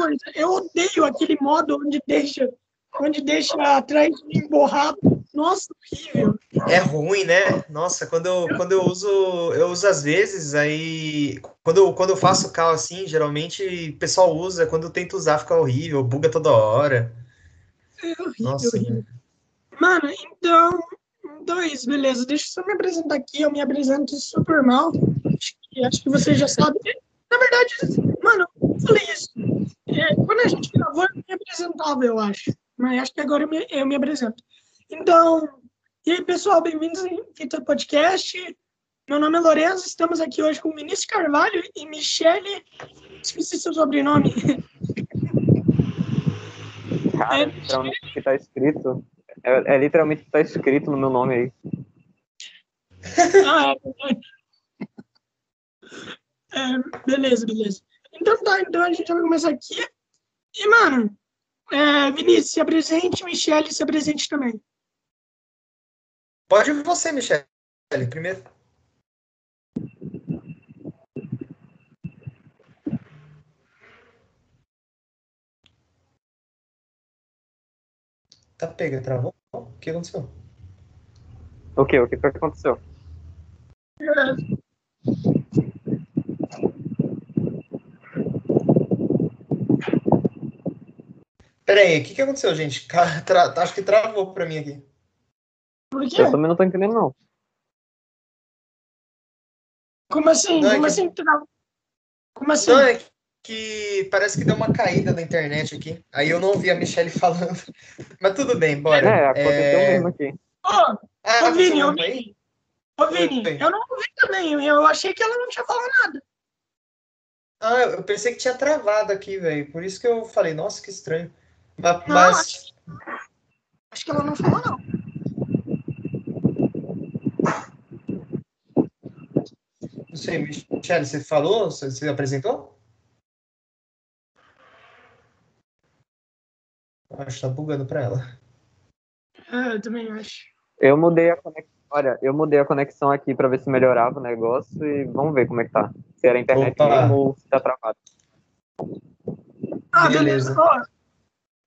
coisa, eu odeio aquele modo onde deixa, onde deixa atrás emborrado. Nossa, horrível. É ruim, né? Nossa, quando eu, quando eu uso, eu uso às vezes, aí quando eu, quando eu faço cal assim, geralmente o pessoal usa, quando eu tento usar fica horrível, buga toda hora. É horrível, Nossa, horrível. Mano, então, então é isso, beleza. Deixa eu só me apresentar aqui, eu me apresento super mal. Acho que, acho que você já sabe. Na verdade, mano, eu falei isso. É, quando a gente gravou, eu me apresentava, eu acho. Mas acho que agora eu me, eu me apresento. Então, e aí, pessoal, bem-vindos em Fita Podcast. Meu nome é Lorenzo, estamos aqui hoje com Vinícius Carvalho e Michele. Esqueci seu sobrenome. Cara, É, literalmente o que tá escrito. É, é literalmente o que tá escrito no meu nome aí. Ah, é verdade. É, beleza, beleza. Então tá, então a gente vai começar aqui. E, mano, é, Vinícius, se apresente, Michele, se apresente também. Pode você, Michele, primeiro. Tá pega, travou? O que aconteceu? O quê? O que foi que aconteceu? Pera aí, o que, que aconteceu, gente? Tra- Acho que travou pra mim aqui. Por quê? Eu também não tô entendendo, não. Como assim? Não, é Como que- assim? tra- Como assim? Não, é que parece que deu uma caída na internet aqui. Aí eu não ouvi a Michelle falando. Mas tudo bem, bora. É, aconteceu É, mesmo aqui. Ô, Ah, ô Vini? Vini. Ô, Vini, eu não ouvi também. Eu achei que ela não tinha falado nada. Ah, eu pensei que tinha travado aqui, velho. Por isso que eu falei, nossa, que estranho. Ma- Não, Mas, acho, acho que ela não falou, não. não sei, Michelle, você falou? Você, você apresentou? Acho que tá bugando pra ela. É, eu também acho. Eu mudei a conexão. Olha, eu mudei a conexão aqui pra ver se melhorava o negócio e vamos ver como é que tá. Se era a internet Opa. mesmo ou se tá travado. Ah, Beleza. beleza.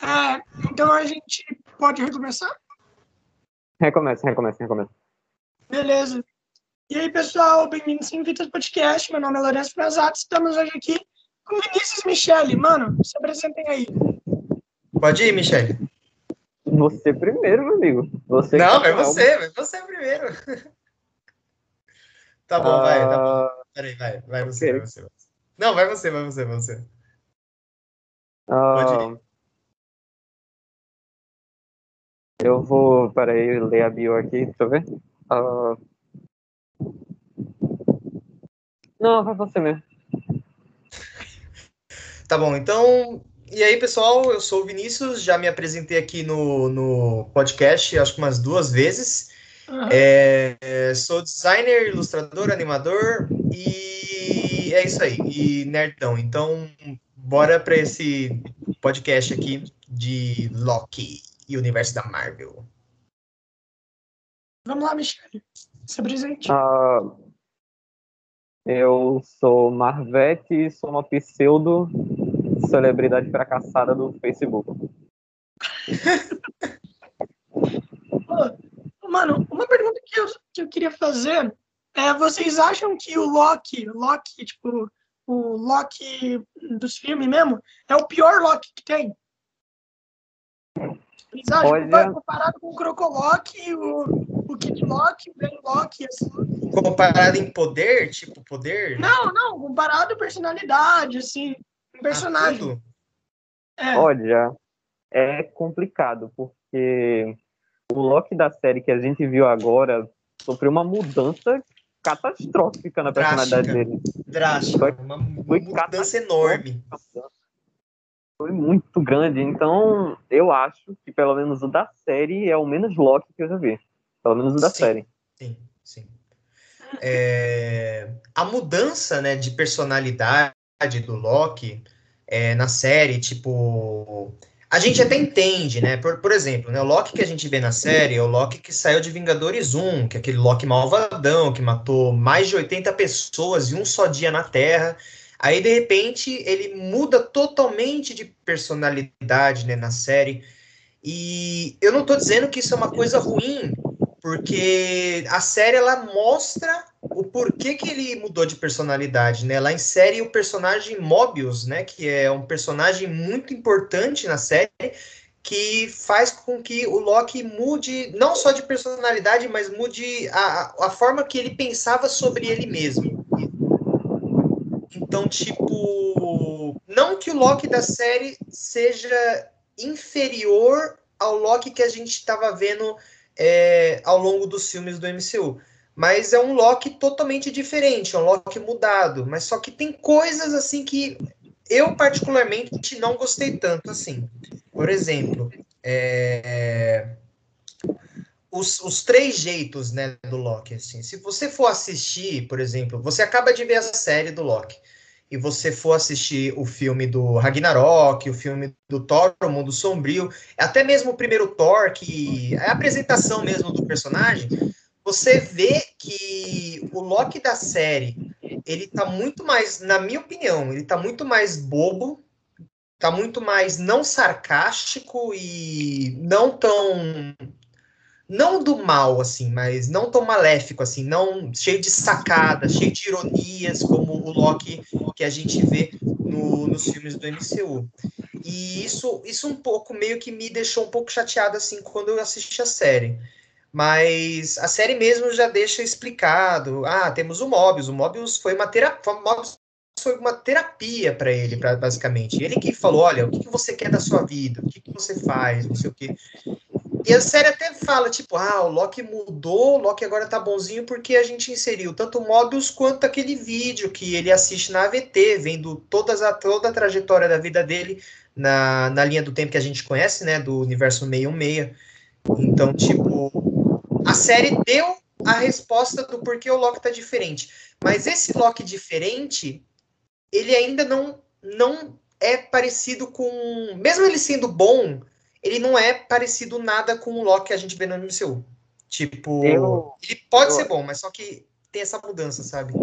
É, então a gente pode recomeçar? Recomeça, recomeça, recomeça. Beleza. E aí, pessoal, bem-vindos em Vitas Podcast. Meu nome é Lourenço Prazato. Estamos hoje aqui com Vinícius Michele. Mano, se apresentem aí. Pode ir, Michelle. Você primeiro, meu amigo. Você Não, tá você, vai você primeiro. Tá bom, vai, tá bom. Ah, Peraí, vai, vai você, ok. vai você. vai você. Não, vai você, vai você, vai você. ah, Pode eu vou, peraí, ler a bio aqui, deixa eu ver. Ah, não, vai você mesmo. Tá bom, então. E aí, pessoal, eu sou o Vinícius, já me apresentei aqui no, no podcast, acho que umas duas vezes. É, é, sou designer, ilustrador, animador e é isso aí, e nerdão. Então, bora para esse podcast aqui de Loki e universo da Marvel. Vamos lá, Michele. Se apresente. Ah, eu sou Marvete, sou uma pseudo celebridade fracassada do Facebook. Mano, uma pergunta que eu, que eu queria fazer é: vocês acham que o Loki, Loki, tipo, o Loki dos filmes mesmo, é o pior Loki que tem? Acham? Olha- Comparado com o Crocolock, o, o Kid Loki, o Ben Loki, assim. Comparado em poder, tipo poder, Não, não, comparado à personalidade, assim, um a personagem. tudo, É, Olha, é complicado, porque o Loki da série que a gente viu agora sofreu uma mudança catastrófica na personalidade Drástica. dele. drástico, Foi- uma foi mudança enorme. Foi muito grande, então eu acho que pelo menos o da série é o menos Loki que eu já vi. Pelo menos o da Sim. série. Sim, sim. É, a mudança, né, de personalidade do Loki é, na série, tipo, a gente até entende, né? Por, por exemplo, né, o Loki que a gente vê na série é o Loki que saiu de Vingadores 1, que é aquele Loki malvadão que matou mais de 80 pessoas em um só dia na Terra. Aí, de repente, ele muda totalmente de personalidade né, na série. E eu não estou dizendo que isso é uma coisa ruim, porque a série ela mostra o porquê que ele mudou de personalidade, né? Ela insere o personagem Mobius, né? Que é um personagem muito importante na série, que faz com que o Loki mude não só de personalidade, mas mude a, a forma que ele pensava sobre ele mesmo. Então, tipo, não que o Loki da série seja inferior ao Loki que a gente estava vendo é, ao longo dos filmes do MCU. Mas é um Loki totalmente diferente, é um Loki mudado. Mas só que tem coisas assim que eu particularmente não gostei tanto assim. Por exemplo, é, os, os, três jeitos né, do Loki. Assim. Se você for assistir, por exemplo, você acaba de ver a série do Loki e você for assistir o filme do Ragnarok, o filme do Thor, o Mundo Sombrio, até mesmo o primeiro Thor, que é a apresentação mesmo do personagem, você vê que o Loki da série, ele tá muito mais, na minha opinião, ele tá muito mais bobo, tá muito mais não sarcástico e não tão não do mal, assim, mas não tão maléfico, assim, não cheio de sacadas, cheio de ironias, como o Loki que a gente vê no, nos filmes do MCU. E isso, isso um pouco meio que me deixou um pouco chateado, assim, quando eu assisti a série. Mas a série mesmo já deixa explicado. Ah, temos o Mobius. O Mobius foi uma terapia. foi uma terapia para ele, pra, basicamente. Ele que falou: olha, o que, que, você quer da sua vida? O que, que você faz? Não sei o quê. E a série até fala, tipo, ah, o Loki mudou, o Loki agora tá bonzinho porque a gente inseriu tanto o Mobius quanto aquele vídeo que ele assiste na AVT, vendo todas a, toda a trajetória da vida dele na, na linha do tempo que a gente conhece, né, do universo 616. Então, tipo, a série deu a resposta do porquê o Loki tá diferente. Mas esse Loki diferente, ele ainda não, não é parecido com. Mesmo ele sendo bom, ele não é parecido nada com o Loki que a gente vê no MCU. Tipo, eu, ele pode eu, ser bom, mas só que tem essa mudança, sabe?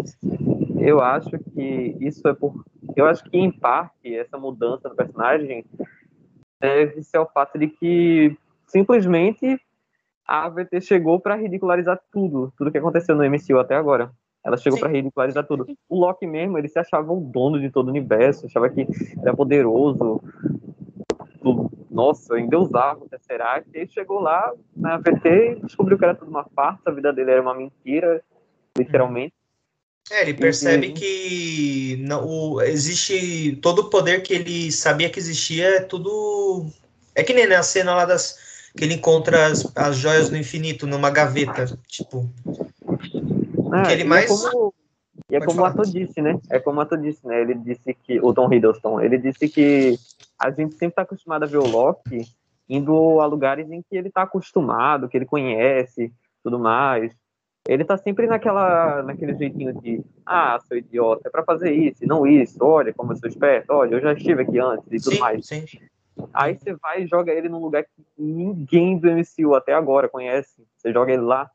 Eu acho que isso é por. Eu acho que, em parte, essa mudança no personagem deve ser o fato de que simplesmente a AVT chegou para ridicularizar tudo, tudo que aconteceu no MCU até agora. Ela chegou para ridicularizar tudo. O Loki mesmo, ele se achava o dono de todo o universo, achava que era poderoso, nossa, endeusável o Tesseract. E ele chegou lá na AVT e descobriu que era tudo uma farsa, a vida dele era uma mentira, literalmente. É, ele percebe e, que não, o, existe todo o poder que ele sabia que existia, é tudo. É que nem na cena lá das que ele encontra as, as joias do infinito numa gaveta, tipo. Ah, que ele mais. É como, e é como o ator disse, né? É como o ator disse, né? Ele disse que. O Tom Hiddleston, ele disse que a gente sempre está acostumado a ver o Loki indo a lugares em que ele está acostumado, que ele conhece, tudo mais. Ele tá sempre naquela, naquele jeitinho de, ah, seu idiota, é para fazer isso, não isso, olha como eu sou esperto, olha, eu já estive aqui antes e tudo sim, mais. Sim. Aí você vai e joga ele num lugar que ninguém do MCU até agora conhece. Você joga ele lá.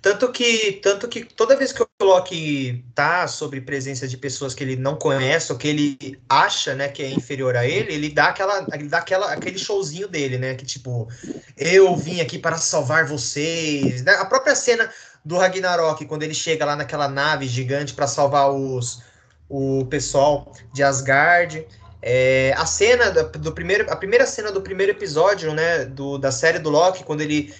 Tanto que, tanto que toda vez que o Loki tá sobre presença de pessoas que ele não conhece ou que ele acha, né, que é inferior a ele, ele dá aquela, ele dá aquela, aquele showzinho dele, né, que tipo, eu vim aqui para salvar vocês. Né? A própria cena do Ragnarok quando ele chega lá naquela nave gigante para salvar os o pessoal de Asgard. É, a cena do primeiro, a primeira cena do primeiro episódio, né, do, da série do Loki, quando ele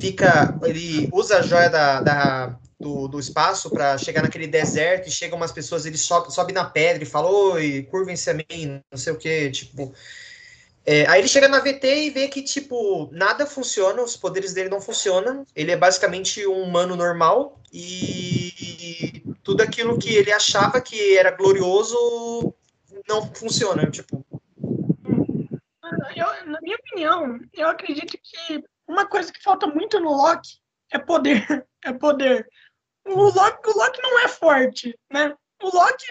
fica, ele usa a joia da, da do, do, espaço para chegar naquele deserto e chegam umas pessoas, ele sobe, sobe na pedra e fala, oi, curvem-se a mim, não sei o que, tipo. É, aí ele chega na VT e vê que, tipo, nada funciona, os poderes dele não funcionam, ele é basicamente um humano normal e tudo aquilo que ele achava que era glorioso não funciona, tipo. Eu, na minha opinião, eu acredito que uma coisa que falta muito no Loki é poder. É poder. O Loki, o Loki não é forte, né? O Loki,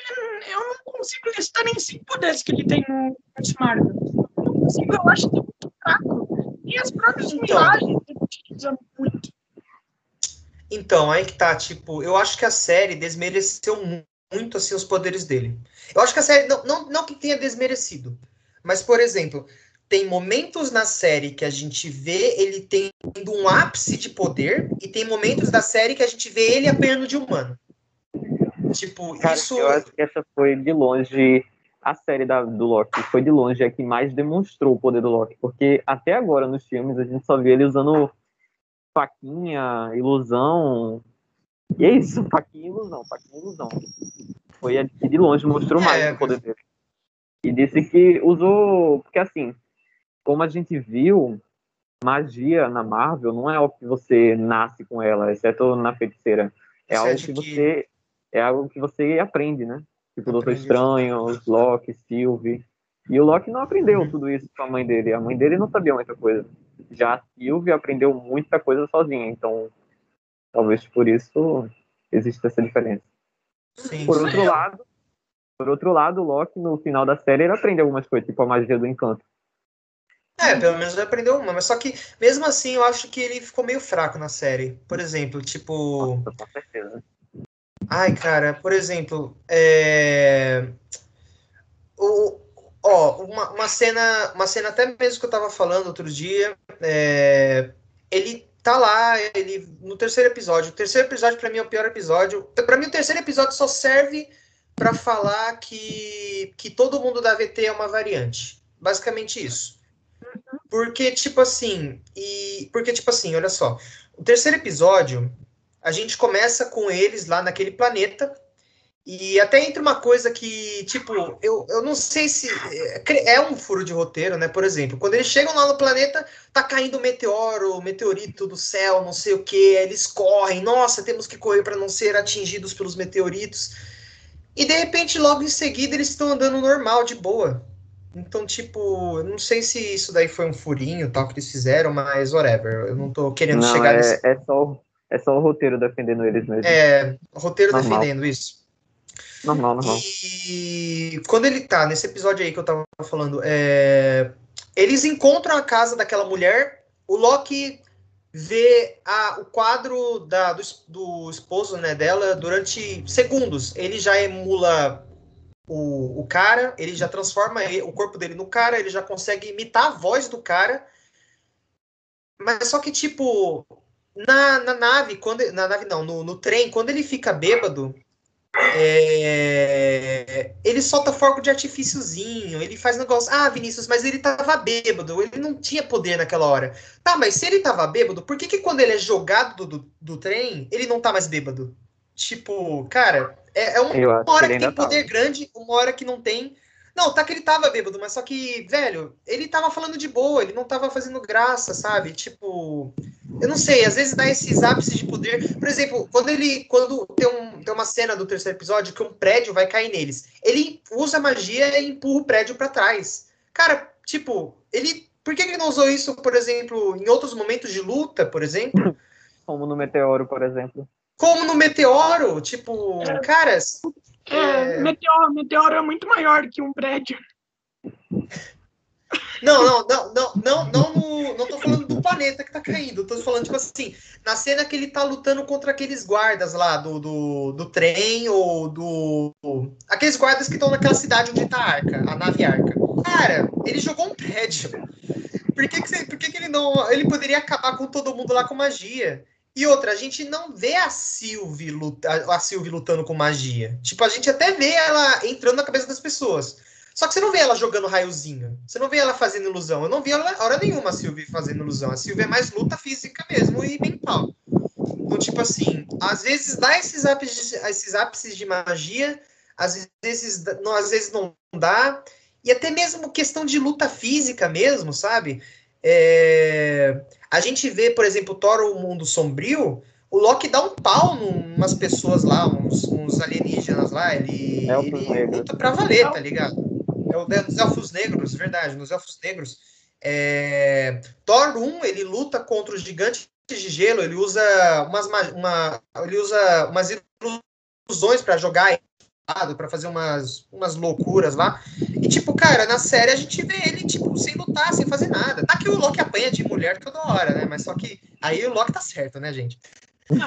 eu não consigo listar nem cinco poderes que ele tem no Marvel. Não consigo, eu acho que é muito fraco. E as próprias então, imagens ele utiliza muito. Então, aí que tá, tipo, eu acho que a série desmereceu muito assim os poderes dele. Eu acho que a série não, não, não que tenha desmerecido, mas por exemplo, tem momentos na série que a gente vê ele tendo um ápice de poder e tem momentos da série que a gente vê ele apanhando de humano. Tipo, Cara, isso. Eu acho que essa foi de longe a série da, do Loki. Foi de longe a que mais demonstrou o poder do Loki. Porque até agora nos filmes a gente só vê ele usando faquinha, ilusão. E é isso, faquinha e ilusão, faquinha ilusão. Foi a que de longe mostrou mais é, o poder dele. E disse que usou. Porque assim, como a gente viu, magia na Marvel não é algo que você nasce com ela, exceto na feiticeira. É algo que, que você é algo que você aprende, né? Tipo, Doutor Estranho, Loki, Sylvie. E o Loki não aprendeu uhum. tudo isso com a mãe dele. A mãe dele não sabia muita coisa. Já a Sylvie aprendeu muita coisa sozinha. Então, talvez por isso existe essa diferença. Sim, por outro sim. lado, por outro lado, o Loki no final da série ele aprende algumas coisas, tipo a magia do encanto. É, pelo menos ele aprendeu uma, mas só que mesmo assim eu acho que ele ficou meio fraco na série. Por exemplo, tipo. Nossa, com certeza. Ai, cara, por exemplo, é... o, ó, uma, uma, cena, uma cena até mesmo que eu tava falando outro dia, é... ele tá lá, ele no terceiro episódio. O terceiro episódio para mim é o pior episódio. Para mim o terceiro episódio só serve para falar que que todo mundo da VT é uma variante. Basicamente isso. Porque, tipo assim, e. Porque, tipo assim, olha só. O terceiro episódio, a gente começa com eles lá naquele planeta. E até entre uma coisa que, tipo, eu, eu não sei se. É, é um furo de roteiro, né? Por exemplo, quando eles chegam lá no planeta, tá caindo meteoro, meteorito do céu, não sei o que, eles correm, nossa, temos que correr para não ser atingidos pelos meteoritos. E de repente, logo em seguida, eles estão andando normal, de boa. Então, tipo, eu não sei se isso daí foi um furinho tal que eles fizeram, mas whatever. Eu não tô querendo não, chegar é, nesse. É só, é só o roteiro defendendo eles mesmo. É, o roteiro normal. defendendo isso. Normal, normal. E quando ele tá, nesse episódio aí que eu tava falando, é... eles encontram a casa daquela mulher, o Loki vê a, o quadro da, do, do esposo né, dela durante segundos. Ele já emula o, o cara, ele já transforma o corpo dele no cara, ele já consegue imitar a voz do cara. Mas só que, tipo, na, na nave, quando. Na nave não, no, no trem, quando ele fica bêbado, é, ele solta fogo de artifíciozinho, ele faz negócio. Ah, Vinícius, mas ele tava bêbado, ele não tinha poder naquela hora. Tá, mas se ele tava bêbado, por que, que quando ele é jogado do, do, do trem, ele não tá mais bêbado? Tipo, cara, é, é uma, hora que, que tem poder tava. grande, uma hora que não tem. Não, tá que ele tava bêbado, mas só que, velho, ele tava falando de boa, ele não tava fazendo graça, sabe? Tipo, eu não sei, às vezes dá esses ápices de poder. Por exemplo, quando ele. Quando tem, um, tem uma cena do terceiro episódio que um prédio vai cair neles. Ele usa magia e empurra o prédio para trás. Cara, tipo, ele. Por que ele não usou isso, por exemplo, em outros momentos de luta, por exemplo? Como no Meteoro, por exemplo. Como no Meteoro, tipo, é, caras. É, é... Meteoro, meteoro é muito maior que um prédio. Não, não, não, não, não, não, no, não tô falando do planeta que tá caindo. Tô falando, tipo assim, na cena que ele tá lutando contra aqueles guardas lá do, do, do trem ou do. Aqueles guardas que estão naquela cidade onde tá a arca, a nave arca. Cara, ele jogou um prédio. Por que, que, você, por que, que ele não. Ele poderia acabar com todo mundo lá com magia. E outra, a gente não vê a Sylvie, luta, a Sylvie lutando com magia. Tipo, a gente até vê ela entrando na cabeça das pessoas. Só que você não vê ela jogando raiozinho. Você não vê ela fazendo ilusão. Eu não vi ela, hora nenhuma a Sylvie fazendo ilusão. A Sylvie é mais luta física mesmo e mental. Então, tipo assim, às vezes dá esses ápices, esses ápices de magia, às vezes, não, às vezes não dá. E até mesmo questão de luta física mesmo, sabe? É... A gente vê, por exemplo, Thor, o Mundo Sombrio, o Loki dá um pau numas pessoas lá, uns, uns alienígenas lá, ele, ele luta pra valer, tá ligado? É o dos Elfos Negros, verdade, nos Elfos Negros. É... Thor 1, ele luta contra os gigantes de gelo, ele usa umas, uma, ele usa umas ilusões para jogar para fazer umas, umas loucuras lá. E, tipo, cara, na série a gente vê ele, tipo, sem lutar, sem fazer nada. Tá que o Loki apanha de mulher toda hora, né? Mas só que aí o Loki tá certo, né, gente?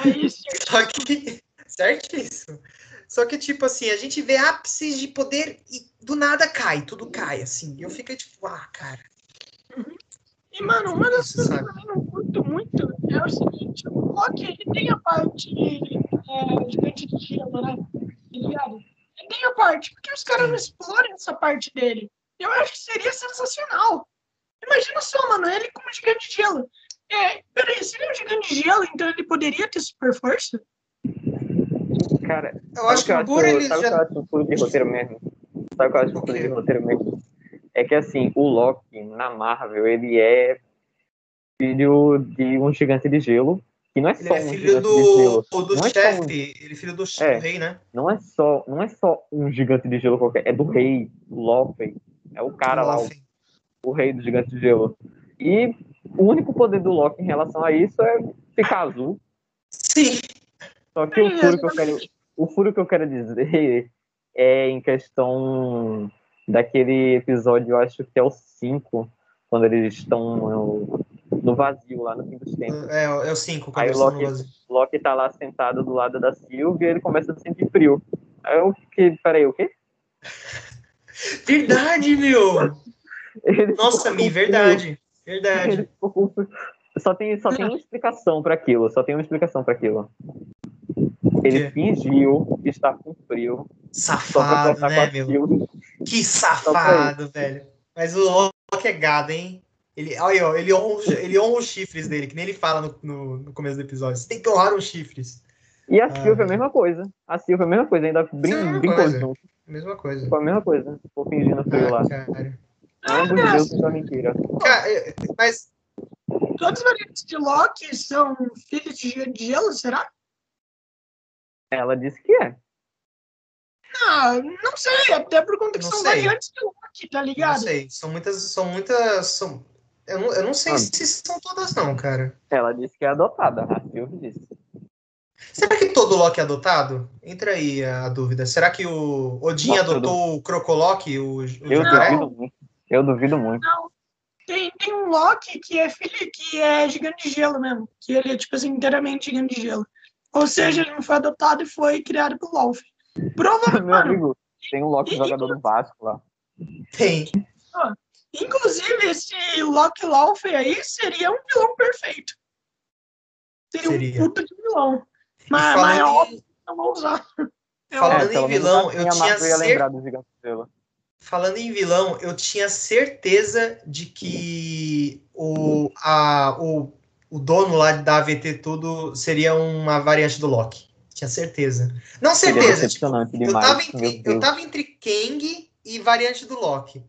Aí. Só que. Certíssimo. Só que, tipo assim, a gente vê ápices de poder e do nada cai, tudo cai, assim. E eu fiquei tipo, ah, cara. Uhum. E, mano, uma das coisas que eu também não curto muito é o seguinte: o Loki, ele tem a parte é, gigante de gelo, né? Tá ligado? Tem a parte, porque os caras não exploram essa parte dele. Eu acho que seria sensacional. Imagina só, mano, ele como gigante de gelo. É, peraí, se ele é um gigante de gelo, então ele poderia ter super força? Cara, eu acho que, que por ele sabe já... que eu acho tudo de roteiro mesmo? Sabe o que eu acho tudo de roteiro mesmo? É que assim, o Loki na Marvel, ele é filho de um gigante de gelo, que não é ele só é um filho gigante do, de gelo. do não chefe, é um, ele é filho do, É. do rei, né? não é só, não é só um gigante de gelo qualquer, é do rei, Loki. É o cara lá, o, o rei do gigante de gelo. E o único poder do Loki em relação a isso é ficar azul. Sim. Só que o furo que eu quero, o furo que eu quero dizer é em questão daquele episódio, eu acho que é o 5, quando eles estão no, vazio lá no fim dos tempos. É, é o 5, Aí o Loki. Loki tá lá sentado do lado da Sylvia e ele começa a sentir frio. Aí eu fiquei, peraí, o quê? Verdade, meu! Ele Nossa, Mi, verdade. Verdade. Só tem, só tem uma explicação pra aquilo, só tem uma explicação pra aquilo. Ele fingiu estar com frio Safado, né, meu? Que safado, velho. Mas o Loki é gado, hein? Ele, ó, ele, honra, ele honra os chifres dele, que nem ele fala no, no, no começo do episódio. Você tem que honrar os chifres. E a Ah, Silvia é a mesma coisa. A Silvia é a mesma coisa, ainda brin Sim, a mesma brincou coisa. junto. Mesma coisa. Foi a mesma coisa. Ficou fingindo frio lá. Ah, cara. Ambos Ah, deuses da mentira. Cara, é, mas Todas as variantes de Loki são filhos de gelo, será? Ela disse que é. Ah, não sei, até por conta que Não são sei. variantes de Loki, tá não ligado? sei. São muitas. São muitas. São... Eu, não, eu não sei Ah. se são todas, não, cara. Ela disse que é adotada. A Silvia disse. Será que todo Loki é adotado? Entra aí a dúvida. Será que o Odin Nossa, adotou o Crocolock, o, o Eu duvido muito. Eu duvido muito. Não. Tem, tem um Loki que é filho, que é gigante de gelo mesmo. Que ele é, tipo assim, inteiramente gigante de gelo. Ou seja, ele não foi adotado e foi criado pelo Wolf. Provavelmente, Meu amigo, tem um Loki E- jogador do Vasco lá. Tem. Inclusive, esse Loki Laufey aí seria um vilão perfeito. Seria, Seria. um puta de vilão. Mas, mas é falando, óbvio não vou usar. É Falando óbvio. em vilão, eu tinha Marvel ia cer- lembrar do Gigante dela. falando em vilão, eu tinha certeza de que o, a, o, o dono lá da AVT tudo seria uma variante do Loki. Tinha certeza. Não certeza, tipo, decepcionante eu demais. tava, entre, eu tava entre Kang e variante do Loki.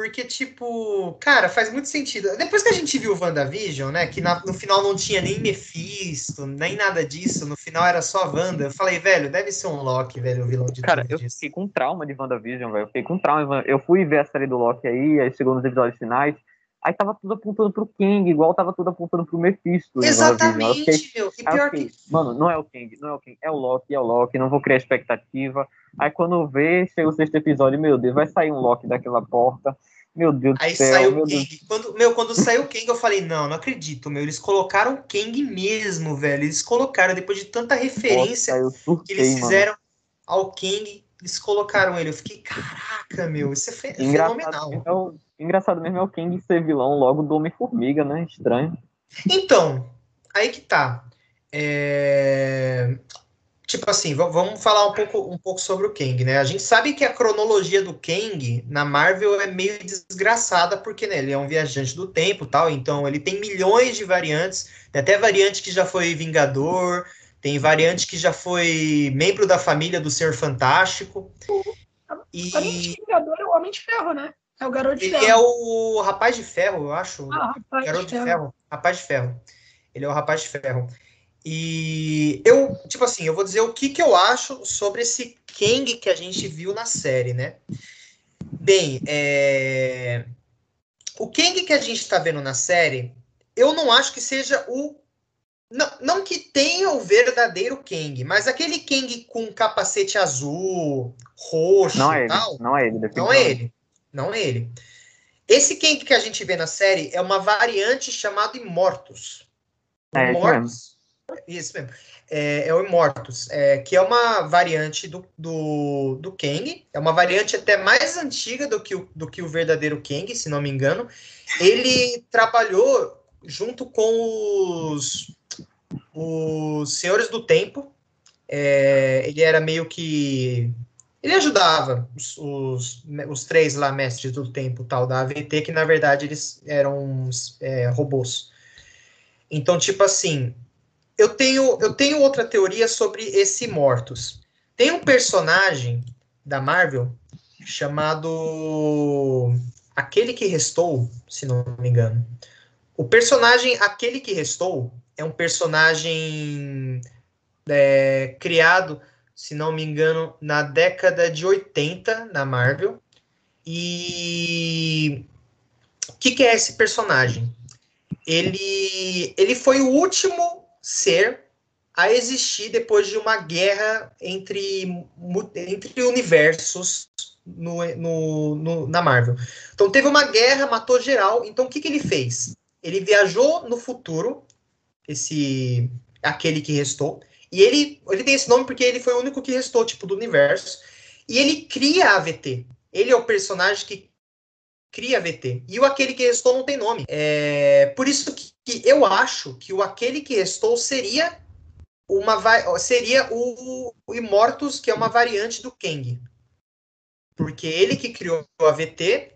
Porque, tipo, cara, faz muito sentido. Depois que a gente viu o WandaVision, né? Que na- no final não tinha nem Mephisto, nem nada disso. No final era só a Wanda. Eu falei, velho, deve ser um Loki, velho, o vilão de Cara, eu disso. fiquei com trauma de WandaVision, velho. Eu fiquei com trauma. Eu fui ver a série do Loki aí, aí chegou nos episódios finais. Aí tava tudo apontando pro Kang, igual tava tudo apontando pro Mephisto. Aí fiquei- Exatamente, meu. E Aí pior fiquei, que. mano, não é o Kang, não é o Kang, é o Loki, é o Loki, não vou criar expectativa. Aí quando vê, chega o sexto episódio, meu Deus, vai sair um Loki daquela porta. Meu Deus do Aí céu, saiu meu o Deus. Kang. Quando, meu, quando saiu o Kang, eu falei, não, não acredito, meu. Eles colocaram o Kang mesmo, velho. Eles colocaram, depois de tanta referência Nossa, eu que eles surtei, mano. fizeram ao Kang, eles colocaram ele. Eu fiquei, caraca, meu, isso é Engraçado fenomenal. mesmo, é o, engraçado mesmo é o Kang ser vilão logo do Homem-Formiga, né? Estranho. Então, aí que tá. É, Tipo assim, va- vamos falar um pouco, um pouco sobre o Kang, né? A gente sabe que a cronologia do Kang na Marvel é meio desgraçada, porque né, ele é um viajante do tempo e tal, então ele tem milhões de variantes, tem até variante que já foi Vingador, tem variante que já foi membro da família do Ser Fantástico. E Além de Vingador, é o Homem de Ferro, né? É o Garoto de ele Ferro. é o Rapaz de Ferro, eu acho. Ah, rapaz, Garoto de Ferro. Rapaz de Ferro. Ele é o Rapaz de Ferro. E eu, tipo assim, eu vou dizer o que, que eu acho sobre esse Kang que a gente viu na série, né? Bem, é... o Kang que a gente tá vendo na série, eu não acho que seja o. Não, não que tenha o verdadeiro Kang, mas aquele Kang com capacete azul, roxo Não é e ele, tal. não é ele. Não é ele. Não é ele. Esse Kang que a gente vê na série é uma variante chamada Imortus. É, Imortus Isso mesmo. É, é o Immortus, é, que é uma variante do, do, do Kang. É uma variante até mais antiga do que, o, do que o verdadeiro Kang, se não me engano. Ele trabalhou junto com os, os Senhores do Tempo. É, ele era meio que. Ele ajudava os, os, os, três lá, mestres do tempo tal da AVT, que na verdade eles eram é, robôs. Então, tipo assim, eu tenho, eu tenho outra teoria sobre esse Mortus. Tem um personagem da Marvel chamado Aquele que Restou, se não me engano. O personagem Aquele que Restou é um personagem é, criado, se não me engano, na década de 80 na Marvel. E o que, que é esse personagem? Ele, ele foi o último ser a existir depois de uma guerra entre, entre universos no, no, no, na Marvel. Então teve uma guerra, matou geral. Então o que, que ele fez? Ele viajou no futuro, esse aquele que restou, e ele, ele tem esse nome porque ele foi o único que restou, tipo, do universo. E ele cria a AVT. Ele é o personagem que cria a VT. E o aquele que restou não tem nome. É, por isso que, que eu acho que o aquele que restou seria uma seria o, o Immortus, que é uma variante do Kang. Porque ele que criou a VT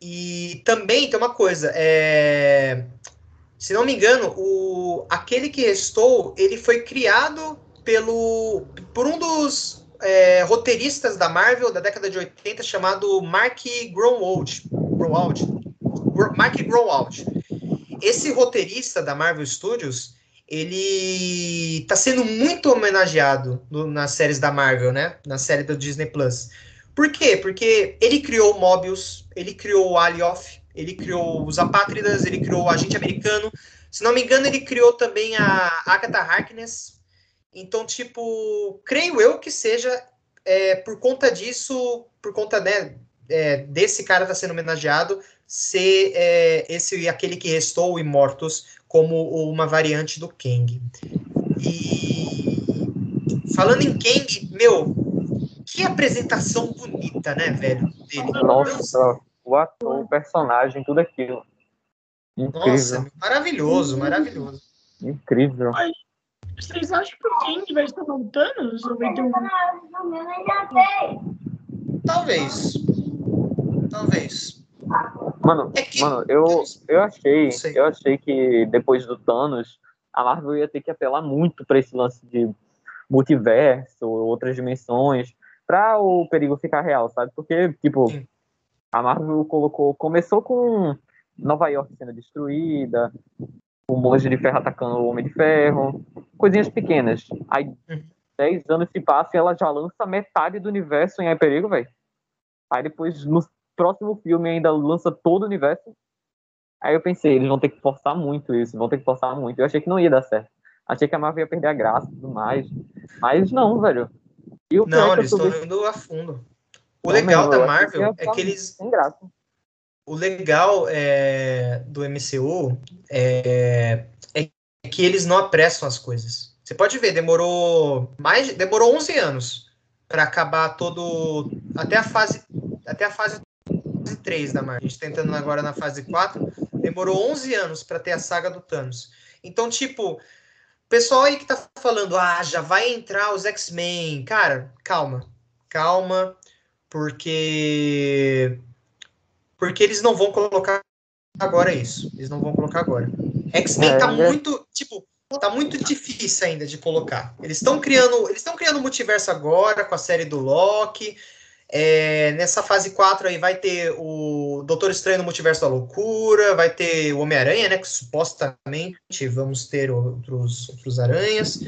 e também tem uma coisa, é, se não me engano, o aquele que restou, ele foi criado pelo por um dos é, roteiristas da Marvel da década de 80 chamado Mark. Grunwald. Mark Grunwald. Esse roteirista da Marvel Studios, ele está sendo muito homenageado no, nas séries da Marvel, né? Na série do Disney Plus. Por quê? Porque ele criou o Mobius, ele criou o Alioth, ele criou os Apátridas, ele criou o Agente Americano. Se não me engano, ele criou também a Agatha Harkness, então, tipo, creio eu que seja é, por conta disso, por conta né, é, desse cara tá sendo homenageado, ser é, esse aquele que restou, o Immortus, como uma variante do Kang. E falando em Kang, meu, que apresentação bonita, né, velho? Dele. Nossa, o ator, o personagem, tudo aquilo. Incrível. Nossa, maravilhoso, maravilhoso. Incrível. Vocês acham que o King vai estar voltando? Talvez. Talvez. Mano, é que... mano eu, eu achei, eu achei que depois do Thanos, a Marvel ia ter que apelar muito para esse lance de multiverso, outras dimensões, para o perigo ficar real, sabe? Porque, tipo, Sim. A Marvel colocou, começou com Nova York sendo destruída, o Monge de Ferro atacando o Homem de Ferro, coisinhas pequenas. Aí, 10 uhum. anos se passam e ela já lança metade do universo em Hyperigo, velho. Aí depois, no próximo filme, ainda lança todo o universo. Aí eu pensei, eles vão ter que forçar muito isso, vão ter que forçar muito. Eu achei que não ia dar certo. Achei que a Marvel ia perder a graça e tudo mais. Mas não, velho. não, eles estão indo a fundo. O legal da Marvel é que eles. O legal é, do MCU é, é, que eles não apressam as coisas. Você pode ver, demorou mais, demorou 11 anos para acabar todo até a fase até a fase 3 da Marvel. A gente tá tentando agora na fase 4, demorou 11 anos para ter a saga do Thanos. Então, tipo, pessoal aí que tá falando, ah, já vai entrar os X-Men. Cara, calma. Calma, porque porque eles não vão colocar agora isso. Eles não vão colocar agora. X-Men é, tá é. muito, tipo, tá muito difícil ainda de colocar. Eles estão criando, eles estão criando multiverso agora com a série do Loki. É, nessa fase 4 aí vai ter o Doutor Estranho no Multiverso da Loucura, vai ter o Homem-Aranha, né? Que supostamente vamos ter outros, outros aranhas.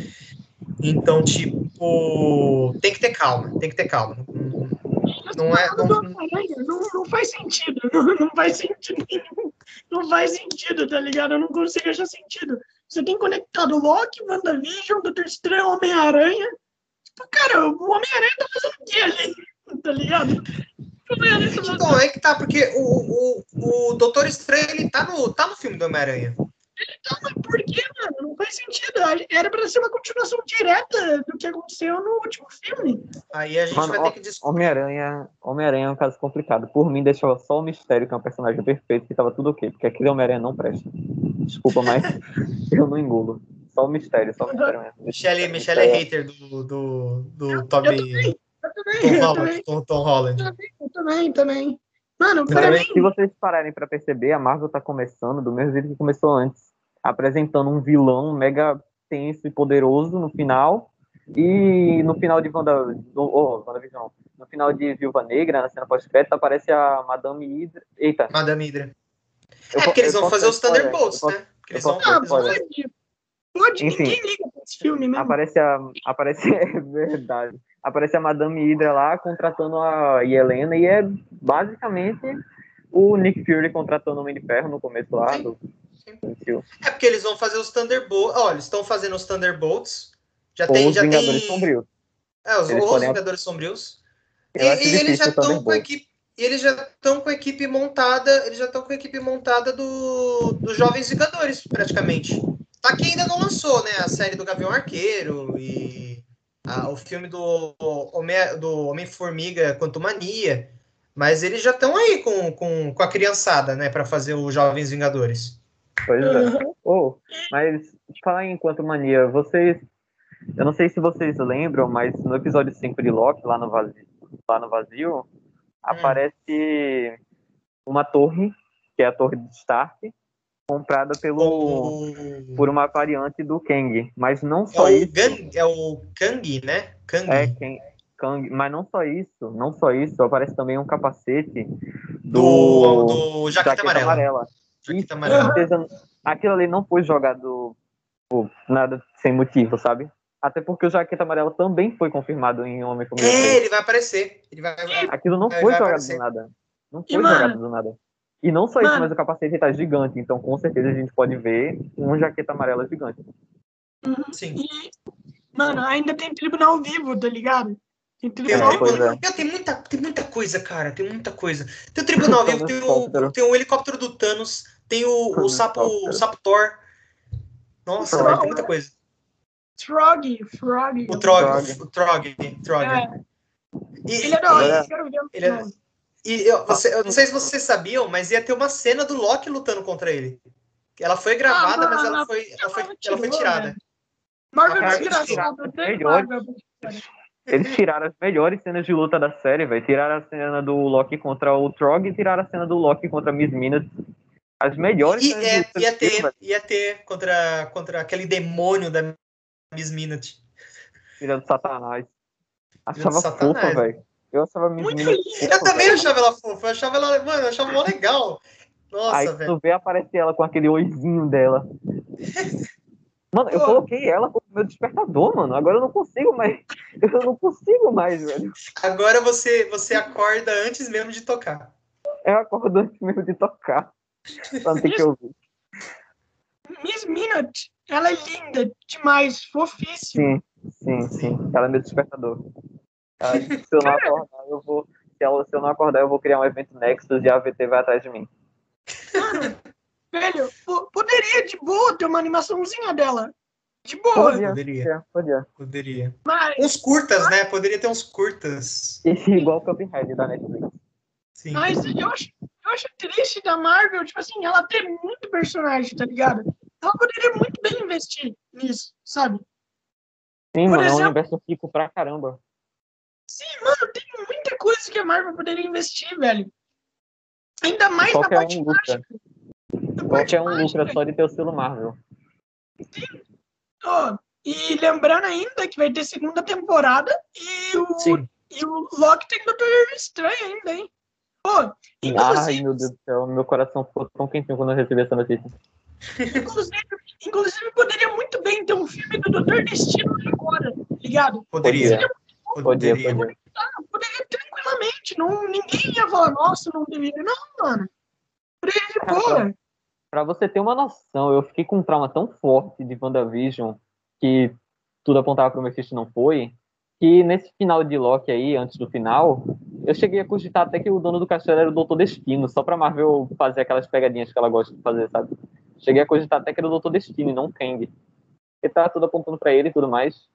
Então, tipo, tem que ter calma, tem que ter calma. Não é. Não, não, não faz sentido. Não, não faz sentido nenhum. Não faz sentido, tá ligado? Eu não consigo achar sentido. Você tem conectado Loki, WandaVision, Doutor Estranho, Homem-Aranha. Tipo, cara, o Homem-Aranha tá fazendo o quê ali? Tá ligado? Então, é que tá, porque o, o, o Doutor Estranho, ele tá no, tá no filme do Homem-Aranha. Então, mas por que, mano? Não faz sentido. Era pra ser uma continuação direta do que aconteceu no último filme. Aí a gente mano, vai ter que descobrir. Homem-Aranha Homem é um caso complicado. Por mim, deixava só o mistério, que é um personagem perfeito, que tava tudo ok. Porque aquele Homem-Aranha não presta. Desculpa, mas eu não engulo. Só o mistério, só o mistério mesmo. Michelle, Michelle é hater do, do, do Toby. Eu também, eu também, Tom, Holland, Tom, Tom Holland. Eu também, também. Mano, para mim... Se vocês pararem para perceber, a Marvel tá começando do mesmo jeito que começou antes, apresentando um vilão mega tenso e poderoso no final, e no final de Wanda, no, oh, WandaVision, no final de Viúva Negra, na cena pós-crédito, aparece a Madame Hydra. Eita. Madame Hydra. Eu, é porque eles vão fazer os Thunderbolts, né? Eles vão, ah, pode, pode, Enfim, ninguém liga pra esse filme mesmo. Aparece a. Aparece, é verdade aparece a Madame Hydra lá contratando a Helena e é basicamente o Nick Fury contratando o Homem de Ferro no começo lá do, É porque eles vão fazer os Thunderbolts. Olha, eles estão fazendo os Thunderbolts. Já Ou tem, os já Vingadores tem... Sombrios. É, os, os Vingadores Sombrios. E, e eles já estão com a equipe. eles já estão com a equipe montada. Eles já estão com a equipe montada do, dos Jovens Vingadores, praticamente. Tá que ainda não lançou, né? A série do Gavião Arqueiro e a, o filme do, do Homem-Formiga Quanto Mania, mas eles já estão aí com, com, com a criançada, né, para fazer os Jovens Vingadores. Pois é. Oh, mas falar em Quanto Mania, vocês. Eu não sei se vocês lembram, mas no episódio 5 de Loki, lá no vazio, lá no vazio hum. aparece uma torre, que é a torre de Stark, comprada pelo oh. por uma variante do Kang, mas não só é isso. Gang, é o Kang, né? Kang. É Kang, Kang, mas não só isso, não só isso, aparece também um capacete do, do, do Jaqueta, Jaqueta Amarela. Amarela. Jaqueta Amarela. Aquilo ali não foi jogado por nada sem motivo, sabe? Até porque o Jaqueta Amarela também foi confirmado em Homem Formiga. É, ele vai aparecer. Ele vai, Aquilo não foi jogado aparecer. do nada. Não foi e, jogado mano, do nada. E não só isso, mas o capacete está gigante, então com certeza a gente pode ver uma jaqueta amarela gigante. Sim. E, mano, ainda tem tribunal vivo, tá ligado? Tem tribunal vivo. É. Tem, muita, tem muita coisa, cara, tem muita coisa. Tem o tribunal vivo, tem o, tem o helicóptero do Thanos, tem o, o sapo, o sapo Thor. Nossa, velho, tem muita coisa. Trog, Frog. O Trog, o Trog, Trog. É. E, ele é da hora, quero ver ele é, e eu, você, eu não sei se vocês sabiam, mas ia ter uma cena do Loki lutando contra ele. Ela foi gravada, ah, mas ela foi, ela foi, ela foi tirada. Né? Marvel é desgraçado. Eles tiraram as melhores cenas de luta da série, velho. Tiraram a cena do Loki contra o Trog e tiraram a cena do Loki contra a Miss Minutes. As melhores e, é, ia ter, ia ter contra, contra aquele demônio da Miss Minute. Filha do Satanás. Achava fofa, velho. Eu achava Muito linda. Eu também achava ela fofa. Eu achava ela, mano, eu achava ela legal. Nossa, Aí velho. tu vê aparecer ela com aquele oizinho dela. Mano, eu coloquei ela como meu despertador, mano. Agora eu não consigo mais. Eu não consigo mais, velho. Agora você, você acorda antes mesmo de tocar. Eu acordo antes mesmo de tocar. Só tem que ouvir. Miss Minute, ela é linda demais, fofíssima. Sim, sim, sim. Ela é meu despertador. Se eu não acordar, eu vou. Se eu, se eu não acordar, eu vou criar um evento Nexus e a AVT vai atrás de mim. Mano, velho, poderia de boa ter uma animaçãozinha dela. De boa. Poderia. Poderia. Poderia. Mas, uns curtas, né? Poderia ter uns curtas. Igual o Cuphead da Netflix. Sim. Mas eu acho, eu acho triste da Marvel, tipo assim, ela tem muito personagem, tá ligado? Ela poderia muito bem investir nisso, sabe? Sim, Por mano, exemplo, é um universo rico pra caramba. Sim, mano, tem muita coisa que a Marvel poderia investir, velho. Ainda mais na parte um mágica. Qualquer um lucra só de ter o selo Marvel. Sim. Oh, e lembrando ainda que vai ter segunda temporada e o, Sim. e o Loki tem Doutor Estranho ainda, hein? Oh, Ai, meu Deus do céu, meu coração ficou tão quentinho quando eu recebi essa notícia. Inclusive, inclusive, poderia muito bem ter um filme do Doutor Destino agora, ligado? Poderia. Poderia, poderia. Poderia, poderia tranquilamente. Não, ninguém ia falar, nossa, não deveria. Não, mano. Poderia de boa. Pra você ter uma noção, eu fiquei com um trauma tão forte de WandaVision que tudo apontava para o Mephisto não foi, que nesse final de Loki aí, antes do final, eu cheguei a cogitar até que o dono do castelo era o Doutor Destino, só pra Marvel fazer aquelas pegadinhas que ela gosta de fazer, sabe? Cheguei a cogitar até que era o Doutor Destino e não o Kang. E tá tudo apontando para ele e tudo mais.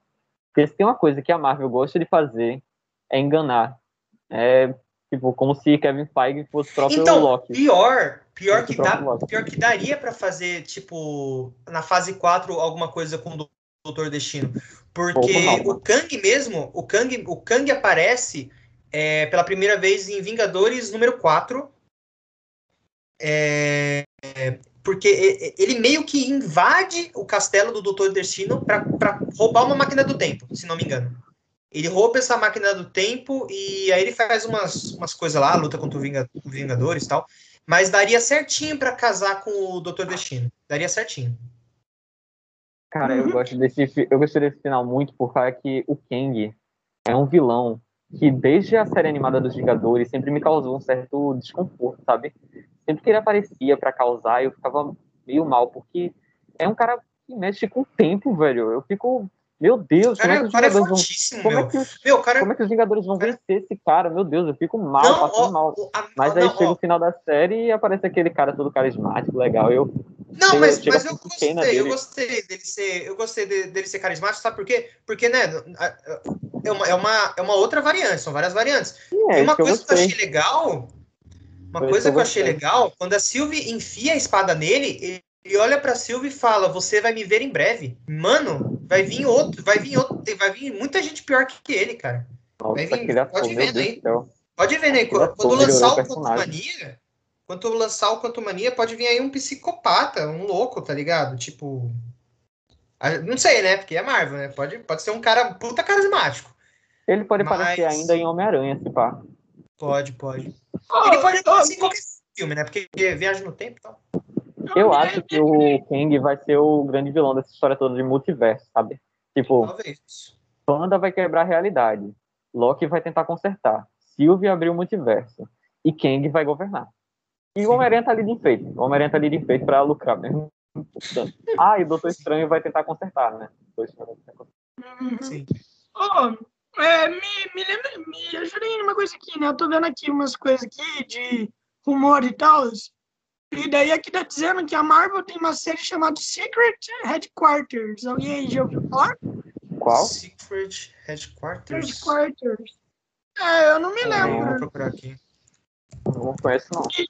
Porque se tem uma coisa que a Marvel gosta de fazer, é enganar. É, tipo, como se Kevin Feige fosse o próprio então, Loki. Pior, pior que, dá, pior que daria para fazer, tipo, na fase 4, alguma coisa com o Doutor Destino. Porque o Kang mesmo, o Kang, o Kang aparece é, pela primeira vez em Vingadores número 4. É, porque ele meio que invade o castelo do Doutor Destino para roubar uma máquina do tempo, se não me engano. Ele rouba essa máquina do tempo e aí ele faz umas, umas coisas lá, luta contra o Vingadores e tal. Mas daria certinho para casar com o Doutor Destino. Daria certinho. Cara, eu gosto desse, eu gostei desse final muito por causa que o Kang é um vilão que desde a série animada dos Vingadores sempre me causou um certo desconforto, sabe? Sempre que ele aparecia para causar, eu ficava meio mal, porque é um cara que mexe com o tempo, velho. Eu fico, meu Deus, cara, como é que os cara é vão, como é que os, meu, cara, como é que os Vingadores vão cara... vencer esse cara? Meu Deus, eu fico mal, não, passando ó, mal. Ó, mas aí não, chega ó. o final da série e aparece aquele cara todo carismático, legal. Eu não, chega, mas, chega mas eu gostei, eu gostei dele ser, eu gostei dele ser carismático, sabe por quê? Porque, né, é uma, é uma, é uma outra variante, são várias variantes. É, e uma coisa que eu achei legal, uma coisa que eu achei legal, quando a Sylvie enfia a espada nele, ele olha pra Sylvie e fala: Você vai me ver em breve. Mano, vai vir outro, vai vir outro, vai vir muita gente pior que ele, cara. Nossa, vai vir, pode ver aí. Pode ver aí. Quando, quando lançar o Quanto Mania, quando lançar o Quanto Mania, pode vir aí um psicopata, um louco, tá ligado? Tipo. Não sei, né? Porque é Marvel, né? Pode, pode ser um cara puta carismático. Ele pode Mas... aparecer ainda em Homem-Aranha, se pá. Pode, pode. Oh, ele pode aparecer em qualquer filme, né? Porque viaja no tempo e então. tal. Eu acho que o Kang vai ser o grande vilão dessa história toda de multiverso, sabe? Tipo, Talvez. Wanda vai quebrar a realidade. Loki vai tentar consertar. Sylvie abriu o multiverso. E Kang vai governar. E o Homem-Aranha tá ali de enfeite. O Homem-Aranha tá ali de enfeite pra lucrar mesmo. Ah, e o Doutor Estranho vai tentar consertar, né? Sim. Oh, é, me, me, lembra, me ajudei numa coisa aqui, né? Eu tô vendo aqui umas coisas aqui de rumor e tal. E daí aqui tá dizendo que a Marvel tem uma série chamada Secret Headquarters. Alguém aí já ouviu falar? Qual? Secret Headquarters. Headquarters. É, eu não me lembro. Vou procurar aqui. Não conheço, não. Que,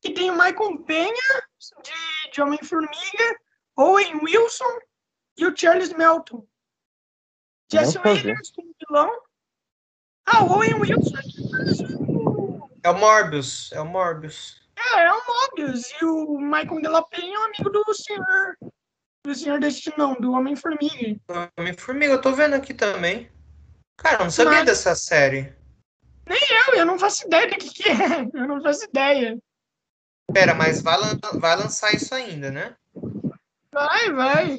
que tem o Michael Penha, de, de Homem-Formiga, Owen Wilson e o Charles Melton. Jesse Williams como vilão. Ah, o Owen Wilson. É o Morbius. É o Morbius. É, é o Morbius. E o Michael de La Penha é um amigo do senhor. Do senhor Destinão, do Homem-Formiga. Homem-Formiga, eu tô vendo aqui também. Cara, eu não sabia Mas... dessa série. Nem eu, eu não faço ideia do que, que é. Eu não faço ideia. Pera, mas vai, lan vai lançar isso ainda, né? Vai, vai.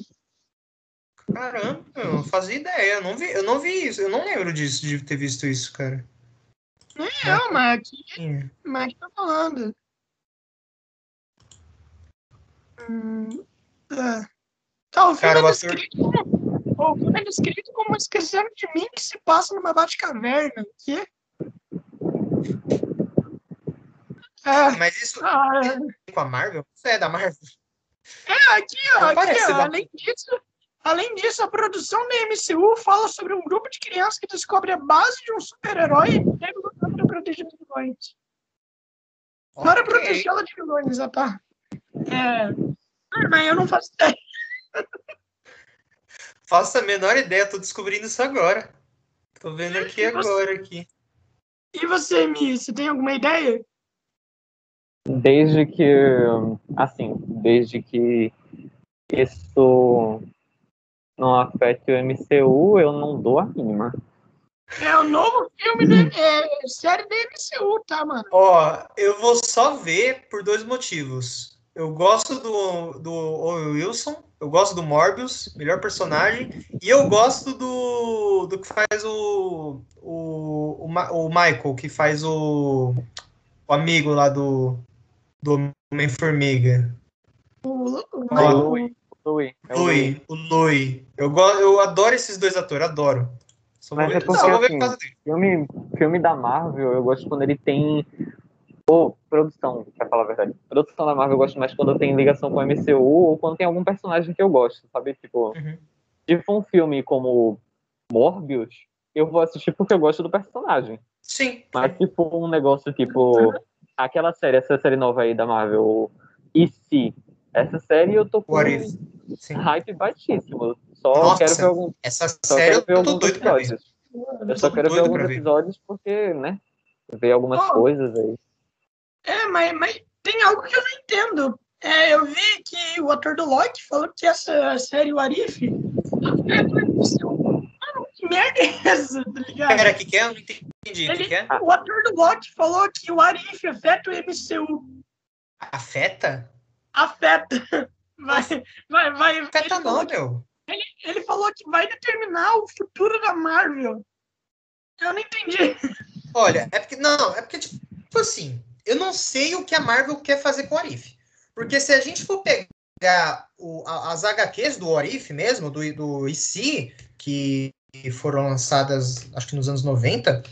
Caramba, eu não fazia ideia. Eu não vi, eu não vi isso. Eu não lembro disso, de ter visto isso, cara. Nem eu, mas aqui. Mas tá falando. Hum, é. Tá, o filme cara, é descrito como. O filme é descrito como esquecendo de mim que se passa numa bate-caverna. Que? É. Mas isso ah, é. com a Marvel? Isso é da Marvel? É, aqui, ó. aqui, ó além disso, Além disso, a produção da MCU fala sobre um grupo de crianças que descobre a base de um super-herói e deve lutar para proteger os vilões. Okay. Para protegê-la de vilões, tá? É... Mas eu não faço ideia. Faço a menor ideia, tô descobrindo isso agora. Tô vendo aqui e agora você... aqui. E você, Mi, você tem alguma ideia? Desde que, assim, desde que isso não afete o MCU, eu não dou a mínima. É o novo filme, da, é, série da MCU, tá, mano? Ó, eu vou só ver por dois motivos. Eu gosto do, do Owen Wilson, eu gosto do Morbius, melhor personagem, e eu gosto do, do que faz o, o, o, o Michael, que faz o, o amigo lá do, do Homem-Formiga. O, o, o, Louis. É o Louis. O Louis. Eu, eu adoro esses dois atores, adoro. Só Mas é porque, assim, filme, filme da Marvel, eu gosto quando ele tem Ou produção, pra falar a verdade. Produção da Marvel eu gosto mais quando tem ligação com o MCU ou quando tem algum personagem que eu gosto, sabe? Tipo, uhum. tipo um filme como Morbius, eu vou assistir porque eu gosto do personagem. Sim. Mas, tipo, um negócio tipo. Aquela série, essa série nova aí da Marvel, e se? Essa série eu tô com hype baixíssimo. Só Nossa, quero ver algum. Essa série eu tô doido pra ver. Eu só quero ver alguns episódios porque, né? Ver algumas oh, coisas aí. É, mas, mas tem algo que eu não entendo. É, eu vi que o ator do Loki falou que essa série, o Arif, é que merda é essa, tá ligado? Pera, que que é? Eu não entendi. Ele, que que é? O ator do Loki falou que o Arif afeta o MCU. Afeta? Afeta. Vai, vai, vai. Afeta não, meu. Ele, ele falou que vai determinar o futuro da Marvel. Eu não entendi. Olha, é porque. Não, é porque, tipo assim, eu não sei o que a Marvel quer fazer com o Arif. Porque se a gente for pegar o, as HQs do Orif mesmo, do, do IC, que foram lançadas, acho que nos anos 90,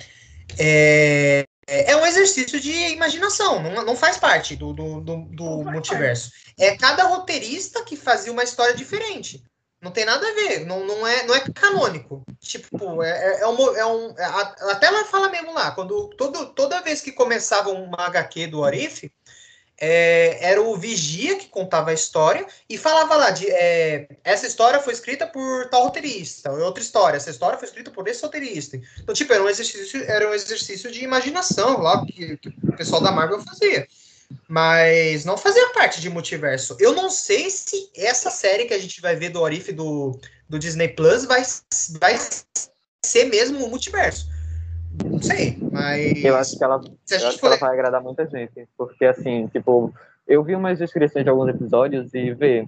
é, é um exercício de imaginação, não, não faz parte do, do, do, do multiverso. É cada roteirista que fazia uma história diferente. Não tem nada a ver, não, não, é, não é canônico. Tipo, é, é, é um. É um é, até ela fala mesmo lá, quando todo, toda vez que começava uma HQ do Arif, é, era o Vigia que contava a história e falava lá de é, essa história foi escrita por tal roteirista, outra história, essa história foi escrita por esse roteirista. Então, tipo, era um exercício, era um exercício de imaginação lá que, que o pessoal da Marvel fazia. Mas não fazia parte de multiverso. Eu não sei se essa série que a gente vai ver do Orif do, do Disney Plus vai, vai ser mesmo o multiverso. Não sei, mas. Eu acho que ela, se a gente for... ela vai agradar muita gente. Porque, assim, tipo, eu vi umas descrições de alguns episódios e vê.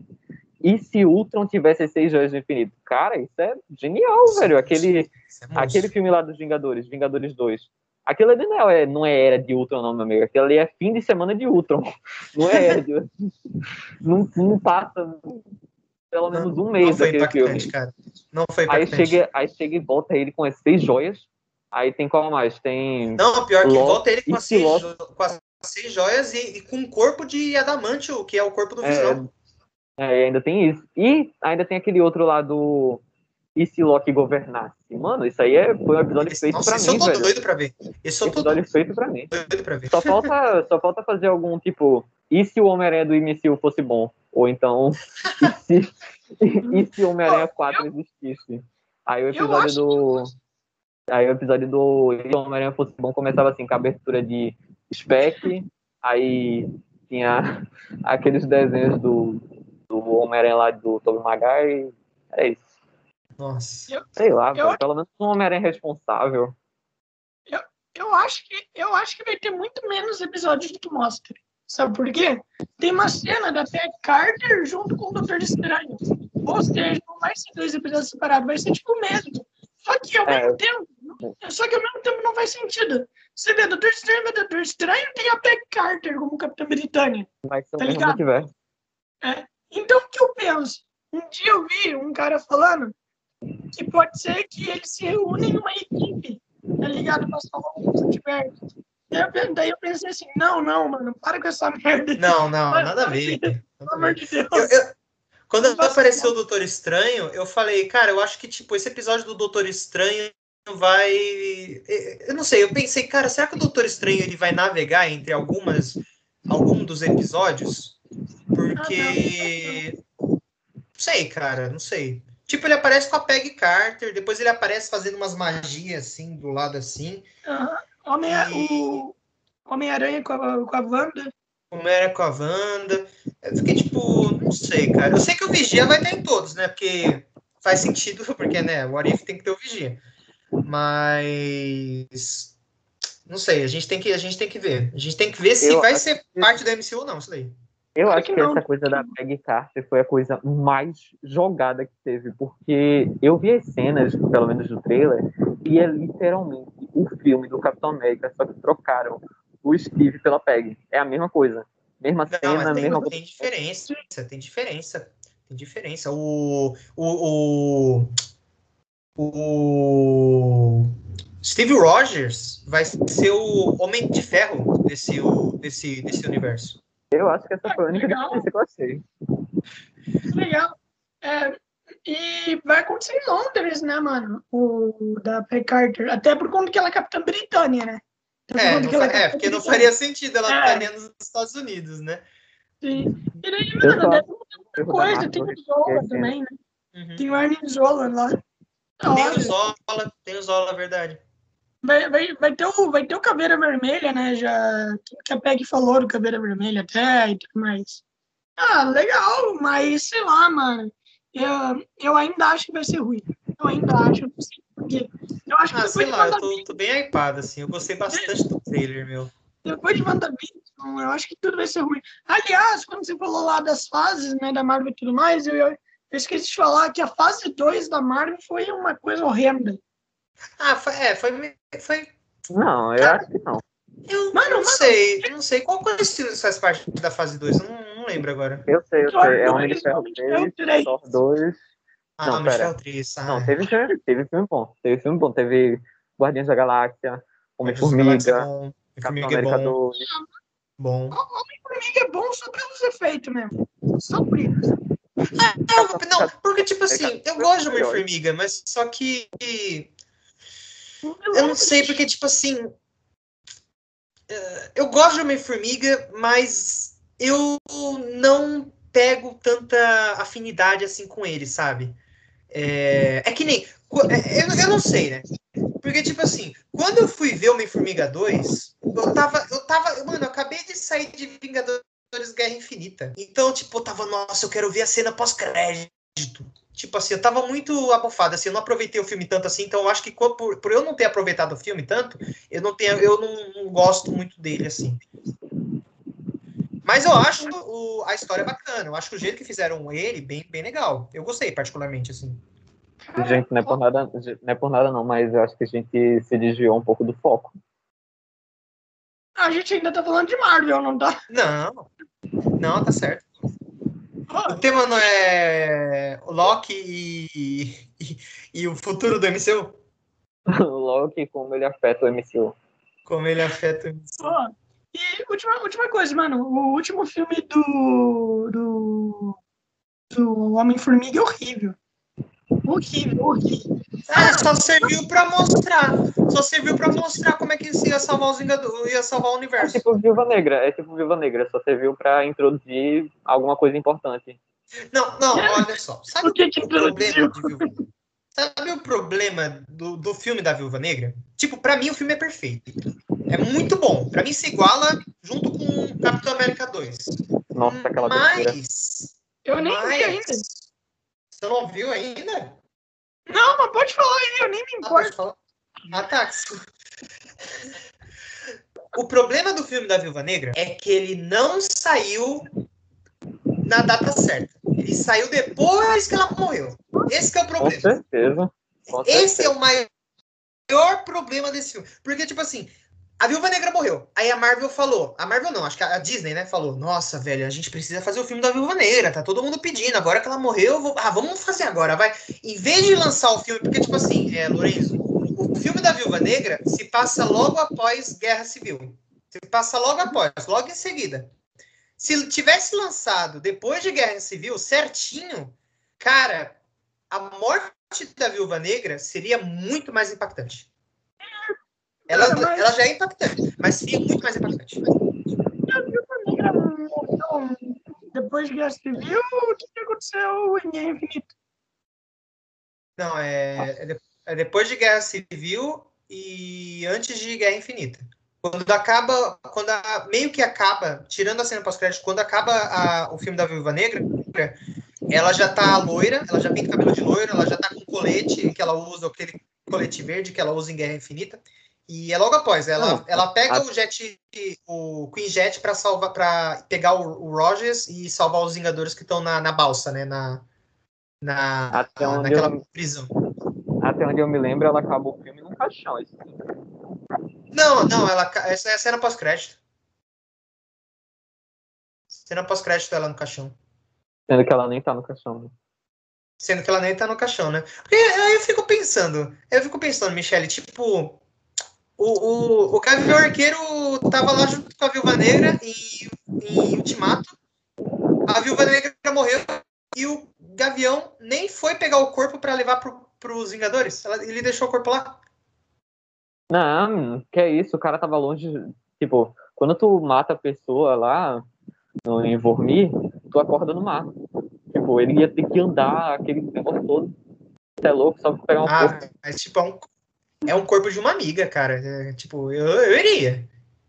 E se Ultron tivesse seis joias do infinito? Cara, isso é genial, isso velho. Aquele, é aquele filme lá dos Vingadores, Vingadores 2. Aquilo ali não é, não é era de Ultron, não, meu amigo. Aquilo ali é fim de semana de Ultron. Não é era de não, não passa pelo menos um mês não foi daquele filme. Cara. Não foi impactante. Aí chega, aí chega e volta ele com as seis joias Aí tem qual mais? Tem. Não, pior que volta ele com as, seis, com as seis joias e, e, com um corpo de adamantio, que é o corpo do é, Visão. É, ainda tem isso. E ainda tem aquele outro lá do. E se Loki governasse? Mano, isso aí é, foi um episódio feito nossa, pra mim. Eu tô velho. doido pra ver. Esse é episódio tô... feito pra mim. Doido pra ver. Só falta, só falta fazer algum tipo. E se o Homem-Aranha do MCU fosse bom? Ou então. e se, e se o Homem-Aranha 4 existisse? Aí o episódio do. Aí o episódio do Homem-Aranha fosse bom começava assim, com a abertura de Spec, aí tinha aqueles desenhos do, do Homem-Aranha lá do Tobey Maguire, é isso. Nossa. Sei lá, eu, pelo menos um Homem-Aranha responsável. Eu, eu, acho que, eu acho que vai ter muito menos episódios do que mostra. Sabe por quê? Tem uma cena da Peg Carter junto com o Doutor Estranho. Ou seja, não vai ser dois episódios separados, vai ser tipo o mesmo. Só que ao é. mesmo tempo, só que ao mesmo tempo não faz sentido. Você vê, Doutor Estranho, Doutor Estranho tem a Peg Carter como Capitã Britânia. Mas tá ligado? É. Então o que eu penso? Um dia eu vi um cara falando que pode ser que eles se reúnem em uma equipe, tá ligado? Pra salvar o multiverso. Daí eu pensei assim, não, não, mano, para com essa merda. Não, não, nada a ver. Pelo amor de Deus. Eu, eu, quando apareceu o Doutor Estranho, eu falei, cara, eu acho que, tipo, esse episódio do Doutor Estranho vai. Eu não sei, eu pensei, cara, será que o Doutor Estranho ele vai navegar entre algumas. algum dos episódios? Porque. Não sei, cara, não sei. Tipo, ele aparece com a Peg Carter, depois ele aparece fazendo umas magias assim, do lado assim. Uhum. Homem-Aranha e... Homem com, a, com a Wanda era com a Wanda. Eu fiquei tipo, não sei, cara. Eu sei que o Vigia vai estar em todos, né? Porque faz sentido, porque, né, o Arif tem que ter o Vigia. Mas. Não sei, a gente tem que, a gente tem que ver. A gente tem que ver se eu vai ser que... parte do MCU ou não, isso daí. Eu acho que, que essa coisa da Peggy Carter foi a coisa mais jogada que teve, porque eu vi as cenas, pelo menos do trailer, e é literalmente o filme do Capitão América, só que trocaram o Steve pela Peg. É a mesma coisa. Mesma não, cena, tem, mesma Tem diferença, tem diferença. Tem diferença. O. O. O. o Steve Rogers vai ser o Homem de Ferro desse, desse, desse universo. Eu acho que essa foi a única diferença que eu achei. Legal. É, e vai acontecer em Londres, né, mano? O da Peg Carter. Até por conta que ela é capitã Britânia, né? É, não, é, é, porque não faria sentido ela é. estaria nos Estados Unidos, né? Sim. E daí, mano, deve ter muita coisa. Tem o Zola também, né? Uhum. Tem o Armin Zola lá. Tem o Zola, tem o Zola, verdade. Vai, vai, vai, ter o, vai ter o Caveira Vermelha, né? Já, que a Peg falou do Caveira Vermelha até e tudo mais. Ah, legal, mas sei lá, mano. Eu, eu ainda acho que vai ser ruim. Eu ainda acho, não sei porque. Eu acho que ah, sei lá, eu tô, tô, bem hypado, assim. Eu gostei bastante do trailer, meu. Depois de WandaVision, eu acho que tudo vai ser ruim. Aliás, quando você falou lá das fases, né, da Marvel e tudo mais, eu, eu, eu esqueci de falar que a fase 2 da Marvel foi uma coisa horrenda. Ah, foi, é, foi, foi... Não, eu Cara, acho que não. Eu mano, não mano, sei, eu não sei. Qual que faz parte da fase 2? Eu não, não, lembro agora. Eu sei, eu sei. É Homem de Ferro 3, Thor 2. Ah, não, Michel Triss. Ah, não, teve, teve filme bom. Teve filme bom. Teve Guardiões da Galáxia, Homem-Formiga, Capitão América 2. Bom. Homem-Formiga é bom só pelos efeitos mesmo. Só por isso. Ah, não, não, porque, tipo assim, eu gosto de Homem-Formiga, mas só que. Eu não sei, porque, tipo assim. Eh, eu gosto de Homem-Formiga, mas eu não pego tanta afinidade assim com ele, sabe? É, é que nem. É, eu, eu não sei, né? Porque, tipo assim, quando eu fui ver Homem-Formiga 2, eu tava. Eu tava. Mano, eu acabei de sair de Vingadores Guerra Infinita. Então, tipo, eu tava, nossa, eu quero ver a cena pós-crédito. Tipo assim, eu tava muito abafado, assim, eu não aproveitei o filme tanto assim, então eu acho que por, por eu não ter aproveitado o filme tanto, eu não tenho, eu não, não gosto muito dele, assim. Mas eu acho o, a história bacana. Eu acho que o jeito que fizeram ele, bem, bem legal. Eu gostei, particularmente, assim. Gente, não é por nada, não é por nada não, mas eu acho que a gente se desviou um pouco do foco. A gente ainda tá falando de Marvel, não tá? Não. Não, tá certo. O tema não é o Loki e, e, e o futuro do MCU? o Loki, como ele afeta o MCU. Como ele afeta o MCU. E última, última coisa, mano. O último filme do. do. do Homem-Formiga é horrível. Horrível, horrível. Ah, só serviu pra mostrar. Só serviu pra mostrar como é que ia salvar os Vingadores, ia salvar o universo. É tipo Viúva Negra, é tipo Viúva Negra, só serviu pra introduzir alguma coisa importante. Não, não, olha só. Sabe o que, que o problema de Viúva Sabe o problema do, do filme da Viúva Negra? Tipo, pra mim o filme é perfeito. É muito bom. Pra mim se iguala junto com Capitão América 2. Nossa, aquela Mas. Eu nem mas... vi ainda. Você não viu ainda? Não, mas pode falar aí, eu nem me importo. Ah, tá. O problema do filme da Viúva Negra é que ele não saiu na data certa. Ele saiu depois que ela morreu. Esse é o problema. Com certeza. Com Esse certeza. é o maior problema desse filme. Porque, tipo assim, a Viúva Negra morreu. Aí a Marvel falou. A Marvel não, acho que a Disney, né? Falou: Nossa, velho, a gente precisa fazer o filme da Viúva Negra. Tá todo mundo pedindo. Agora que ela morreu, vou... ah, vamos fazer agora, vai. Em vez de lançar o filme, porque, tipo assim, é, Lourenço, o filme da Viúva Negra se passa logo após Guerra Civil. Se passa logo após, logo em seguida. Se tivesse lançado depois de Guerra Civil, certinho, cara, a morte da Viúva Negra seria muito mais impactante. Ela, mas... ela já é impactante, mas seria muito mais impactante. Depois de Guerra Civil? O que aconteceu em Guerra Infinita? Não, é, é, é depois de Guerra Civil e antes de Guerra Infinita. Quando acaba, quando a, meio que acaba, tirando a cena pós-crédito, quando acaba a, o filme da Viúva Negra, ela já tá loira, ela já pinta cabelo de loira, ela já tá com colete que ela usa, aquele colete verde que ela usa em Guerra Infinita. E é logo após, ela, Não, ela pega a... o jet, o Queen Jet para salvar, para pegar o, o, Rogers e salvar os Vingadores que estão na, na balsa, né, na, na Até a, naquela eu... prisão. Até onde eu me lembro, ela acaba o filme num caixão. Assim. Não, não, ela, essa é a cena pós-crédito. Cena pós-crédito ela no caixão. Sendo que ela nem tá no caixão, né? Sendo que ela nem tá no caixão, né? Porque aí eu fico pensando, eu fico pensando, Michele, tipo, o, o, o Gavião Arqueiro tava lá junto com a Viúva Negra em, em Ultimato. A Viúva Negra morreu e o Gavião nem foi pegar o corpo para levar pro, pros Vingadores. Ele deixou o corpo lá. Não, que é isso, o cara tava longe. Tipo, quando tu mata a pessoa lá no, em Vormir, tu acorda no mar. Tipo, ele ia ter que andar aquele negócio todo. Você é louco, só pra pegar um ah, corpo. Mas, tipo, é um, é um corpo de uma amiga, cara. É, tipo, eu, eu iria.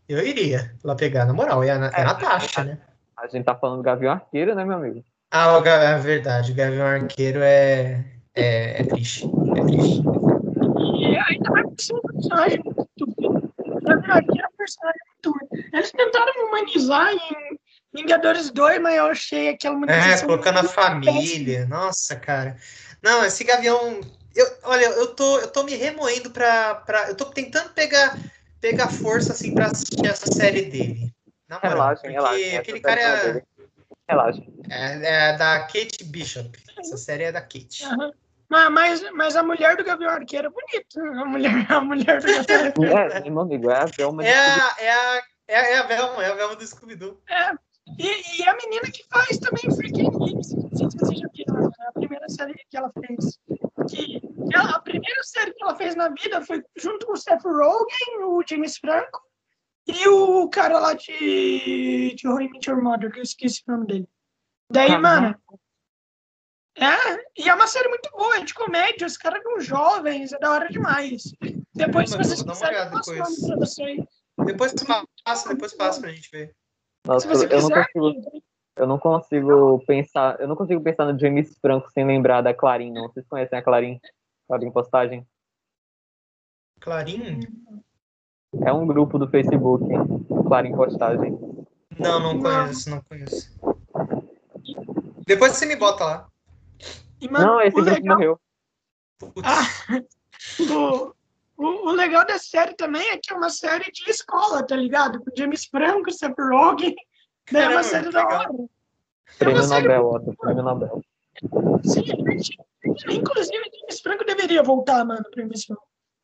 Eu iria lá pegar, na moral. É a, é a Natasha, né? A gente tá falando do Gavião Arqueiro, né, meu amigo? Ah, é verdade. O Gavião Arqueiro é, é, é triste. É triste. E ainda por ser um personagem muito. O Gavião Arqueiro é um personagem muito. Eles tentaram humanizar em Vingadores 2, mas eu achei aquela humanização. É, colocando a família. Nossa, cara. Não, esse Gavião. Eu, olha, eu tô, eu tô me remoendo pra, pra. Eu tô tentando pegar, pegar força assim pra assistir essa série dele. Na moral, relaxa, relaxa. aquele cara é. Relaxa. É, é, da Kate Bishop. Essa série é da Kate. Uhum. Mas, mas a mulher do Gavião Arqueiro é bonita. A mulher, a mulher do Gavião Arqueiro. É, meu amigo, é a Velma. É a, é a, é, a, é a Velma, é a Velma do Scooby-Doo. É. E, e, a menina que faz também Freaking Games, não sei se vocês já viram, né? Primeira série que ela fez. Que ela, a primeira série que ela fez na vida foi junto com o Seth Rogen, o James Franco e o cara lá de, de How I Met Your Mother, que eu esqueci o nome dele. Daí, uhum. mano. É, e é uma série muito boa, é de comédia, os caras são jovens, é da hora demais. Depois, se vocês quiserem, eu passo nome pra vocês. Depois passa, depois passa pra gente ver. Nossa, eu não consigo. Eu não consigo pensar. Eu não consigo pensar no James Franco sem lembrar da Clarim, não. Vocês conhecem a Clarim? Clarim Postagem? Clarim? É um grupo do Facebook, Clarim Postagem. Não, não conheço, não conheço. Depois você me bota lá. não, esse grupo legal... morreu. Ah, o, o, o, legal da série também é que é uma série de escola, tá ligado? Com James Franco, Seth Rogen. Daí é uma série da hora. É prêmio é Nobel, Otto. Prêmio Nobel. Sim, inclusive James Franco deveria voltar, mano, pra emissão.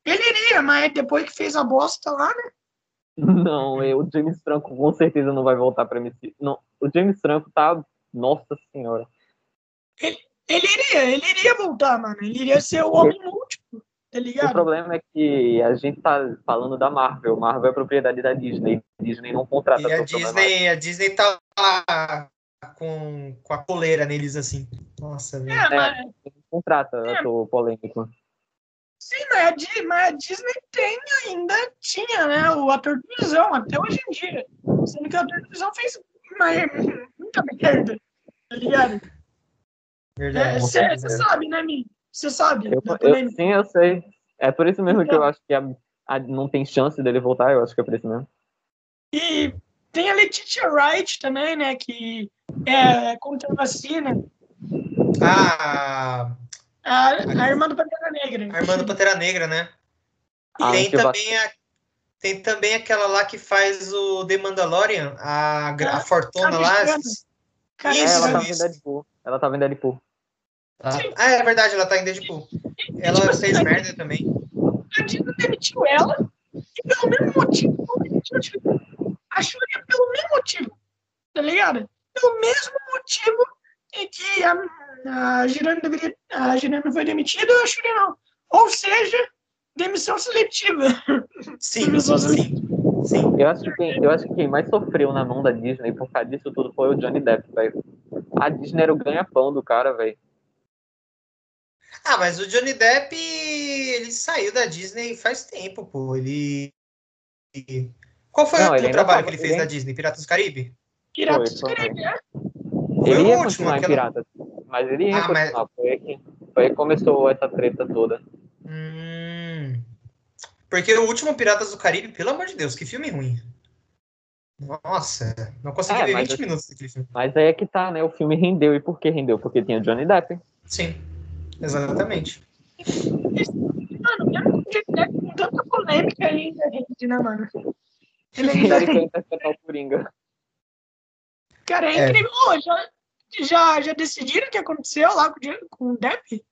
Ele iria, mas depois que fez a bosta lá, né? Não, o James Franco com certeza não vai voltar pra emissão. Não, o James Franco tá. Nossa senhora. Ele, ele iria, ele iria voltar, mano. Ele iria ser o homem múltiplo. Tá ligado? O problema é que a gente tá falando da Marvel. Marvel é propriedade da Disney. Disney não contrata. E a Disney, a Disney tá lá com, com a coleira neles assim. Nossa, velho. É, mas... é, contrata, é. eu tô polêmico. Sim, mas a, mas a, Disney tem ainda, tinha, né, o ator de visão, até hoje em dia. Sendo que o ator de visão fez muita merda, tá ligado? Verdade. Você é, sabe, né, Mi? Você sabe. Eu, eu, sim, eu sei. É por isso mesmo então, que eu então. acho que a, a, não tem chance dele voltar, eu acho que é por isso mesmo. E tem a Letitia Wright também, né? Que é contra a vacina. Ah, a, a irmã do Pantera Negra. A irmã do Pantera Negra, né? Ah, tem também a, tem também aquela lá que faz o The Mandalorian, a, a Fortuna lá. Isso, é, ela tá vendo Deadpool. Ela tá vendo Deadpool. Ah, ah, é verdade, ela tá em Deadpool. Ela tipo, fez assim, merda também. A Disney demitiu ela e pelo mesmo motivo, acho que pelo mesmo motivo, tá ligado? Pelo mesmo motivo em que a, a Girana deveria, a Girana foi demitida, eu acho que não. Ou seja, demissão seletiva. Sim, demissão seletiva. Sim. Eu acho, que quem, eu acho que quem mais sofreu na mão da Disney por causa disso tudo foi o Johnny Depp, velho. A Disney era o ganha-pão do cara, velho. Ah, mas o Johnny Depp, ele saiu da Disney faz tempo, pô. Ele. Qual foi não, o trabalho que ele fez ele... na Disney? Piratas do Caribe? Piratas do Caribe, é? Ele ia continuar aquela... em Piratas, mas ele ia ah, continuar. Mas... Foi, que, foi que começou essa treta toda. Hum... Porque o último Piratas do Caribe, pelo amor de Deus, que filme ruim. Nossa, não consegui é, ver 20 minutos daquele filme. Mas aí é que tá, né? O filme rendeu. E por que rendeu? Porque tinha Johnny Depp. Sim. Exatamente. Mano, mesmo com com tanta polêmica ainda, gente, né, mano? Ele ainda ele interpretar o Coringa. Cara, é, é. incrível. Oh, já, já, já decidiram o que aconteceu lá com, com o Depp?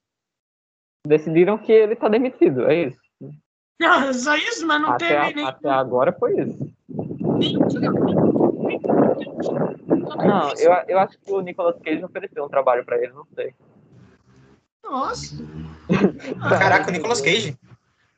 Decidiram que ele tá demitido, é isso. Não, só isso, mas não até, teve a, nem, até agora foi isso. Não, eu, eu acho que o Nicolas Cage ofereceu um trabalho pra ele, não sei. Nossa. Caraca, o Nicolas Cage.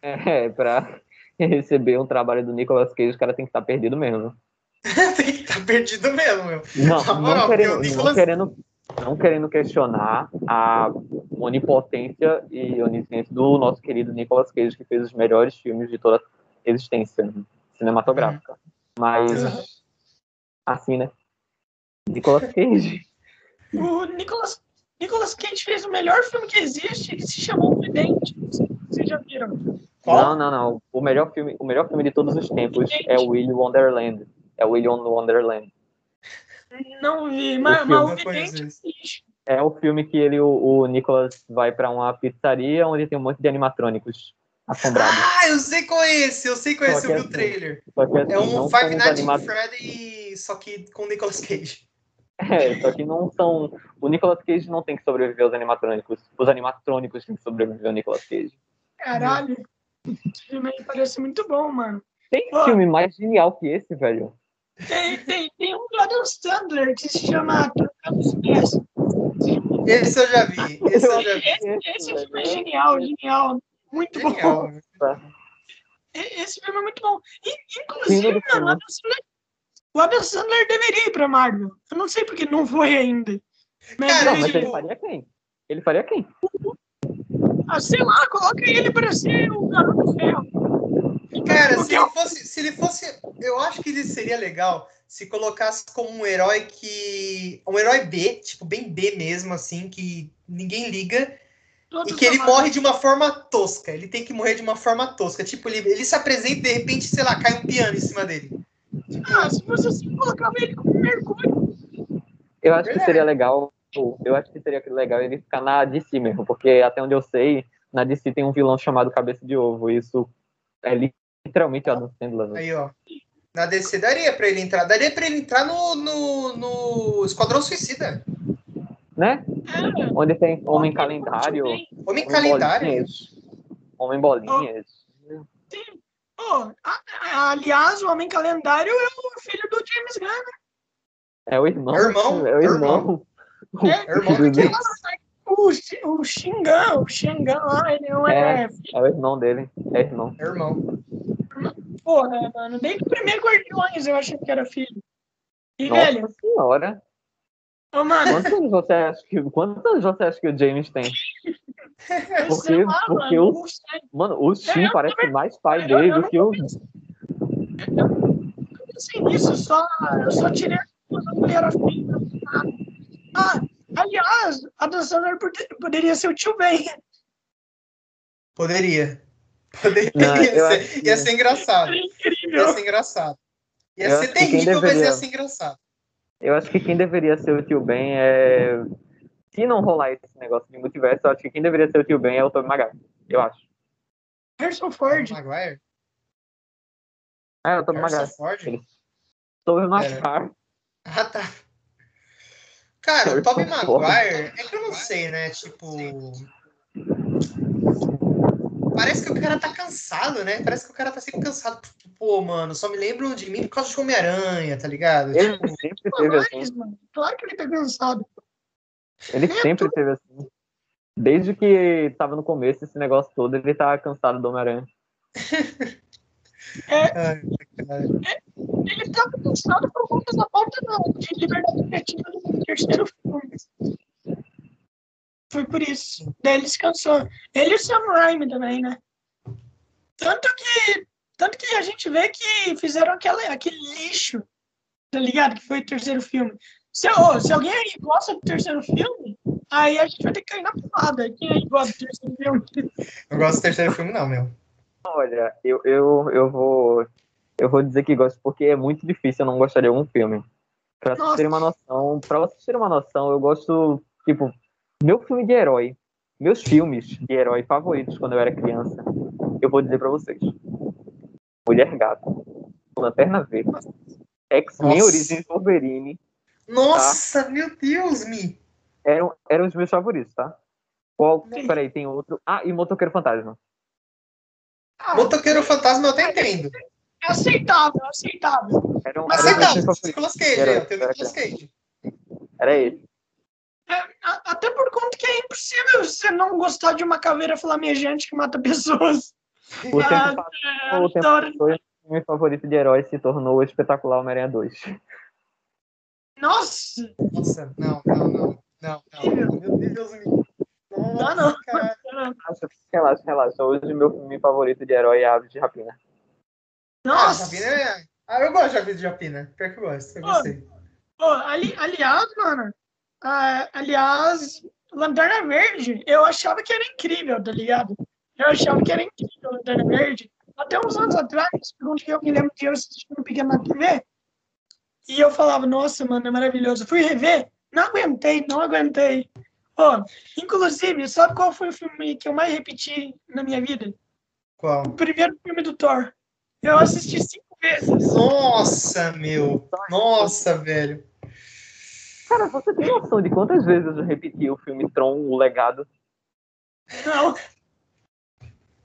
É, pra receber um trabalho do Nicolas Cage, o cara tem que estar perdido mesmo. tem que estar perdido mesmo, meu. Não, moral, não, porque querendo, Nicolas- não, querendo, não querendo questionar a onipotência e onisciência do nosso querido Nicolas Cage, que fez os melhores filmes de toda a existência cinematográfica. Mas, Uhum. assim, né? Nicolas Cage. O Nicolas, Nicolas Cage fez o melhor filme que existe, que se chama O Vidente. Não sei se Vocês já viram? Não, não, não. O melhor filme, o melhor filme de todos os tempos é o Willy Wonderland. É o Willy Wonderland. Não vi, mas, mas O Vidente existe. É o filme que ele, o, o Nicolas vai pra uma pizzaria onde tem um monte de animatrônicos assombrados. Ah, eu sei qual é esse, eu sei qual é esse, que eu vi o assim, trailer. Que, assim, É um Five Nights at Freddy, só que com Nicolas Cage. É, só que não são. O Nicolas Cage não tem que sobreviver aos animatrônicos. Os animatrônicos têm que sobreviver ao Nicolas Cage. Caralho. Esse filme aí parece muito bom, mano. Tem Pô. filme mais genial que esse, velho. Tem, tem, tem um do Adam Sandler que se chama. Esse eu já vi, esse eu já vi. Esse, esse filme é genial, genial. Muito bom. Genial. E- Esse filme é muito bom. E, inclusive, do mano, o. Adam Sandler, o Adam Sandler deveria ir pra Marvel. Eu não sei porque não foi ainda. Mas, Cara, Não, ele, mas ele tipo, faria quem? Ele faria quem? ah, sei lá, coloca ele pra ser o garoto ferro. Cara, se ele fosse, se ele fosse, eu acho que ele seria legal se colocasse como um herói que, um herói B, tipo bem B mesmo, assim, que ninguém liga todos e que ele morre de uma forma tosca. Ele tem que morrer de uma forma tosca, tipo ele, ele se apresenta e de repente, sei lá, cai um piano em cima dele. Ah, se você assim, colocava ele como Mercúrio. Eu acho que seria legal. Eu acho que seria legal ele ficar na DC mesmo, porque até onde eu sei, na DC tem um vilão chamado Cabeça de Ovo. e Isso é literalmente Adam Sandler. né? Aí, ó. Na DC daria pra ele entrar. Daria pra ele entrar no, no, no Esquadrão Suicida. Né? É, Onde tem Homem Calendário. Homem Calendário. Bolinhas, Homem Bolinhas. Pô, a- a- aliás, o Homem Calendário é o filho do James Gunn. né? É o irmão. É o irmão, É o irmão. É, É o irmão lá, o, o Xingão, o Xingão lá, ele não é, É. É o irmão dele. É irmão. É irmão. Porra, mano. Desde o primeiro Guardiões eu achei que era filho. E, Nossa velho, senhora. Ô, mano, Quantos anos você acha que, quantos anos você acha que o James tem? eu Porque- sei lá, porque mano. o- não sei. Mano, o Eu- parece mais pai eu- dele eu do que o. Eu pensei nisso, eu só, eu só tirei a ele era filho. Ah, aliás, a Dan Sandler pode- poderia ser o tio Ben. Poderia. Poderia Não, acho ser. que- Ia ser engraçado. É Ia ser engraçado. Ia Eu ser terrível, mas ia deveria- ser engraçado. Eu acho que quem deveria ser o tio Ben é. Se não rolar esse negócio de multiverso, eu acho que quem deveria ser o tio Ben é o Tobey Maguire. Eu acho. Harrison Ford. Maguire? É, o Tobey Harrison Maguire. Ford? Ele- Tobey Maguire. Ah, tá. Cara, o Tobey Ford. Maguire, é que eu não sei, né? Tipo. Parece que o cara tá cansado, né? Parece que o cara tá sempre cansado. Pô, mano, só me lembram de mim por causa de Homem-Aranha, tá ligado? Ele Tipo, sempre teve mas, assim. mano, claro que ele tá cansado. Ele sempre teve assim. Desde que tava no começo, esse negócio todo, ele tá cansado do Homem-Aranha. ai, cara. Ele tava cansado por conta da falta não, de liberdade criativa do terceiro filme. Foi por isso. Daí ele se cansou. Ele e o Sam Raimi também, né? Tanto que, tanto que a gente vê que fizeram aquela, aquele lixo, tá ligado? Que foi o terceiro filme. Se, ô, se alguém aí gosta do terceiro filme, aí a gente vai ter que cair na porrada. Quem aí gosta do terceiro filme? Eu gosto do terceiro filme, não, meu. Olha, eu, eu, eu vou. Eu vou dizer que gosto porque é muito difícil eu não gostar de algum filme. Pra vocês terem uma noção, pra vocês terem uma noção, eu gosto, tipo, meu filme de herói, meus filmes de herói favoritos quando eu era criança, eu vou dizer pra vocês. Mulher Gato, Lanterna Verde, X-Men. Origins Wolverine, Nossa, meu Deus, Mi. eram, eram os meus favoritos, tá? Qual, peraí, tem outro. Ah, e Motoqueiro Fantasma. Ah, Motoqueiro Fantasma eu até entendo. É aceitável, é aceitável. Era um, aceitável, Nicolas Cage, era, eu tenho Nicolas Cage. Era ele. É, até por conta que é impossível você não gostar de uma caveira flamejante que mata pessoas. O tempo, ah, é, o tempo o meu favorito de herói se tornou o espetacular Homem-Aranha 2. Nossa! Nossa, não, não, não. Não, não. Meu Deus, me... Nossa, não, cara. Relaxa, relaxa. Hoje meu filme favorito de herói é Aves de Rapina. Nossa! Ah, Rapina é... ah eu gosto de Aves de Rapina. Pior que eu gosto, eu gostei. Oh, ali, aliás, mano, uh, aliás, Lanterna Verde, eu achava que era incrível, tá ligado? Eu achava que era incrível Lanterna Verde. Até uns anos atrás, eu me lembro que eu assisti um pequeno na TV, e eu falava, nossa, mano, é maravilhoso. Fui rever, não aguentei, não aguentei. Oh, inclusive, sabe qual foi o filme que eu mais repeti na minha vida? Qual? O primeiro filme do Thor. Eu assisti cinco vezes. Nossa, meu. Nossa, velho. Cara, você tem noção de quantas vezes eu já repeti o filme Tron, o legado? Não.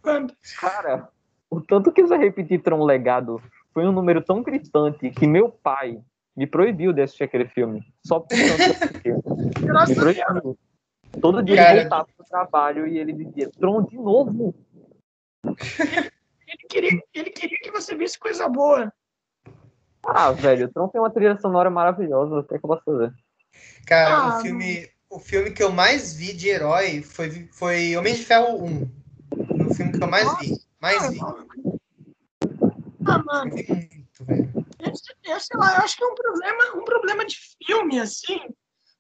Quando? Cara, o tanto que eu já repeti Tron, o legado foi um número tão gritante que meu pai me proibiu de assistir aquele filme. Só por conta Me proibiu. Todo dia Cara... ele voltava pro trabalho e ele dizia, Tron, de novo? ele, queria, ele queria que você visse coisa boa. Ah, velho, o Tron tem uma trilha sonora maravilhosa, o que eu posso fazer? Cara, ah, o, filme, o filme que eu mais vi de herói foi, foi Homem de Ferro 1. O filme que eu mais vi. Mais vi. Ah, mano. Muito, velho. Eu, eu sei lá, eu acho que é um problema, um problema de filme, assim.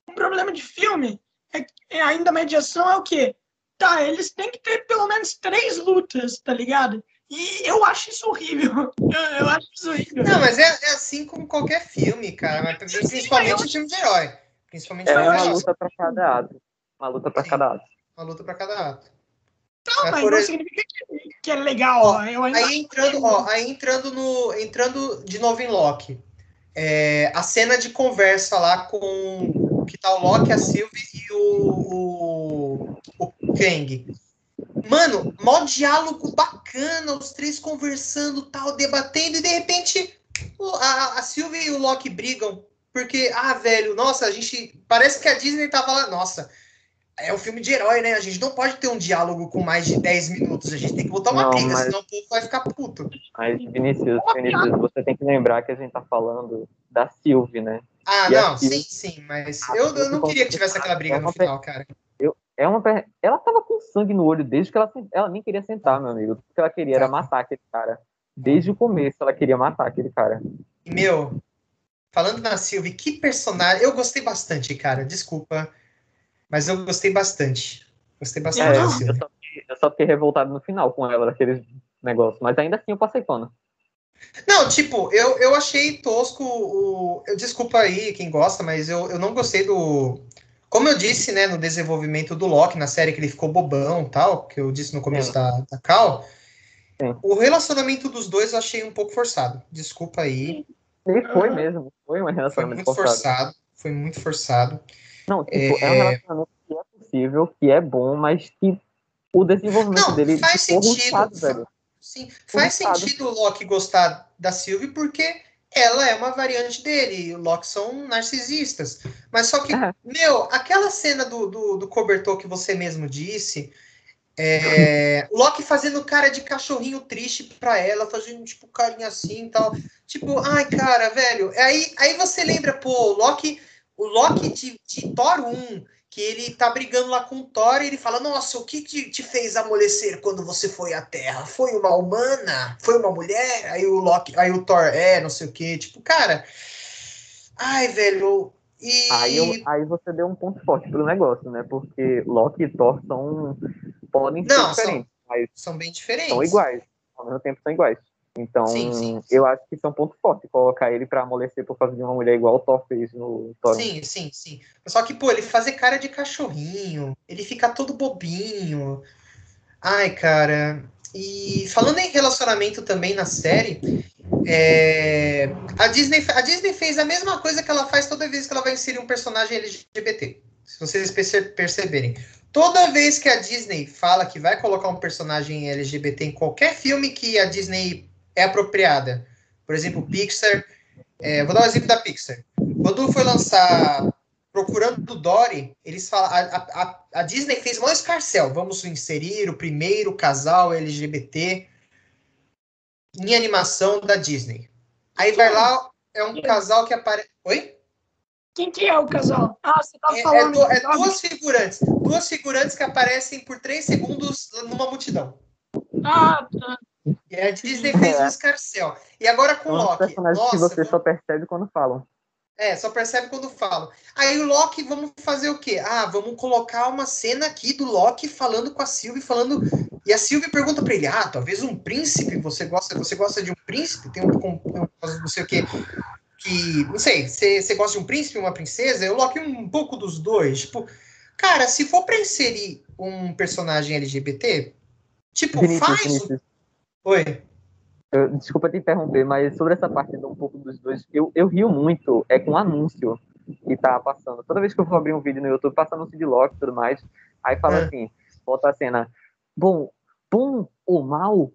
Um problema de filme é, é ainda a mediação é o quê? Tá, eles têm que ter pelo menos três lutas, tá ligado? E eu acho isso horrível. Eu, eu acho isso horrível. Não, mas é, é assim como qualquer filme, cara. Mas, principalmente sim, filme de herói. Principalmente é uma luta para cada ato. Uma luta para cada ato. Uma luta para cada ato. Não, mas, mas não significa que, que, é legal. Ó, eu ainda aí entrando, ó, aí entrando no, entrando de novo em Loki, é, a cena de conversa lá com que tá o Loki, a Sylvie e o, o, o Kang. Mano, mó diálogo bacana, os três conversando, tal, debatendo, e de repente a, a Sylvie e o Loki brigam. Porque, ah, velho, nossa, a gente. Parece que a Disney tava lá, nossa, é um filme de herói, né? A gente não pode ter um diálogo com mais de 10 minutos. A gente tem que botar uma não, briga, mas... senão o povo vai ficar puto. Mas, Vinícius, Vinícius, você tem que lembrar que a gente tá falando da Sylvie, né? Ah, e não, Sylvie... sim, sim, mas eu, eu não queria que tivesse aquela briga no final, cara. É uma, ela tava com sangue no olho desde que ela, ela nem queria sentar, meu amigo. O que ela queria era matar aquele cara. Desde o começo ela queria matar aquele cara. E, meu, falando na Sylvie, que personagem. Eu gostei bastante, cara. Desculpa. Mas eu gostei bastante. Gostei bastante. É, eu, só fiquei, eu só fiquei revoltado no final com ela, daqueles negócios. Mas ainda assim eu passei pano. Não, tipo, eu, eu achei tosco o. Eu, desculpa aí quem gosta, mas eu, eu não gostei do. Como eu disse, né, no desenvolvimento do Loki, na série que ele ficou bobão tal, que eu disse no começo da, da Cal, Sim. o relacionamento dos dois eu achei um pouco forçado. Desculpa aí. Ele foi mesmo, foi um relacionamento foi muito forçado. forçado. Foi muito forçado. Não, tipo, é, é um relacionamento que é possível, que é bom, mas que o desenvolvimento não, dele faz sentido, velho. Sim, faz sentido o Loki gostar da Sylvie porque ela é uma variante dele, e o Loki são narcisistas. Mas só que, é. meu, aquela cena do, do, do cobertor que você mesmo disse, é, Loki fazendo cara de cachorrinho triste pra ela, fazendo tipo carinha assim e tal. Tipo, ai, cara, velho. Aí, aí você lembra, pô, o Loki o Loki de, de Thor 1, que ele tá brigando lá com o Thor e ele fala: Nossa, o que te, te fez amolecer quando você foi à Terra? Foi uma humana? Foi uma mulher? Aí o Loki, aí o Thor, é, não sei o que. Tipo, cara. Ai, velho. E... Aí, eu, aí você deu um ponto forte pro negócio, né? Porque Loki e Thor são. podem ser não, diferentes. São, são bem diferentes. São iguais. Ao mesmo tempo são iguais. Então, sim, sim, eu acho que isso é um ponto forte, colocar ele para amolecer por causa de uma mulher igual o Thor fez no Thor. Sim, sim, sim. Só que, pô, ele fazer cara de cachorrinho, ele fica todo bobinho. Ai, cara. E falando em relacionamento também na série, é... a, Disney, a Disney fez a mesma coisa que ela faz toda vez que ela vai inserir um personagem LGBT. Se vocês perceberem. Toda vez que a Disney fala que vai colocar um personagem LGBT em qualquer filme que a Disney é apropriada, por exemplo, Pixar, é, vou dar um exemplo da Pixar. Quando foi lançar Procurando Dory, eles falam, a, a, a Disney fez um escarcel, vamos inserir o primeiro casal LGBT em animação da Disney. Aí vai lá, é um casal que aparece. Oi? Quem que é o casal? Ah, você tá é, falando. É, é duas figurantes. Duas figurantes que aparecem por três segundos numa multidão. Ah, tá. E a Disney fez um escarcel. E agora com o Loki. personagens nossa, que você só percebe quando falam. É, só percebe quando falam. Aí o Loki, vamos fazer o quê? Ah, vamos colocar uma cena aqui do Loki falando com a Sylvie, falando. E a Sylvie pergunta para ele: Ah, talvez um príncipe, você gosta, você gosta de um príncipe? Tem um, um, não sei o quê. Que. Não sei, você, você gosta de um príncipe, uma princesa? Eu Loki um pouco dos dois. Tipo, cara, se for pra inserir um personagem LGBT, tipo, Vinícius, faz. Vinícius. Oi. Eu, desculpa te interromper, mas sobre essa parte de um pouco dos dois, eu, eu rio muito, é com um anúncio que tá passando. Toda vez que eu vou abrir um vídeo no YouTube, passa anúncio de Loki e tudo mais, aí fala é. assim, volta a cena, bom, bom ou mal,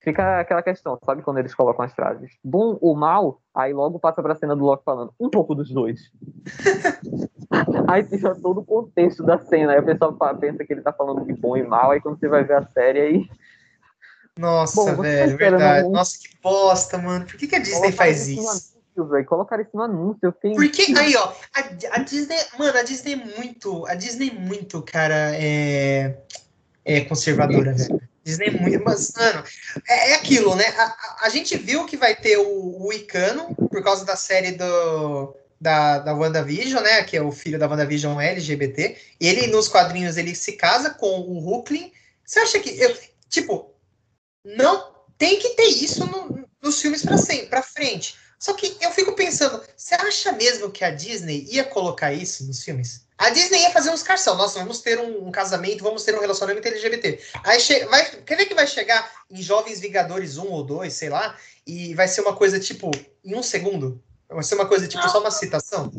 fica aquela questão, sabe quando eles colocam as frases, bom ou mal, aí logo passa pra cena do Loki falando, um pouco dos dois. aí fica todo o contexto da cena, aí o pessoal pensa que ele tá falando de bom e mal, aí quando você vai ver a série, aí nossa, Bom, velho, verdade. Um... Nossa, que bosta, mano. Por que, que a Disney faz isso? Anúncio, véio. Colocar isso no anúncio. Eu tenho... Porque, aí, ó, a, a, Disney, mano, a Disney é muito, a Disney é muito, cara, é, é conservadora, velho. Disney é muito, mas, mano, é, é aquilo, né? A, a, gente viu que vai ter o, o Icano, por causa da série do, da, da WandaVision, né? Que é o filho da WandaVision LGBT. E ele, nos quadrinhos, ele se casa com o Hulkling. Você acha que. Eu, tipo, não tem que ter isso no, nos filmes para sempre, para frente. Só que eu fico pensando, você acha mesmo que a Disney ia colocar isso nos filmes? A Disney ia fazer um escarcel. Nossa, vamos ter um, um casamento, vamos ter um relacionamento LGBT. Aí vai, quer ver que vai chegar em Jovens Vingadores 1 ou 2, sei lá, e vai ser uma coisa tipo, em um segundo? Vai ser uma coisa tipo, só uma citação?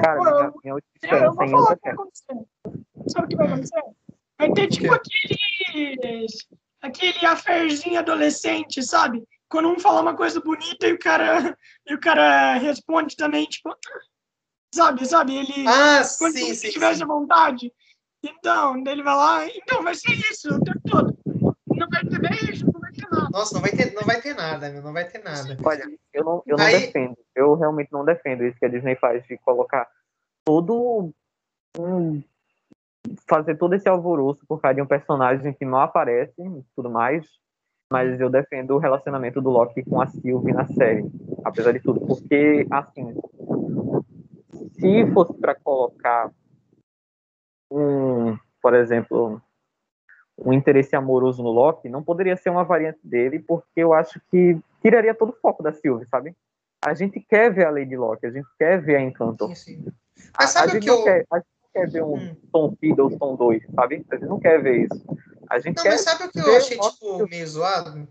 Cara, minha, minha eu vou falar o que vai acontecer. Sabe o que vai acontecer? Vai ter tipo aqueles aquele aferzinho adolescente, sabe? Quando um fala uma coisa bonita e o cara, e o cara responde também, tipo, sabe, sabe? Ele, ah, quando sim, se tivesse vontade. Então, ele vai lá, então vai ser isso o tempo todo. Não vai ter beijo, não vai ter nada. Nossa, não vai ter, não vai ter nada, não vai ter nada. Olha, eu não, eu não Aí... defendo, eu realmente não defendo isso que a Disney faz, de colocar todo um fazer todo esse alvoroço por causa de um personagem que não aparece e tudo mais, mas eu defendo o relacionamento do Loki com a Sylvie na série, apesar de tudo, porque, assim, se fosse para colocar um, por exemplo, um interesse amoroso no Loki, não poderia ser uma variante dele, porque eu acho que tiraria todo o foco da Sylvie, sabe? A gente quer ver a Lady Loki, a gente quer ver a Encanto. Sim, sim. Mas sabe a, a que eu... Quer, a quer ver um hum. Tom Fiddle, Tom 2, sabe? A gente não quer ver isso. A gente não, quer mas sabe o que eu achei, tipo, meio zoado?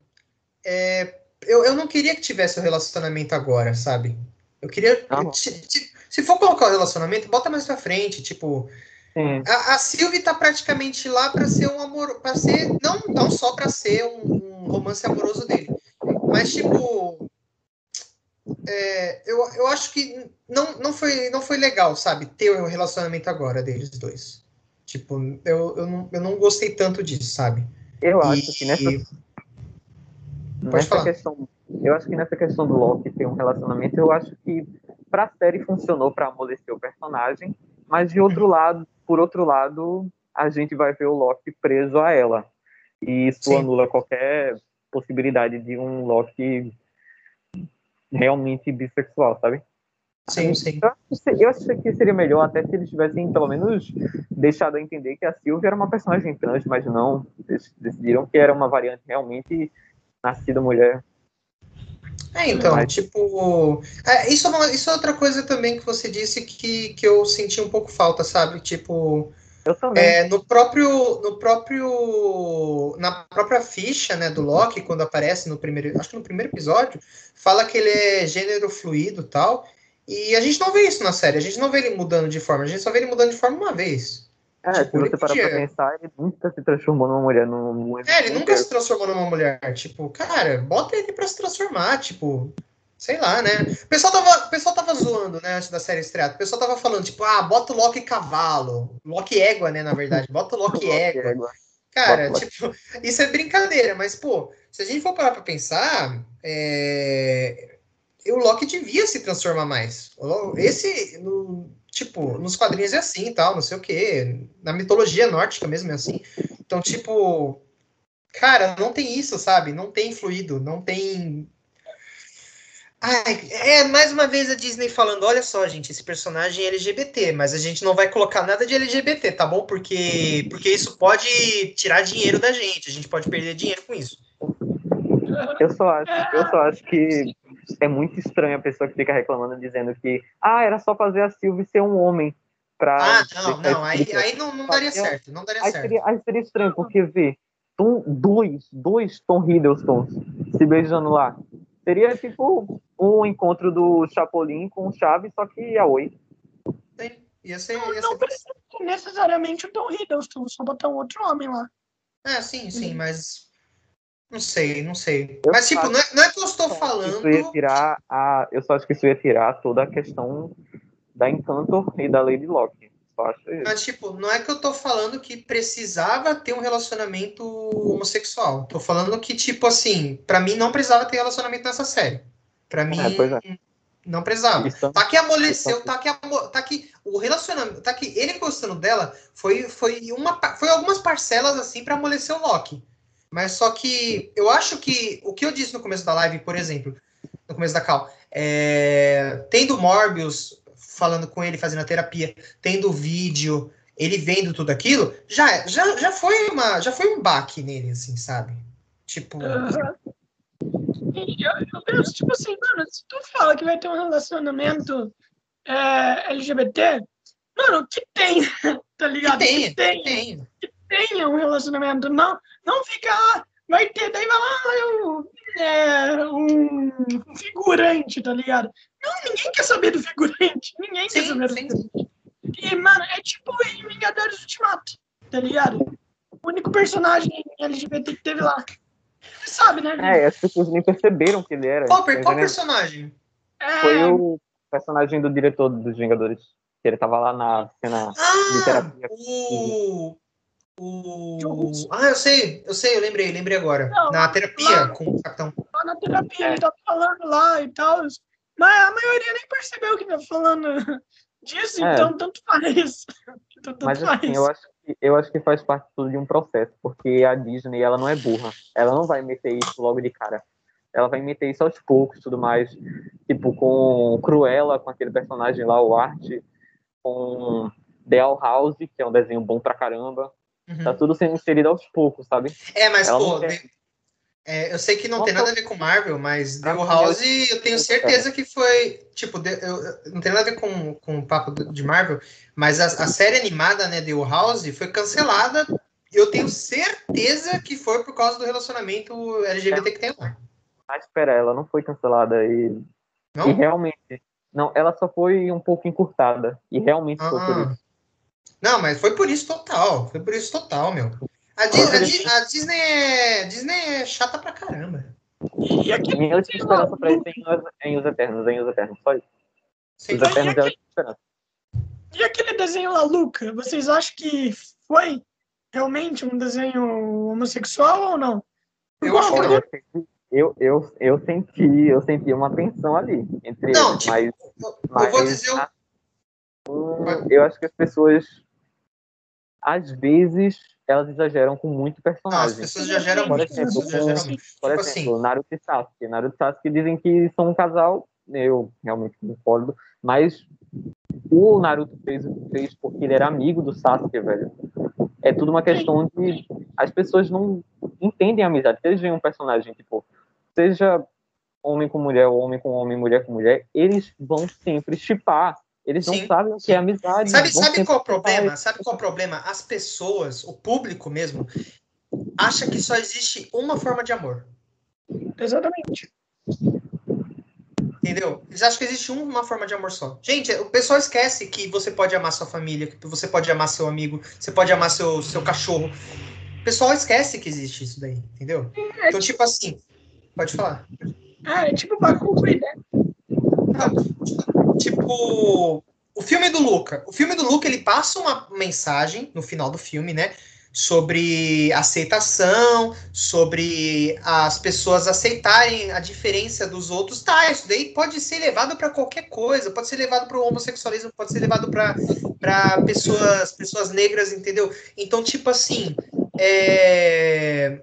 É, eu, eu não queria que tivesse o relacionamento agora, sabe? Eu queria. Ah, se for colocar o relacionamento, bota mais pra frente, tipo. A, a Sylvie tá praticamente lá para ser um amor. para ser. Não, não só para ser um, um romance amoroso dele. Mas, tipo, é, eu, eu acho que não, não, foi, não foi legal, sabe? Ter o relacionamento agora deles dois. Tipo, eu, eu, não, eu não gostei tanto disso, sabe? Eu e, acho que nessa, nessa falar. questão. Eu acho que nessa questão do Loki ter um relacionamento, eu acho que pra série funcionou para amolecer o personagem, mas de outro lado, por outro lado, a gente vai ver o Loki preso a ela. E isso Sim. anula qualquer possibilidade de um Loki realmente bissexual, sabe? Sim, sim. Eu acho, que seria melhor até se eles tivessem, pelo menos, deixado a entender que a Sylvia era uma personagem trans, mas não. Eles decidiram que era uma variante realmente nascida mulher. É, então, mas... tipo. É, isso, é isso é outra coisa também que você disse que, que eu senti um pouco falta, sabe? Tipo. Eu também. É, no próprio, no próprio, na própria ficha, né, do Loki, quando aparece no primeiro, acho que no primeiro episódio, fala que ele é gênero fluido, tal. E a gente não vê isso na série, a gente não vê ele mudando de forma, a gente só vê ele mudando de forma uma vez. É, tipo, se você parar podia... pra pensar, ele nunca se transformou numa mulher. Num... É, ele nunca se transformou numa mulher. Tipo, cara, bota ele pra se transformar, tipo. Sei lá, né? O pessoal tava, o pessoal tava zoando, né, antes da série estrear. O pessoal tava falando, tipo, ah, bota o Loki cavalo. Loki égua, né, na verdade. Bota o Loki égua. Cara, tipo, isso é brincadeira, mas, pô, se a gente for parar pra pensar, é... o Loki devia se transformar mais. Esse, no, tipo, nos quadrinhos é assim e tal, não sei o quê. Na mitologia nórdica mesmo é assim. Então, tipo, cara, não tem isso, sabe? Não tem fluido, não tem Ai, é mais uma vez a Disney falando: olha só, gente, esse personagem é LGBT, mas a gente não vai colocar nada de LGBT, tá bom? Porque, porque isso pode tirar dinheiro da gente, a gente pode perder dinheiro com isso. Eu só acho, eu só acho que é muito estranho a pessoa que fica reclamando dizendo que ah, era só fazer a Sylvie ser um homem. Pra ah, não, não, aí, aí não, não daria certo, não daria aí certo. Seria, aí seria estranho, porque vê, dois, dois Tom Hiddlestons se beijando lá. Seria tipo um encontro do Chapolin com o Chaves, só que a Oi. Sim, ia ser. Ia não, ser... precisa necessariamente o Tom Hiddleston, só botar um outro homem lá. É, sim, sim, mas. Não sei, não sei. Eu mas, tipo, não é, não é, que eu estou falando. Isso ia tirar a, eu só acho que isso ia tirar toda a questão da Encanto e da Lady Locke. Mas, tipo, não é que eu tô falando que precisava ter um relacionamento homossexual. Tô falando que, tipo, assim, para mim não precisava ter relacionamento nessa série. Para mim, é, é. não precisava. Tá que amoleceu, tá que, amo, tá que o relacionamento, tá que ele gostando dela foi, foi, uma, foi algumas parcelas, assim, para amolecer o Loki. Mas só que eu acho que o que eu disse no começo da live, por exemplo, no começo da Cal, é, tendo Morbius falando com ele, fazendo a terapia, tendo vídeo, ele vendo tudo aquilo, já, já, já foi uma, já foi um baque nele, assim, sabe? Tipo. Uhum. Eu, eu, penso, tipo assim, mano, se tu fala que vai ter um relacionamento é, LGBT, mano, que tem, tá ligado? Que tenha, que tenha, que tenha. Que tenha um relacionamento, não, não fica, ah, vai ter, daí vai lá, eu, é, um figurante, tá ligado? Não, ninguém quer saber do figurante. Ninguém sim, quer saber do figurante. E, mano, é tipo em Vingadores Ultimato, tá ligado? O único personagem LGBT que teve lá. Você sabe, né? É, as pessoas nem perceberam que ele era. Qual, qual personagem? É... Foi o personagem do diretor dos Vingadores. Que ele tava lá na cena ah, de terapia. O... O... Ah, eu sei, eu sei, eu lembrei, lembrei agora. Não, na terapia lá, com o capitão. Lá na terapia, ele tá falando lá e tal. Mas a maioria nem percebeu que tá falando disso, é. então tanto faz. tanto Mas faz. assim, eu acho, eu acho que faz parte tudo de um processo, porque a Disney, ela não é burra. Ela não vai meter isso logo de cara. Ela vai meter isso aos poucos tudo mais. Tipo, com Cruella, com aquele personagem lá, o Art, com The All House, que é um desenho bom pra caramba. Uhum. Tá tudo sendo inserido aos poucos, sabe? É, mas, ela pô, é, eu sei que não Nossa. tem nada a ver com Marvel, mas The House eu tenho certeza que foi. Tipo, eu, não tem nada a ver com, com o papo de Marvel, mas a, a série animada, né, The House, foi cancelada. Eu tenho certeza que foi por causa do relacionamento LGBT é. que tem lá. Ah, espera, ela não foi cancelada e, não? e realmente. Não, ela só foi um pouco encurtada. E realmente ah. foi por ah. isso. Não, mas foi por isso total. Foi por isso total, meu. A, Disney, a, a Disney, é, Disney é chata pra caramba. E aqui, Minha última esperança pra eles é em Os Eternos, em Os Eternos, só isso. Sim, Os Eternos é a última esperança. E aquele desenho lá, Luca, vocês acham que foi realmente um desenho homossexual ou não? Eu acho que não. Eu, eu, eu senti, eu senti uma tensão ali entre não, eles, tipo, mas, eu, mas vou dizer eu... eu acho que as pessoas às vezes elas exageram com muito personagem. Não, as pessoas exageram por muito. Exemplo, exageram muito. Por tipo exemplo, assim. Naruto e Sasuke. Naruto e Sasuke dizem que são um casal, eu realmente concordo, mas o Naruto fez o que fez porque ele era amigo do Sasuke, velho. É tudo uma questão de as pessoas não entendem a amizade. Seja um personagem, tipo, seja homem com mulher, ou homem com homem, mulher com mulher, eles vão sempre chipar eles não sim, sabem o que é amizade. Sabe, sabe qual é o problema? Sabe qual é o problema? As pessoas, o público mesmo, acha que só existe uma forma de amor. Exatamente. Entendeu? Eles acham que existe uma forma de amor só. Gente, o pessoal esquece que você pode amar sua família, que você pode amar seu amigo, você pode amar seu, seu cachorro. O pessoal esquece que existe isso daí, entendeu? É, então, tipo assim, pode falar. Ah, é tipo Bakugan, né? Não, tipo, o filme do Luca. O filme do Luca, ele passa uma mensagem no final do filme, né? sobre aceitação, sobre as pessoas aceitarem a diferença dos outros, tá? Isso daí pode ser levado para qualquer coisa, pode ser levado para o homossexualismo, pode ser levado para pessoas, pessoas negras, entendeu? Então, tipo assim, é,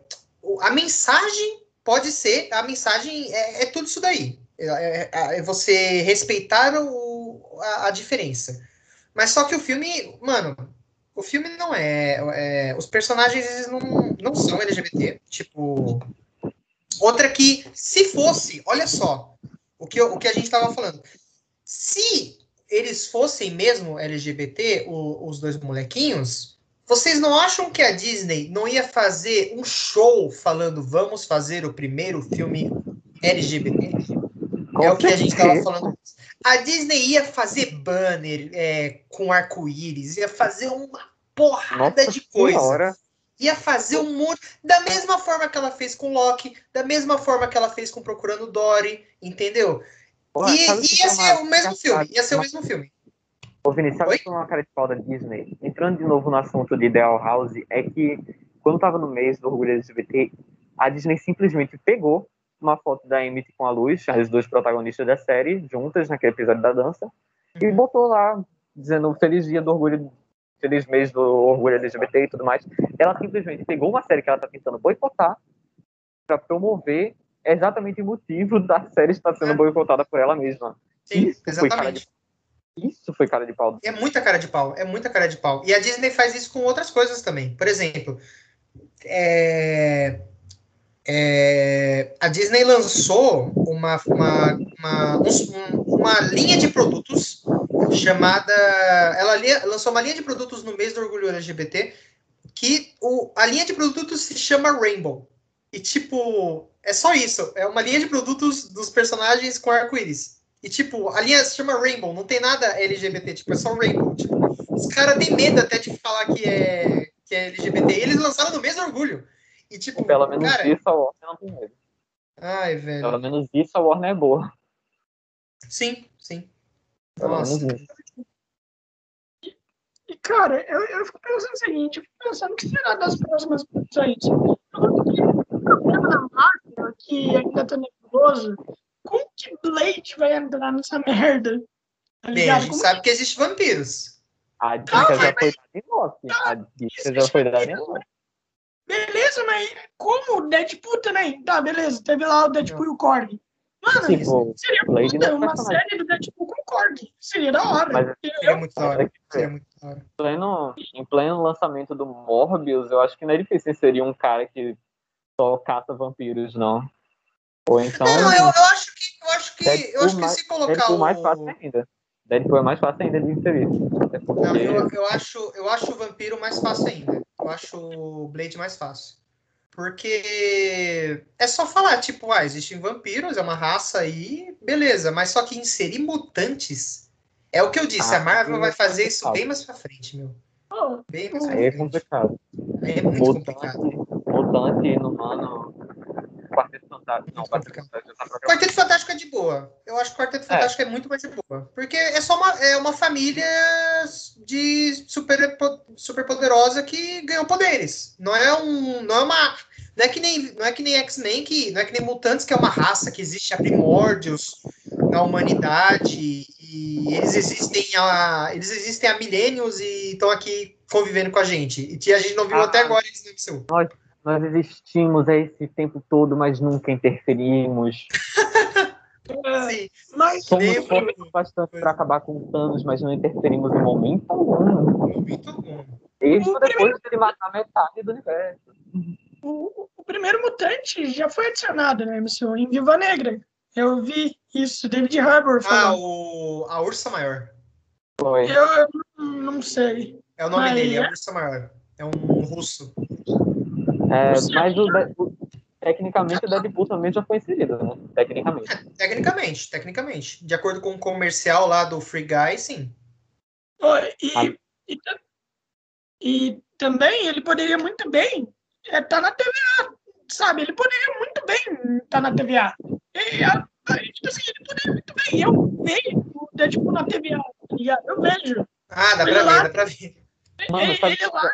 a mensagem pode ser, a mensagem é, é tudo isso daí. É, é, é você respeitar o, a, a diferença. Mas só que o filme, mano, o filme não é, é, os personagens não, não são LGBT. Tipo. Outra que, se fosse, olha só, o que, o que a gente estava falando. Se eles fossem mesmo LGBT, o, os dois molequinhos, vocês não acham que a Disney não ia fazer um show falando vamos fazer o primeiro filme LGBT? Com é o que a gente estava falando. A Disney ia fazer banner é, com arco-íris, ia fazer uma porrada Nossa de coisa. Senhora. Ia fazer um monte. Da mesma forma que ela fez com Loki, da mesma forma que ela fez com Procurando Dory, entendeu? Porra, e ia ser o mesmo filme. Ia ser o mesmo filme. Ô, Vini, sabe que uma cara de pau da Disney? Entrando de novo no assunto de Ideal House, é que quando tava no mês do orgulho LGBT, a Disney simplesmente pegou uma foto da Emmett com a Luz, as duas protagonistas da série, juntas naquele episódio da dança, e uhum. botou lá, dizendo Feliz Dia do Orgulho feliz mês do orgulho LGBT e tudo mais. Ela simplesmente pegou uma série que ela está tentando boicotar para promover exatamente o motivo da série estar sendo é. boicotada por ela mesma. Sim, isso exatamente. Isso foi cara de pau. É muita cara de pau, é muita cara de pau. E a Disney faz isso com outras coisas também. Por exemplo, é... É... a Disney lançou uma, uma, uma, um, uma linha de produtos chamada. Ela lançou uma linha de produtos no mês do orgulho LGBT que o, a linha de produtos se chama Rainbow. E, tipo, é só isso. É uma linha de produtos dos personagens com arco-íris. E, tipo, a linha se chama Rainbow, não tem nada LGBT, tipo, é só Rainbow. Tipo, os caras têm medo até de falar que é, que é LGBT. E eles lançaram no mês do orgulho. E, tipo, Pelo menos cara, isso a Warner não tem medo. Ai, velho. Pelo menos isso a Warner é boa. Sim, sim. Nossa. E, cara, eu, eu fico pensando o seguinte, eu fico pensando o que será das próximas produções. O problema da Marvel, que ainda tá nervoso, como que Blade vai entrar nessa merda? Tá Bem, a gente como sabe que... que existe vampiros. A dica já foi dada em Loki. A dica já foi dada em Loki. Beleza, mas como o Deadpool também? Tá, beleza, teve lá o Deadpool e o Korg. Mano, tipo, seria puta, uma série do Deadpool com Korg. Seria da hora. Mas, seria muito da hora. Seria muito da hora. Pleno, em pleno lançamento do Morbius, eu acho que não é difícil seria um cara que só caça vampiros, não. Ou então. Não, eu, eu acho que. Eu acho que, eu acho que mais, se colocar. Deadpool o... mais fácil ainda. Deadpool é mais fácil ainda de inserir. Porque... Não, eu, eu, acho, eu acho o vampiro mais fácil ainda. Eu acho o Blade mais fácil. Porque é só falar, tipo, ah, existem vampiros, é uma raça aí, beleza. Mas só que inserir mutantes é o que eu disse. Ah, a Marvel vai fazer isso bem mais pra frente, meu. Bem mais pra frente. Aí é complicado. Aí é muito mutante, complicado. Mutante, inumano, Fantástico. Não, Quarteto Fantástico. Tá Quarteto Fantástico é de boa. Eu acho que Quarteto é. Fantástico é. é muito mais de boa. Porque é só uma, é uma família de super, super poderosa que ganhou poderes. Não é um. Não é uma. Não é que nem, não é que nem X-Men, que não é que nem mutantes, que é uma raça que existe há primórdios na humanidade e eles existem há, eles existem há milênios e estão aqui convivendo com a gente. E a gente não viu ah, até agora eles no MCU. Nós, nós existimos esse tempo todo, mas nunca interferimos. Sim, mas somos fortes bastante para acabar com Thanos, mas não interferimos em momento algum. Momento algum. Isso depois de ele matar metade do universo. O, o, primeiro mutante já foi adicionado na MCU em Viva Negra. Eu vi isso, David Harbour Ah, o, a Ursa Maior. Foi. Eu, eu não sei. É o nome mas, dele, é a Ursa Maior. É um russo. É, mas o, o, tecnicamente o Deadpool também já foi inserido, né? Tecnicamente. É, tecnicamente, tecnicamente. De acordo com o comercial lá do Free Guy, sim. Oh, e, ah. e, e, também ele poderia muito bem estar é, tá na TVA, sabe? Ele poderia muito bem estar tá na TVA. E, a, tipo assim, ele poderia muito bem. Eu vejo o Deadpool na TVA, tá ligado? Eu vejo. Ah, dá pra ver, dá pra ver. Mano, ele, ele lá,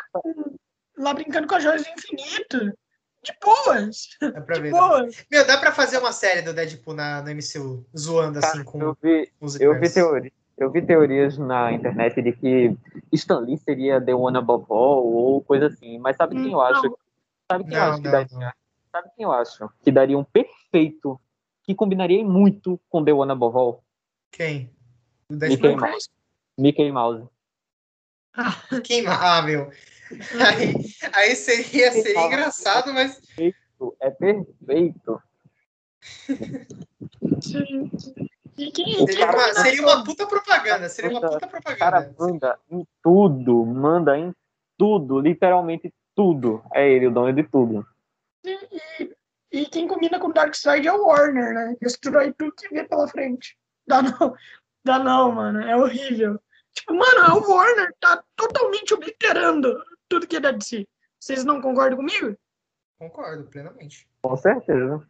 lá brincando com as joias do infinito. De boas. Dá pra de ver. Boas. Meu, dá pra fazer uma série do Deadpool na, no MCU, zoando assim com eu vi, os eu vi teoria. Eu vi teorias na internet de que Stan Lee seria The One Above All ou coisa assim, mas sabe quem eu acho? Sabe quem não, eu acho que daria? Sabe quem eu acho que daria um perfeito, que combinaria muito com The One Above All? Quem? Mickey Mouse. Mickey Mouse. Quem, ah, meu. Aí, aí seria, seria engraçado, mas. É perfeito. Seria uma, seria uma puta propaganda. Seria uma puta propaganda. Cara, manda em tudo. Manda em tudo. Literalmente tudo. É ele, o dono de tudo. E, e, e quem combina com Darkseid é o Warner, né? Destrói tudo que vê pela frente. Dá não. Dá não, mano. É horrível. Tipo, mano, o Warner tá totalmente obliterando tudo que é da DC. Vocês não concordam comigo? Concordo, plenamente. Com certeza.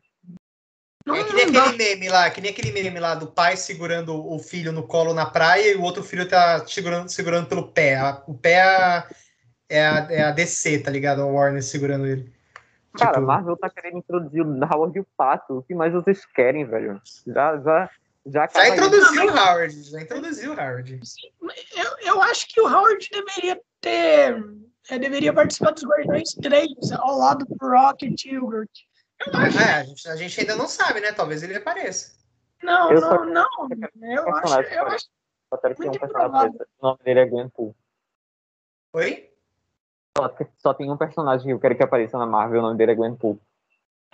Não, é que nem aquele meme lá, que nem aquele meme lá do pai segurando o filho no colo na praia e o outro filho tá segurando, segurando pelo pé. O pé é a, é a DC, tá ligado? O Warner segurando ele. Cara, tipo... Marvel tá querendo introduzir o Howard e o Pato. O que mais vocês querem, velho? Já, já, já, já introduziu o Howard. Já introduziu o Howard. Eu, eu acho que o Howard deveria ter é, deveria participar dos Guardiões 3, ao lado do Rocket e o Groot. É, a gente, a gente ainda não sabe, né? Talvez ele apareça. Não, eu não, só... não. Eu acho, eu acho. Só quero que um personagem O nome dele é Gwenpool. Oi? Só, só tem um personagem que eu quero que apareça na Marvel, o nome dele é Gwenpool.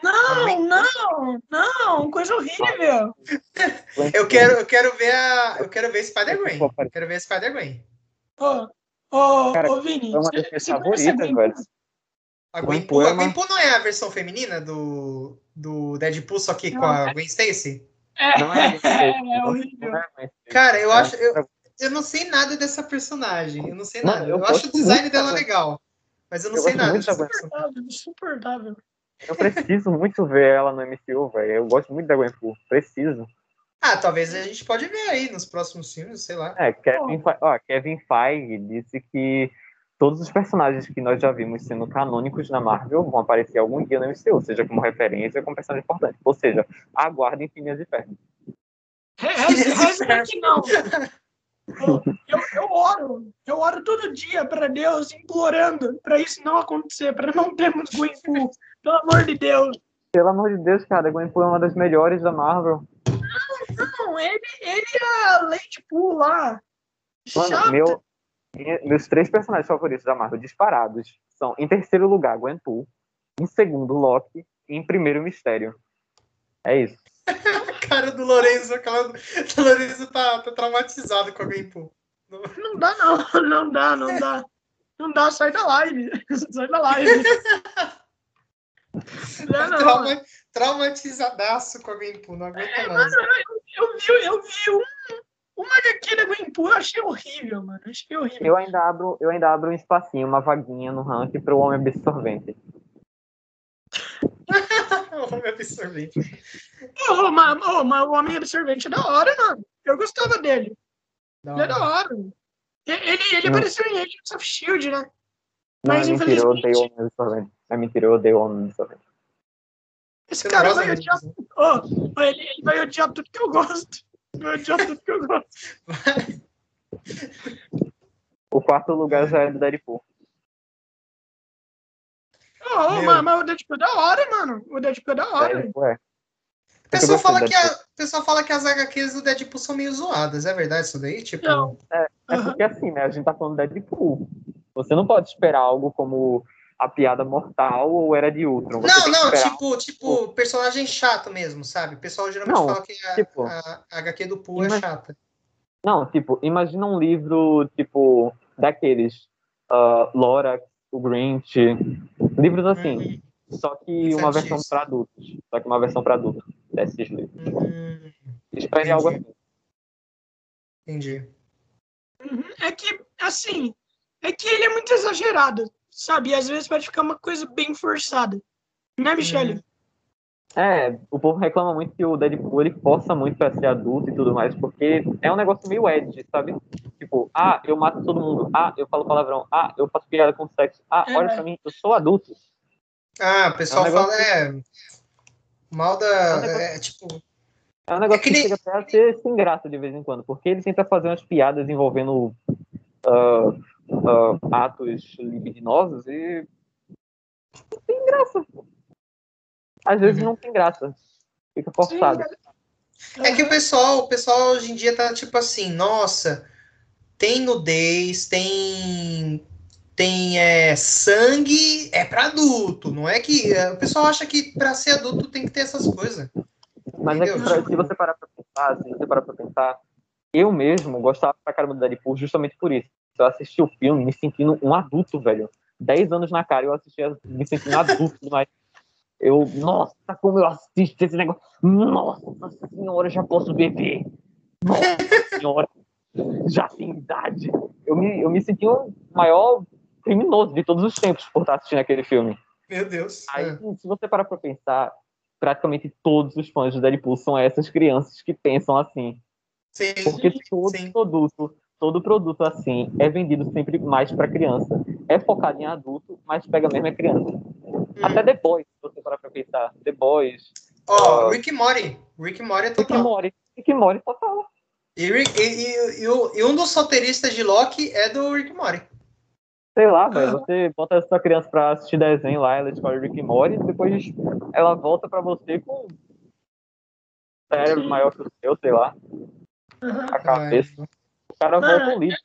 Não, não, não, coisa horrível. eu quero, eu quero ver a, eu quero ver Spider-Gwen. Quero ver Spider-Gwen. Oh, Ô, Cara, ô Vini, é uma das minhas favoritas, velho. A Gwenpool, a Gwenpool não é a versão feminina do, do Deadpool, só que não, com a é. Gwen Stacy? É, não é, é, é horrível. Cara, eu acho. Eu, eu não sei nada dessa personagem. Eu não sei nada. eu, eu acho o design dela legal. Mas eu não eu sei nada. Insuportável, insuportável. Eu preciso muito ver ela no MCU, velho. Eu gosto muito da Gwenpool. Preciso. Ah, talvez a gente pode ver aí nos próximos filmes, sei lá. É, Kevin, ó, Kevin Feige disse que todos os personagens que nós já vimos sendo canônicos na Marvel vão aparecer algum dia no MCU, seja como referência ou como personagem importante. Ou seja, aguardem Phineas de Ferro. Hashtag não. Eu, eu oro, eu oro todo dia para Deus, implorando para isso não acontecer, para não termos Gwenpool, pelo amor de Deus. Pelo amor de Deus, cara, Gwenpool é uma das melhores da Marvel. Não, ele, ele é a Lady Pool lá. Mano, meu, meus três personagens favoritos da Marvel disparados são, em terceiro lugar, Gwenpool, em segundo, Loki, e em primeiro, Mistério. É isso. cara do Lorenzo, aquela, o Lorenzo tá, tá traumatizado com a Gwenpool. Não... não dá, não. Não dá, não dá. Não dá, sai da live. Sai da live. Não, não. Trauma, traumatizadaço com a Gwenpool, não aguenta é, mais. Mano, eu, eu, vi, eu vi um, uma HQ da Gwenpool, eu achei horrível, mano. Achei horrível. Eu ainda abro, eu ainda abro um espacinho, uma vaguinha no rank pro Homem Absorvente. o Homem Absorvente. Oh, mas, oh, mas o Homem Absorvente é da hora, mano. Eu gostava dele. Da ele é da hora. Ele, ele apareceu em Agents of S.H.I.E.L.D., né? Não, mas, mentira, eu odeio o Homem Absorvente. É mentira, eu odeio o Homem. Esse cara vai odiar. Oh, ele, ele vai odiar tudo que eu gosto. Vai odiar tudo que eu gosto. O quarto lugar já é do Deadpool. Oh, mas, mas, o Deadpool é da hora, mano. O Deadpool é da hora. Deadpool é. O pessoal, fala que a, pessoal fala que as HQs do Deadpool são meio zoadas, é verdade isso daí? Tipo... Não. É, é uhum. porque assim, né? A gente tá falando do Deadpool. Você não pode esperar algo como a piada mortal ou era de Ultron? Você não, não, tipo, tipo, personagem chato mesmo, sabe? O pessoal geralmente não, fala que a, tipo, a, a HQ do Pooh é chata. Não, tipo, imagina um livro, tipo, daqueles uh, Lorax, o Grinch, livros assim. Uhum. só que uma versão para adultos. Só que uma versão para adultos desses livros. Hum, Espere algo assim. Entendi. Uhum. É que, assim, é que ele é muito exagerado, sabe? E às vezes pode ficar uma coisa bem forçada. Né, Michele? Uhum. É, o povo reclama muito que o Deadpool ele força muito pra ser adulto e tudo mais, porque é um negócio meio edgy, sabe? Tipo, ah, eu mato todo mundo, ah, eu falo palavrão, ah, eu faço piada com sexo, ah, é, olha pra mim, eu sou adulto. Ah, o pessoal é um fala, é. Mal da. É, um negócio... é, tipo. É um negócio é que, que nem... chega até a ser sem graça de vez em quando, porque ele tenta fazer umas piadas envolvendo uh, uh, atos libidinosos e. Não tem graça às vezes uhum. não tem graça. Fica forçado. É que o pessoal, o pessoal hoje em dia tá tipo assim, nossa, tem nudez, tem tem é, sangue, é para adulto, não é que é, o pessoal acha que para ser adulto tem que ter essas coisas. Mas entendeu? é que pra, se você parar para pensar, se você parar para pensar, eu mesmo gostava pra caramba do Deadpool justamente por isso. Eu assisti o filme me sentindo um adulto, velho. Dez anos na cara eu assistia me sentindo adulto, mas eu, nossa, como eu assisto esse negócio. Nossa senhora, já posso beber. Nossa senhora, já tem idade. Eu me, eu me senti o maior criminoso de todos os tempos por estar assistindo aquele filme. Meu Deus. Aí, é. se você parar pra pensar, praticamente todos os fãs do Deadpool são essas crianças que pensam assim. Sim, Porque todo sim. produto, todo produto assim é vendido sempre mais para criança. É focado em adulto, mas pega mesmo a criança. Hum. Até The Boys, se você parar pra pensar. The Boys. Ó, oh, uh, Rick Mori. Rick Mori é total. Rick Mori. Rick Mori total. E, e, e, e, um dos roteiristas de Loki é do Rick Mori. Sei lá, velho. Você bota a sua criança pra assistir desenho lá, ela escolhe Rick Mori, depois ela volta pra você com cérebro maior que o seu, sei lá. A cabeça. O cara volta um livro.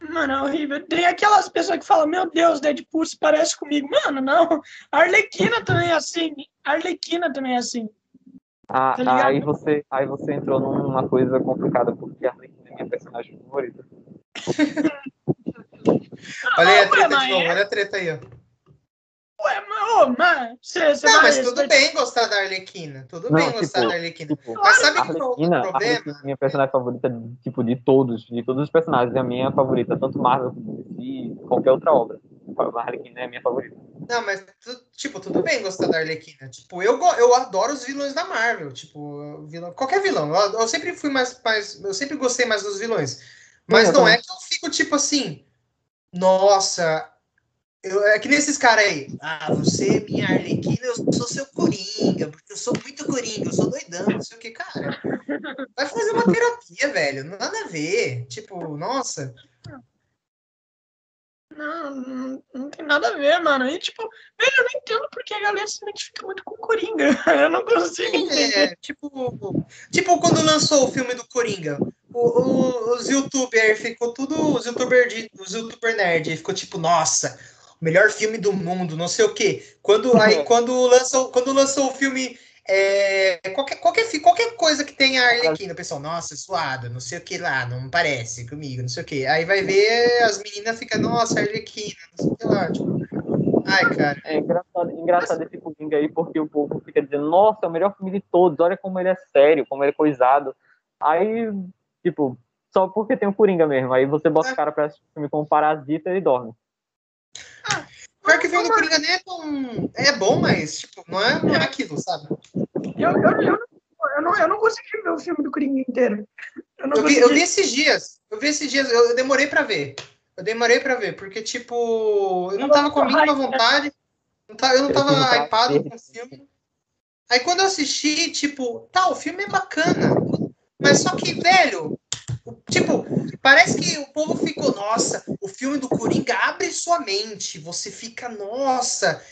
Mano, é horrível. Tem aquelas pessoas que falam, meu Deus, Deadpool se parece comigo. Mano, não. A Arlequina também é assim. A Arlequina também é assim. Ah, tá aí, você, aí você entrou numa coisa complicada, porque a Arlequina é minha personagem favorita. olha aí a treta de novo, olha a treta aí, ó. Ué, mas, ô, mas você, você Não, mas tudo bem gostar da Arlequina. Tudo não, bem tipo, gostar da Arlequina. Tipo, mas sabe que o problema? é minha personagem favorita, tipo, de todos, de todos os personagens. É a minha favorita, tanto Marvel como DC, qualquer outra obra. A Arlequina é a minha favorita. Não, mas, tipo, tudo bem gostar da Arlequina. Tipo, eu, eu adoro os vilões da Marvel. Tipo, vilão, qualquer vilão. Eu, eu sempre fui mais, mais. Eu sempre gostei mais dos vilões. Mas não, não é que eu fico, tipo assim. Nossa, eu, é que nesses caras aí. Ah, você é minha Arlequina, eu sou seu Coringa, porque eu sou muito Coringa, eu sou doidão, não sei o que, cara. Vai fazer uma terapia, velho. Nada a ver. Tipo, nossa. Não, não, não, tem nada a ver, mano. E, tipo, velho, eu não entendo porque a galera se identifica muito com o Coringa. Eu não consigo entender. É, tipo, tipo, quando lançou o filme do Coringa, o, o, os youtubers ficou tudo. Os youtubers os youtuber nerd ficou tipo, nossa, melhor filme do mundo, não sei o quê. Quando, aí, quando, lançou, quando lançou o filme. É, qualquer, qualquer, qualquer coisa que tenha Arlequina, o pessoal, nossa, suado, não sei o que lá, não parece comigo, não sei o que. Aí vai ver, as meninas ficam, nossa, Arlequina, não sei o que lá, tipo. Ai, cara. É engraçado, engraçado esse Coringa aí, porque o povo fica dizendo, nossa, é o melhor filme de todos, olha como ele é sério, como ele é coisado. Aí, tipo, só porque tem o Coringa mesmo. Aí você bota é. o cara pra assistir filme como Parasita e dorme. Ah, pior que o filme do Coringa nem é tão. É bom, mas, tipo, não é, não é aquilo, sabe? Eu, eu, eu, eu, não, eu não consegui ver o filme do Coringa inteiro. Eu, eu, vi, eu vi esses dias. Eu vi esses dias, eu, demorei pra ver. Eu demorei pra ver, porque, tipo, eu não tava com a mínima vontade. Eu não tava hypado com o filme. Aí quando eu assisti, tipo, tá, o filme é bacana. Mas só que, velho, Tipo, parece que o povo ficou, nossa, o filme do Coringa abre sua mente. Você fica, nossa,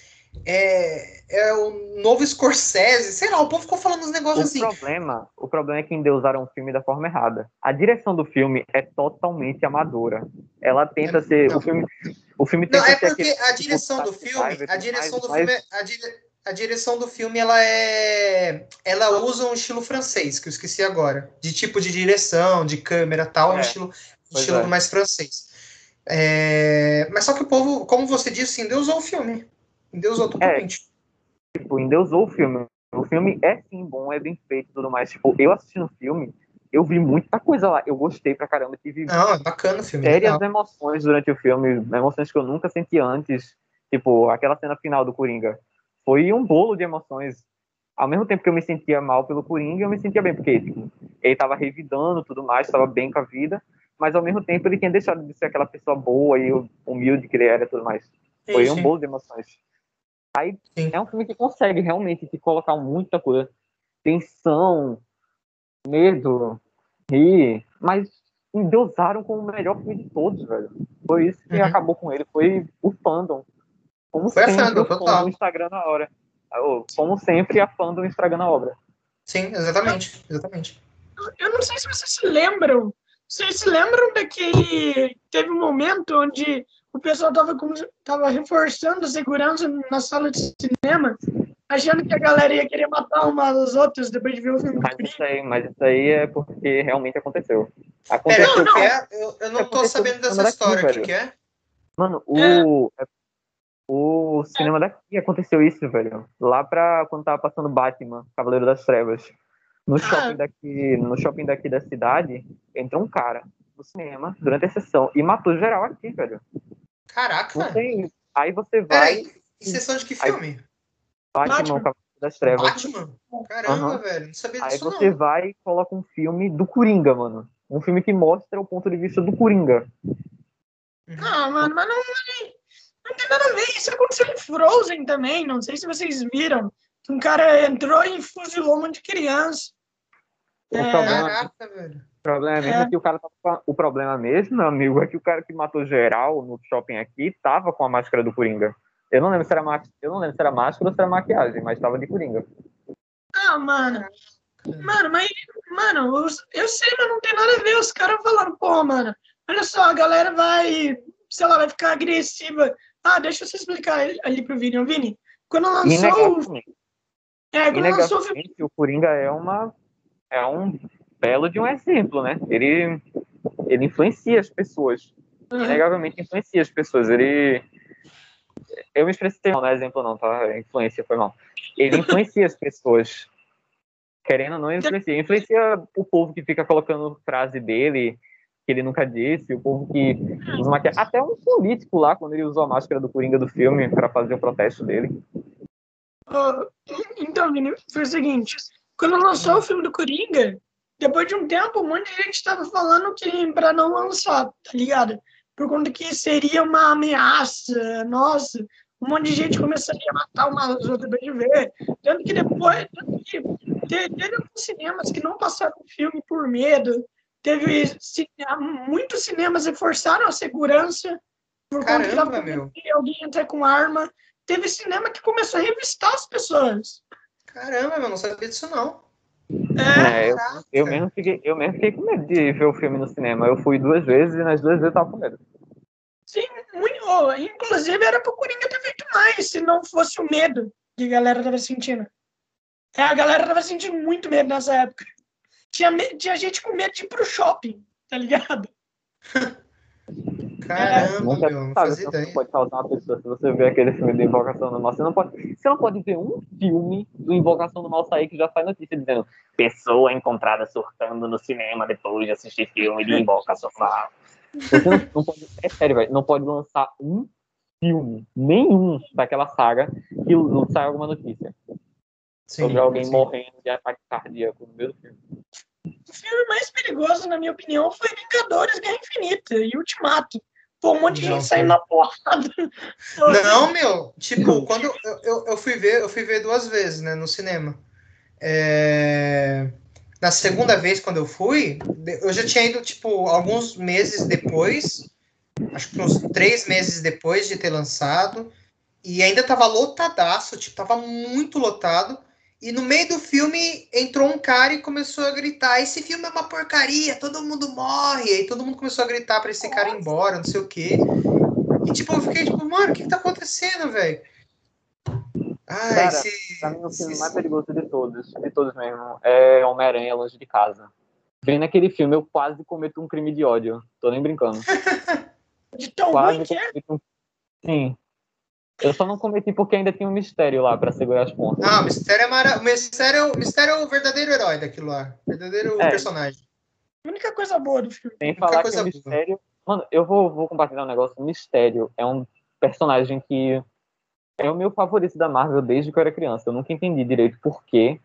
é, é o novo Scorsese. Sei lá, o povo ficou falando uns negócios o assim. Problema, o problema é que endeusaram o filme da forma errada. A direção do filme é totalmente amadora. Ela tenta ser. Não. O filme, o filme tenta Não, é porque a direção do filme. A direção do filme. É, a dire a direção do filme ela é ela usa um estilo francês que eu esqueci agora de tipo de direção de câmera tal é, um estilo, estilo é. mais francês é, mas só que o povo como você disse ainda usou o filme Endeusou é, totalmente. É, tipo, endeusou o filme. O filme é sim bom, é bem feito e tudo mais. Tipo, eu assistindo o filme, eu vi muita coisa lá. Eu gostei pra caramba. Tive Não, é bacana o filme. Sérias legal. emoções durante o filme, emoções que eu nunca senti antes. Tipo, aquela cena final do Coringa. Foi um bolo de emoções. Ao mesmo tempo que eu me sentia mal pelo Coringa, eu me sentia bem, porque tipo, ele tava revidando tudo mais, tava bem com a vida, mas ao mesmo tempo ele tinha deixado de ser aquela pessoa boa e humilde que ele era e tudo mais. Foi sim, um bolo de emoções. Aí sim. é um filme que consegue realmente te colocar muita coisa. Tensão, medo, rir, mas endeusaram como o melhor filme de todos, velho. Foi isso que uhum. acabou com ele, foi o fandom. Como foi sempre, a fandom, total. O Instagram na hora. Como sempre, a fandom estragando a obra. Sim, exatamente, exatamente. Eu não sei se vocês se lembram, vocês se lembram daquele... Teve um momento onde o pessoal tava, tava reforçando a segurança na sala de cinema achando que a galera ia querer matar umas às outras depois de ver o filme. Mas isso aí, mas isso aí é porque realmente aconteceu. Aconteceu. Pera, não, não. É? Eu, eu não tô sabendo dessa história. O que, que é? Mano, o. É. O cinema daqui aconteceu isso, velho. Lá pra quando tava passando Batman, Cavaleiro das Trevas. No ah. shopping daqui, no shopping daqui da cidade, entrou um cara no cinema durante a sessão e matou geral aqui, velho. Caraca! Aí você vai. Peraí, e sessão de que filme? Aí, Batman, Batman. das Trevas. Batman? Caramba, uhum. velho. Não sabia disso, Aí você não. vai e coloca um filme do Coringa, mano. Um filme que mostra o ponto de vista do Coringa. Ah, mano, mas não, não tem nada a ver. Isso aconteceu em Frozen também. Não sei se vocês viram. Um cara entrou e fuzilou um monte de criança. O é... problema, Caraca, velho. O problema mesmo é. é. que o cara tava, o problema mesmo, meu amigo, é que o cara que matou geral no shopping aqui tava com a máscara do Coringa. Eu não lembro se era, ma... eu não lembro se era máscara ou se era maquiagem, mas tava de coringa. Ah, mano. Mano, mas, mano, eu sei, mas não tem nada a ver. Os caras falando, pô, mano, olha só, a galera vai, sei lá, vai ficar agressiva. Ah, deixa eu explicar ali pro Vini. Vini, quando lançou o. É, quando lançou o. O Coringa é uma. É um belo de um exemplo, né? Ele, ele influencia as pessoas. Uhum. Inegavelmente influencia as pessoas. Ele eu me expressei mal no exemplo, não, tá? Influência foi mal. Ele influencia as pessoas. Querendo ou não, influencia. Influencia o povo que fica colocando frase dele que ele nunca disse, o povo que usa maquiagem. Até um político lá, quando ele usou a máscara do Coringa do filme para fazer o protesto dele. Uh, então, Vini, foi o seguinte: quando lançou o filme do Coringa, depois de um tempo, um monte de gente estava falando que para não lançar, tá ligado? por conta que seria uma ameaça, nossa, um monte de gente começaria a matar umas outras para de ver. Tanto que depois, tanto que teve alguns cinemas que não passaram o filme por medo, teve muitos cinemas reforçaram a segurança por Caramba, conta que, meu. alguém entrar com arma. Teve cinema que começou a revistar as pessoas. Caramba, meu, não sabia disso não. É, é eu, eu, mesmo fiquei, eu mesmo fiquei com medo de ver o filme no cinema. Eu fui duas vezes e nas duas vezes eu tava com medo. Sim, muito. Inclusive era pro Coringa ter feito mais, se não fosse o medo que a galera tava sentindo. É, a galera tava sentindo muito medo nessa época. Tinha, tinha gente com medo de ir pro shopping, tá ligado? Caramba, é, meu, não fazia ideia. Você pode causar uma pessoa, se você ver aquele filme de Invocação do Mal, você não pode, você não pode ver um filme do Invocação do Mal sair que já faz notícia dizendo pessoa encontrada surtando no cinema depois de assistir filme de Invocação do Mal. Você não, não pode, é sério, velho, não pode lançar um filme, nenhum daquela saga que não saia alguma notícia. Sim, sobre alguém sim. morrendo de ataque cardíaco no meio do filme. O filme mais perigoso, na minha opinião, foi Vingadores Guerra Infinita e Ultimato. Pô, um monte de gente saindo na porrada. Não, meu, tipo, quando eu, eu, eu, fui ver, eu fui ver duas vezes, né, no cinema. É... Na segunda vez, quando eu fui, eu já tinha ido, tipo, alguns meses depois, acho que uns três meses depois de ter lançado, e ainda tava lotadaço, tipo, tava muito lotado. E no meio do filme entrou um cara e começou a gritar: Esse filme é uma porcaria, todo mundo morre. E aí todo mundo começou a gritar para esse cara ir embora, não sei o quê. E tipo, eu fiquei tipo, mano, o que, que tá acontecendo, velho? Ah, cara, esse, pra mim o filme esse... mais perigoso de todos, de todos mesmo, é Homem-Aranha Longe de Casa. Vendo aquele filme, eu quase cometo um crime de ódio. Tô nem brincando. de tão quase ruim que é? Um... Sim. Eu só não cometi porque ainda tinha um mistério lá pra segurar as pontas. Não, o mistério é mara... o mistério, o mistério é o verdadeiro herói daquilo lá. Verdadeiro é. personagem. A única coisa boa do filme. Sem falar que o mistério. Mano, eu vou, vou compartilhar um negócio. O mistério é um personagem que é o meu favorito da Marvel desde que eu era criança. Eu nunca entendi direito por quê,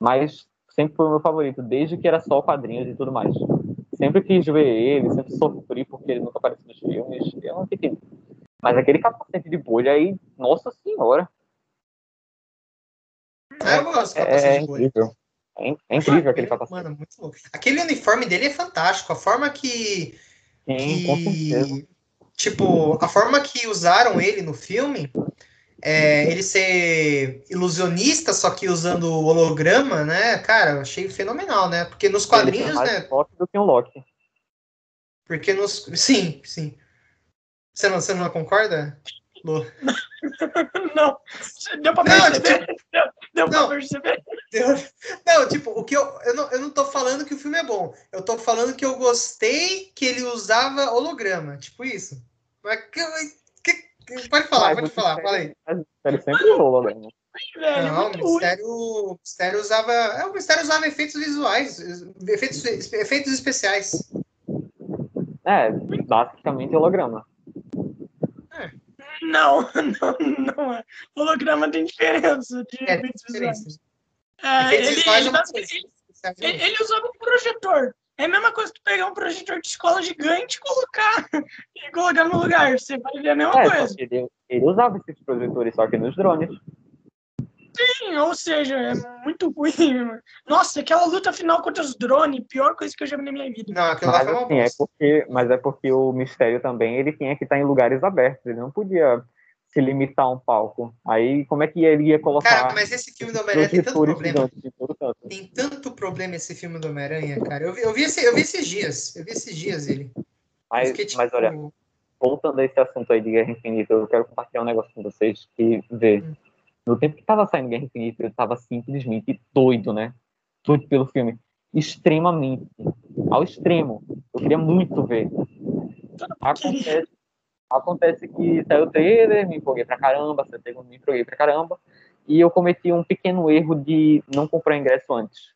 mas sempre foi o meu favorito, desde que era só quadrinhos e tudo mais. Sempre quis ver ele, sempre sofri porque ele nunca apareceu nos filmes. Eu não entendi. Mas aquele capacete de bolha aí, nossa senhora. É, eu gosto do capacete é, de bolha. Incrível. É, é incrível aquele capacete. Mano, muito louco. Aquele uniforme dele é fantástico. A forma que. Sim, que, com certeza. Tipo, a forma que usaram ele no filme é, ele ser ilusionista, só que usando o holograma, né? Cara, eu achei fenomenal, né? Porque nos quadrinhos, ele mais né? Loki do que um Loki. Porque nos. Sim, sim. Você não, você não concorda, Lu? não. Deu pra perceber? Não, tipo, deu, deu não, pra perceber? Deu, não, tipo, o que eu. Eu não, eu não tô falando que o filme é bom. Eu tô falando que eu gostei que ele usava holograma. Tipo isso. Mas que, Pode falar, pode falar, fala aí. Ele sempre rola, né? Não, o mistério, o mistério usava. É, o mistério usava efeitos visuais, efeitos, efeitos especiais. É, basicamente holograma. É. Não, não, não é. Holograma tem diferença de é, efeitos visuais. É, ele, visuais ele, ele, ele usava um projetor. É a mesma coisa que tu pegar um projetor de escola gigante e colocar, e colocar no lugar. Você vai ver a mesma é, coisa. Ele, ele, usava esses projetores só que nos drones. Sim, ou seja, é muito ruim. Nossa, aquela luta final contra os drones, pior coisa que eu já vi na minha vida. Não, aquela mas, assim, é porque, mas é porque o mistério também ele tinha que estar em lugares abertos. Ele não podia se limitar a um palco. Aí como é que ele ia colocar. Cara, mas esse filme do Homem-Aranha tem tanto problema. Tem tanto problema esse filme do Homem-Aranha, cara. Eu vi, eu, vi esse, eu vi esses dias. Eu vi esses dias ele. Mas, fiquei, tipo... mas olha, voltando a esse assunto aí de Guerra Infinita, eu quero compartilhar um negócio com vocês que, vê, hum. No tempo que tava saindo Guerra Infinita, eu tava simplesmente doido, né? Doido pelo filme. Extremamente. Ao extremo. Eu queria muito ver. Acontece Acontece que saiu o trailer, me empolguei pra caramba, sentei me empolguei pra caramba, e eu cometi um pequeno erro de não comprar ingresso antes.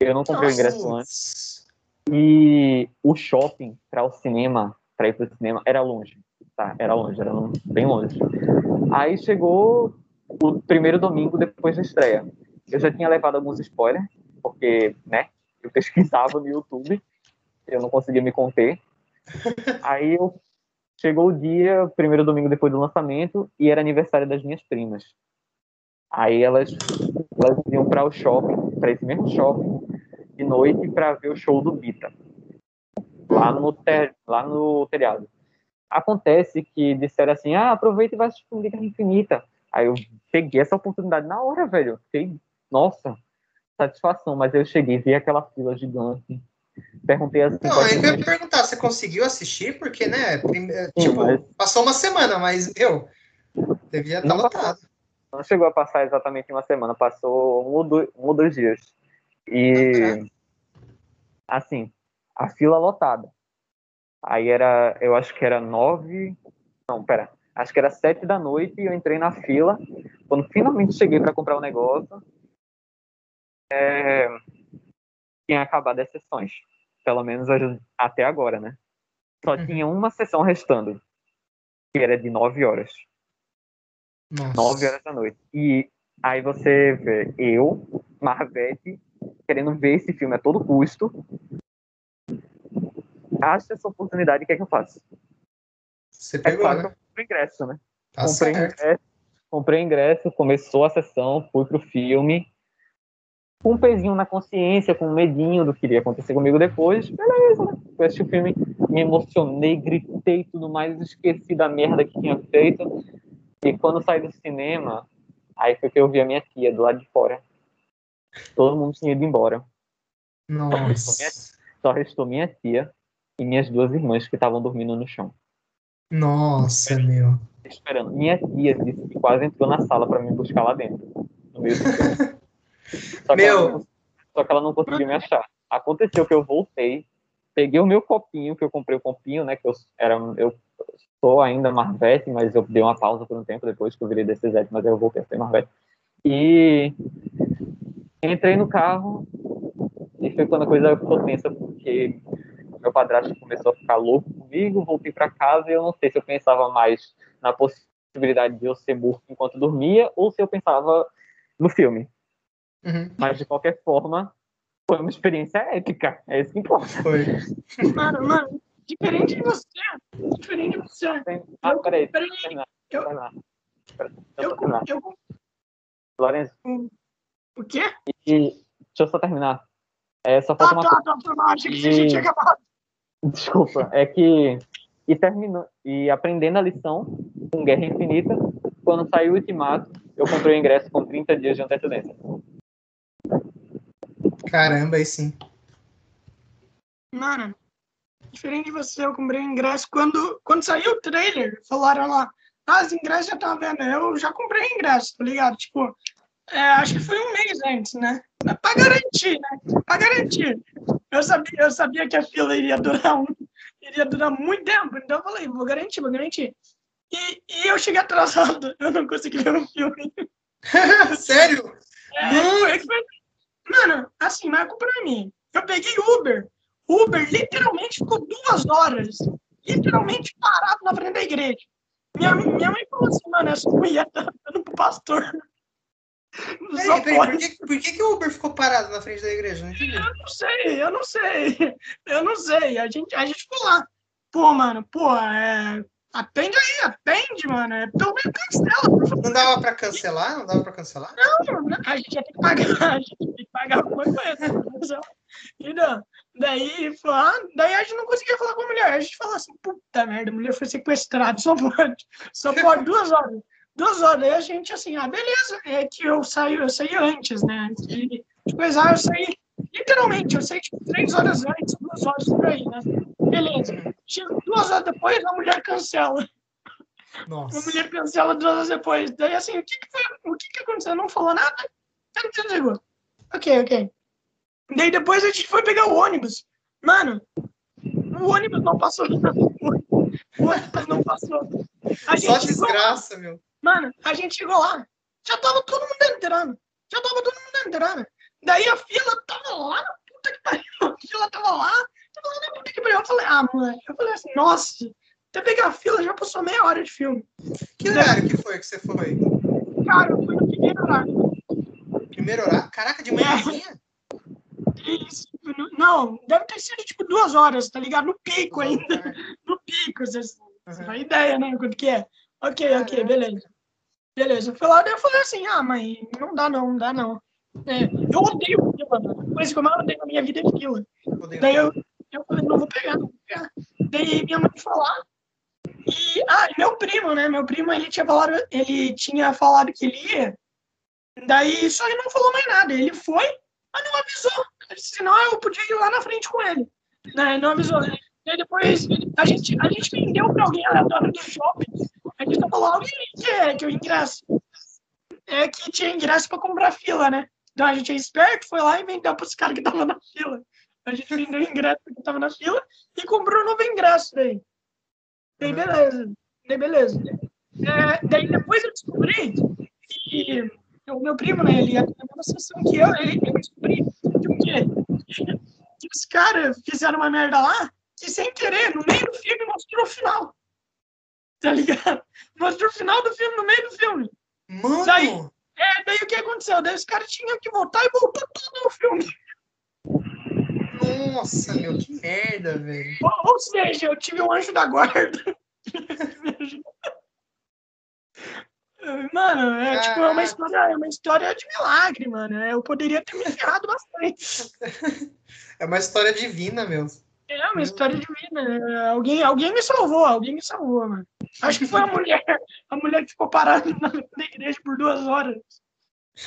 Eu não comprei Nossa. o ingresso antes. E o shopping para o cinema, para ir pro cinema, era longe. Tá, era longe, era bem longe. Aí chegou o primeiro domingo depois da estreia. Eu já tinha levado alguns spoilers, porque, né, eu pesquisava no YouTube, eu não conseguia me conter. Aí eu Chegou o dia, primeiro domingo depois do lançamento, e era aniversário das minhas primas. Aí elas, elas iam para o shopping, para esse mesmo shopping, de noite, para ver o show do Bita, lá no, ter, lá no telhado. Acontece que disseram assim: ah, aproveita e vai assistir Liga Infinita. Aí eu peguei essa oportunidade na hora, velho. Fiquei, nossa, satisfação. Mas eu cheguei, vi aquela fila gigante Perguntei assim. Não, eu ia perguntar, você conseguiu assistir? Porque, né, prime... Sim, tipo, mas... passou uma semana, mas eu devia estar lotado. Não chegou a passar exatamente uma semana, passou um ou dois, um ou dois dias. E, assim, a fila lotada. Aí era, eu acho que era nove, não, pera, acho que era sete da noite e eu entrei na fila. Quando finalmente cheguei para comprar o um negócio, é, tinha acabado as sessões. Pelo menos até agora, né? Só uhum. tinha uma sessão restando, que era de nove horas. Nossa. Nove horas da noite. E aí você vê eu, Marvete, querendo ver esse filme a todo custo. Acho essa oportunidade, o que é que eu faço? Você pegou, é claro né? Comprei ingresso, né? Tá comprei ingresso, comprei ingresso, começou a sessão, fui pro filme com um pezinho na consciência, com um medinho do que iria acontecer comigo depois, beleza, né? Eu assisti o filme, me emocionei, gritei tudo mais, esqueci da merda que tinha feito. E quando saí do cinema, aí foi que eu vi a minha tia do lado de fora. Todo mundo tinha ido embora. Nossa. Só restou minha, tia e minhas duas irmãs que estavam dormindo no chão. Nossa, meu. Esperando. Minha tia disse que quase entrou na sala para me buscar lá dentro. No meio do. Só meu... ela, só que ela não conseguiu me achar. Aconteceu que eu voltei, peguei o meu copinho, que eu comprei o copinho, né? Que eu, era, eu sou ainda Marvete, mas eu dei uma pausa por um tempo depois que eu virei DCZ, mas eu voltei a ser Marvete. E entrei no carro e foi quando a coisa ficou tensa, porque meu padrasto começou a ficar louco comigo, voltei para casa e eu não sei se eu pensava mais na possibilidade de eu ser morto enquanto dormia ou se eu pensava no filme. Uhum. Mas de qualquer forma, foi uma experiência épica. É isso que importa. Foi. Mano, mano, diferente de você. Diferente de você. Ah, eu, peraí. Peraí. Eu, eu, eu, eu, Lourenço. O quê? E, deixa eu só terminar. É, só falta ah, uma tá, tá, tá, tá, achei que a gente tinha acabado. Desculpa, é que. E terminou. E aprendendo a lição com Guerra Infinita, quando saiu o Ultimato, eu comprei o ingresso com 30 dias de antecedência. Caramba, aí sim. Mano, diferente de você, eu comprei o ingresso quando, quando saiu o trailer. Falaram lá, ah, os ingressos já estavam vendo. Eu já comprei o ingresso, tá ligado? Tipo, é, acho que foi um mês antes, né? Pra garantir, né? Pra garantir. Eu sabia, eu sabia que a fila iria durar, um, iria durar muito tempo, então eu falei, vou garantir, vou garantir. E, e eu cheguei atrasado, eu não consegui ver o filme. Sério? É, foi, foi, mano, assim, não é culpa minha. Eu peguei Uber. Uber literalmente ficou duas horas, literalmente parado na frente da igreja. Minha, minha mãe falou assim, mano, essa mulher tá dando pro pastor. Peraí, peraí, por, que, por que, que o Uber ficou parado na frente da igreja? Não eu não sei, eu não sei. Eu não sei. A gente, a gente ficou lá. Pô, mano, pô, é, Atende aí, atende, mano. É, pelo menos cancela, por favor. Não dava pra cancelar? Não dava pra cancelar? Não, a gente ia ter que pagar. A gente tem que pagar alguma coisa. E não. Daí, ah, daí a gente não conseguia falar com a mulher. A gente falava assim, puta merda, a mulher foi sequestrada, só pode. Só pode duas horas. Duas horas. Daí a gente assim, ah, beleza. É que eu saí, eu saí antes, né? Antes de, de coisar, eu saí. Literalmente, eu saí tipo três horas antes, duas horas por aí, né? Beleza. Duas horas depois, a mulher cancela. Nossa. A mulher cancela duas horas depois. Daí, assim, o que, que foi? O que, que aconteceu? Não falou nada? Não desligou. Ok, ok. Daí depois a gente foi pegar o ônibus. Mano, o ônibus não passou. O ônibus não passou. A gente Só desgraça, meu. Mano, a gente chegou lá. Já tava todo mundo entrando. Já tava todo mundo entrando. Daí a fila tava lá na puta que pariu. A fila tava lá eu falei, ah, mãe, eu falei assim, nossa, até pegar a fila já passou meia hora de filme. Que horário que foi que você foi? Cara, eu fui no primeiro horário. Primeiro horário? Caraca, de manhãzinha? Isso. Não, deve ter sido tipo duas horas, tá ligado? No pico ainda. No pico, vocês uhum. a ideia, né? Quanto que é. Ok, Caramba. ok, beleza. Beleza. Eu fui lá, daí eu falei assim, ah, mãe, não dá não, não dá não. É, eu odeio fila, mano. A coisa que eu mais odeio na minha vida é fila. Daí eu, eu falei, não vou pegar, não vou pegar. Daí minha mãe falar. E, ah, meu primo, né? Meu primo, ele tinha falado, ele tinha falado que ele ia. Daí, só ele não falou mais nada. Ele foi, mas não avisou. Senão eu podia ir lá na frente com ele. Né? Não avisou. Daí depois, a gente, a gente vendeu para alguém aleatório do shopping. A gente falou, alguém quer que eu ingresso? É que tinha ingresso para comprar fila, né? Então a gente é esperto, foi lá e vendeu para os caras que estavam na fila. A gente vendeu o ingresso que estava na fila e comprou um novo ingresso daí. Daí beleza. Daí beleza. É, daí depois eu descobri que o meu primo, né, ele ia na mesma sessão que eu, ele, eu descobri que o quê? Que os caras fizeram uma merda lá que sem querer, no meio do filme, mostrou o final. Tá ligado? Mostrou o final do filme no meio do filme. Mano! Daí, é, daí o que aconteceu? Daí os caras tinham que voltar e voltou todo o filme. Nossa, meu, que merda, velho. Ou, ou seja, eu tive um anjo da guarda. Mano, é, tipo, é, uma história, é uma história de milagre, mano. Eu poderia ter me ferrado bastante. É uma história divina, meu. É uma história divina. Alguém, alguém me salvou, alguém me salvou, mano. Acho que foi a mulher, a mulher que ficou parada na, na igreja por duas horas.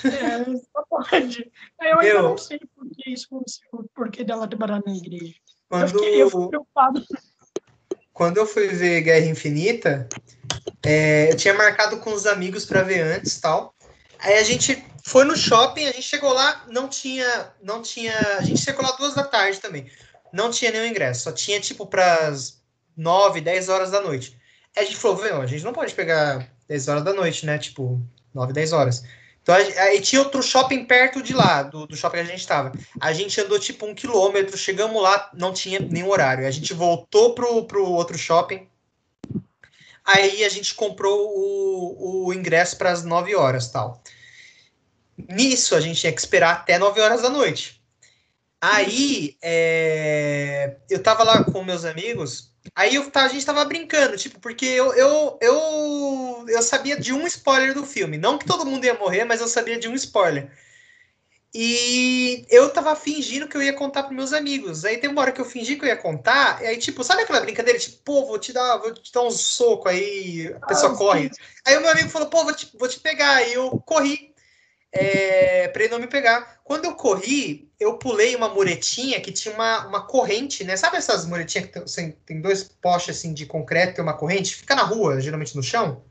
É, só pode. Eu ainda não sei por que isso aconteceu, por que dela ter parado na igreja. Quando... Eu, fiquei, eu fiquei preocupado. Quando eu fui ver Guerra Infinita, é, eu tinha marcado com os amigos para ver antes tal. Aí a gente foi no shopping, a gente chegou lá, não tinha, não tinha, a gente chegou lá duas da tarde também. Não tinha nenhum ingresso, só tinha tipo para as nove, dez horas da noite. Aí a gente falou, a gente não pode pegar 10 horas da noite, né? Tipo, 9, 10 horas. Então, aí tinha outro shopping perto de lá, do, do shopping que a gente estava. A gente andou tipo um quilômetro, chegamos lá, não tinha nenhum horário. A gente voltou pro, pro outro shopping. Aí a gente comprou o, o ingresso para as 9 horas tal. Nisso, a gente tinha que esperar até 9 horas da noite. Aí, é, eu tava lá com meus amigos, aí eu, a gente tava brincando, tipo, porque eu, eu, eu, eu sabia de um spoiler do filme. Não que todo mundo ia morrer, mas eu sabia de um spoiler. E eu tava fingindo que eu ia contar pros meus amigos. Aí tem uma hora que eu fingi que eu ia contar, e aí, tipo, sabe aquela brincadeira? Tipo, pô, vou te dar, vou te dar um soco, aí a pessoa ah, corre. Sim. Aí o meu amigo falou, pô, vou te, vou te pegar. Aí eu corri é, para ele não me pegar. Quando eu corri, eu pulei uma muretinha que tinha uma, uma corrente, né? Sabe essas muretinhas que tem, assim, tem dois postes assim de concreto e uma corrente? Fica na rua, geralmente no chão.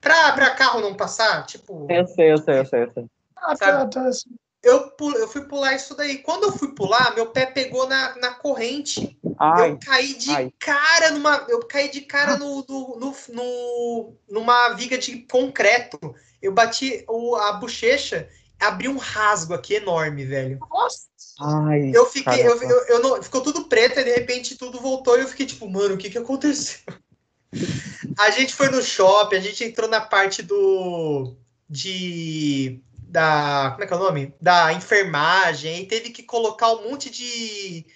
Pra, pra carro não passar, tipo. Eu sei, eu sei, eu sei, eu sei. Ah, tá, tá, assim. Eu, eu fui pular isso daí. Quando eu fui pular, meu pé pegou na, na corrente. Ai, eu caí de ai. cara numa. Eu caí de cara no, no, no, no, numa viga de concreto eu bati o, a bochecha, abri um rasgo aqui enorme, velho. Nossa! Ai, eu fiquei, eu, eu, eu, não, ficou tudo preto e de repente tudo voltou e eu fiquei tipo, mano, o que que aconteceu? a gente foi no shopping, a gente entrou na parte do de da como é que é o nome? Da enfermagem e teve que colocar um monte de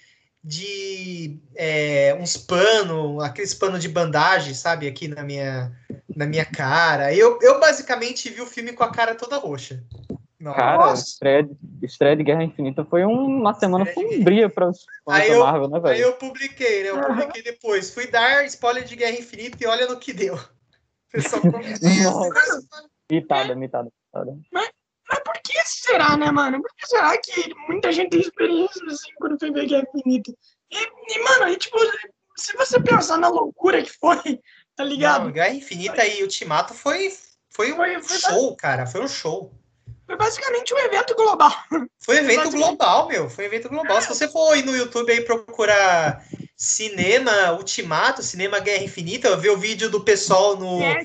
de é, uns panos, aqueles panos de bandagem, sabe, aqui na minha, na minha cara. Eu, eu basicamente vi o filme com a cara toda roxa. Nossa. Cara, estreia, estreia de Guerra Infinita foi uma semana sombria para os fãs da Marvel, né, velho? Aí eu publiquei, né? Eu publiquei depois. Fui dar spoiler de Guerra Infinita e olha no que deu. Pessoal Mitada, mitada, mitada. Mas, mas por que será, né, mano? Por que será que muita gente tem experiências assim quando foi ver Guerra Infinita? E, e, mano, e, tipo, se você pensar na loucura que foi, tá ligado? Não, Guerra Infinita e Ultimato foi, foi um foi, foi show, cara. Foi um show. Foi basicamente um evento global. Foi um evento global, meu. Foi um evento global. Se você for aí no YouTube aí procurar cinema Ultimato, cinema Guerra Infinita, ver o vídeo do pessoal no, né?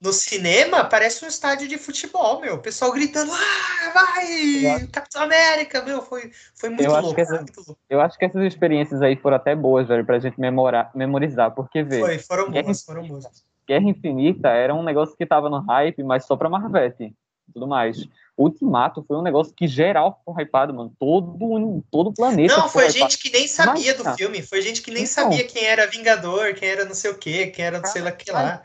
no cinema, parece um estádio de futebol, meu. O pessoal gritando, ah, vai, Capitão América, meu, foi, foi muito, eu louco, muito louco. Eu acho que essas experiências aí foram até boas, velho, pra gente memorar, memorizar, porque, vê... Foi, foram boas, foram boas. Guerra Infinita era um negócio que tava no hype, mas só pra Marvete, tudo mais. Ultimato foi um negócio que geral ficou hypado, mano. Todo, todo o planeta. Não, foi gente que nem sabia do filme. Foi gente que nem então, sabia quem era Vingador, quem era não sei o quê, quem era não sei lá que lá.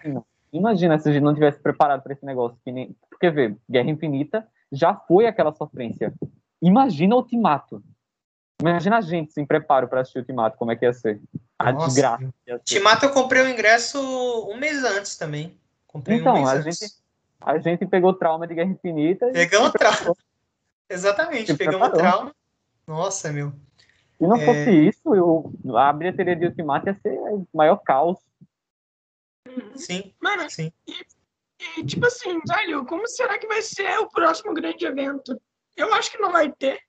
Imagina se a gente não tivesse preparado para esse negócio. Que nem... Porque, vê, Guerra Infinita já foi aquela sofrência. Imagina Ultimato. Imagina a gente sem preparo para assistir Ultimato, como é que ia ser. A Nossa, desgraça. Ultimato eu comprei o ingresso um mês antes também. Comprei então, um a antes. gente a gente pegou trauma de Guerra Infinita. Pegamos trauma. Exatamente, pegamos trauma. Nossa, meu. Se não é... fosse isso, eu, a bilheteria de Ultimato ia ser o maior caos. Sim, Mano, sim. E, e, tipo assim, velho, como será que vai ser o próximo grande evento? Eu acho que não vai ter.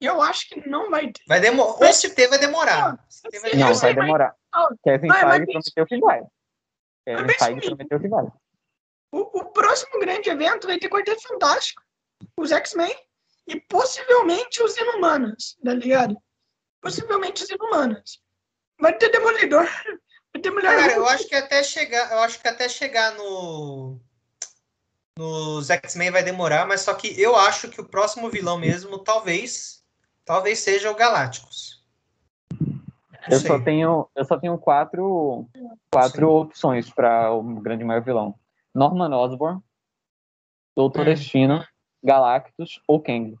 Eu acho que não vai ter. Vai demorar. Ou se ter, vai demorar. Não, vai, não, vai demorar. Mas... Kevin Feige prometeu que vai. Kevin Feige prometeu que vai. O, o próximo grande evento vai ter Quarteto Fantástico, os X-Men e possivelmente os Inumanos, tá ligado? Possivelmente os Inumanos. Vai ter Demolidor. Vai ter Mulher Cara, eu acho que até chegar, eu acho que até chegar no nos X-Men vai demorar, mas só que eu acho que o próximo vilão mesmo talvez talvez seja o Galácticos. Eu só tenho eu só tenho quatro quatro opções para o grande maior vilão. Norman Osborn, Doutor hum. Destino, Galactus ou Kang.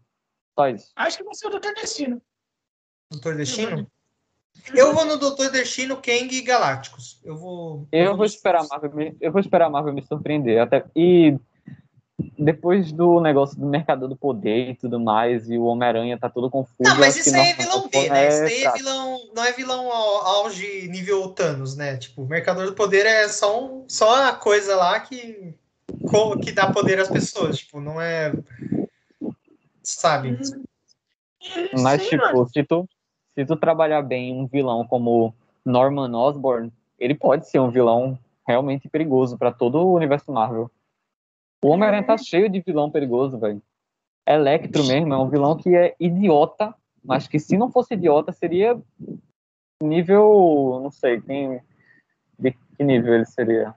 Só isso. Acho que vai ser o Doutor Destino. Doutor Destino? Eu vou no Doutor Destino, Kang e Galácticos. Eu vou. Eu vou esperar a Marvel me, eu vou esperar a Marvel me surpreender. Até, e depois do negócio do Mercador do Poder e tudo mais, e o Homem-Aranha tá todo confuso. Não, mas isso aí é vilão B, né? Isso aí é vilão. Não é vilão auge nível Thanos, né? Tipo, o Mercador do Poder é só, um, só a coisa lá que, que dá poder às pessoas. Tipo, não é. Sabe? Mas, Sim, tipo, se tu, se tu trabalhar bem um vilão como Norman Osborn, ele pode ser um vilão realmente perigoso para todo o universo Marvel. O Homem-Aranha tá cheio de vilão perigoso, velho. Electro mesmo é um vilão que é idiota, mas que se não fosse idiota seria nível, não sei, quem, de que nível ele seria?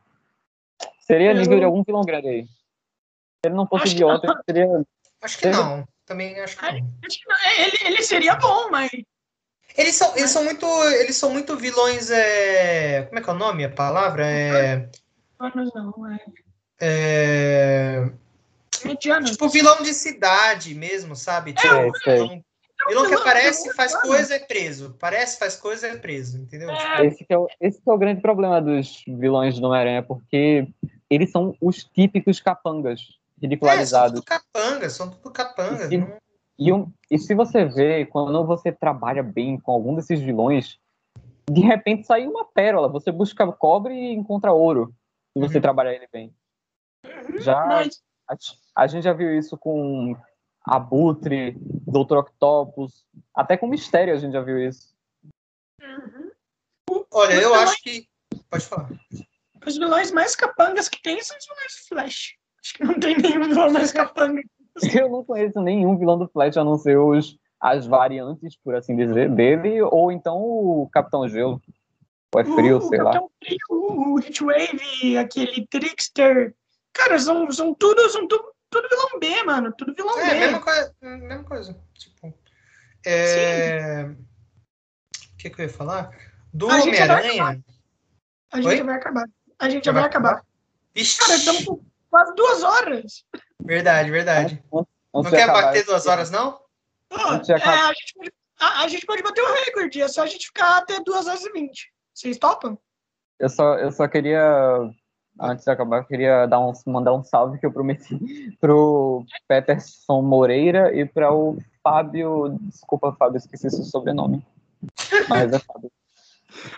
Seria nível de algum vilão grande aí. Se ele não fosse idiota, ele seria. Acho que não. Também acho que não. Acho que não. É, ele, ele seria bom, mas. Eles são, eles são muito. Eles são muito vilões. É... Como é que é o nome? A palavra? É. Não, é. É... Mediano. Tipo, vilão de cidade mesmo, sabe? Tipo, É, sei. vilão que aparece, faz coisa, é preso. Parece, faz coisa, é preso, entendeu? É. Esse que é, o, esse que é o grande problema dos vilões do Homem-Aranha, porque eles são os típicos capangas, É, são ridicularizados. tudo capanga, são tudo capanga. E- não- E, um- e se você vê, quando você trabalha bem com algum desses vilões, de repente sai uma pérola. Você busca cobre e encontra ouro. Se você Uhum. trabalhar ele bem. Já, a, a gente já viu isso com Abutre, Doutor Octopus, até com Mistério a gente já viu isso. uhum. Olha, eu Os acho que. Pode falar. Os vilões mais capangas que tem são os vilões do Flash. Acho que não tem nenhum vilão mais capanga. Eu não conheço nenhum vilão do Flash a não ser os, as variantes, por assim dizer, dele, ou então o Capitão Gelo. Ou é frio, o, sei o lá. Capitão Frio, o Heatwave, aquele Trickster. Cara, são, são tudo, são tudo, tudo vilão B, mano. Tudo vilão É, B. mesma coisa. Mesma coisa. Tipo. É... O que, que eu ia falar? Do Homem-Aranha. A gente Oi? vai acabar. A gente Já vai vai acabar. Vixe, Cara, estamos com quase duas horas. verdade, verdade. Não quer acabar, bater duas horas, não? De é, acabar. a, gente pode, a, a gente pode bater o recorde. É só a gente ficar até duas horas e vinte. Vocês topam? Eu só, eu só queria, antes de acabar, eu queria dar um, mandar um salve que eu prometi pro Peterson Moreira e para o Fábio. Desculpa, Fábio, esqueci seu sobrenome. Mas é Fábio.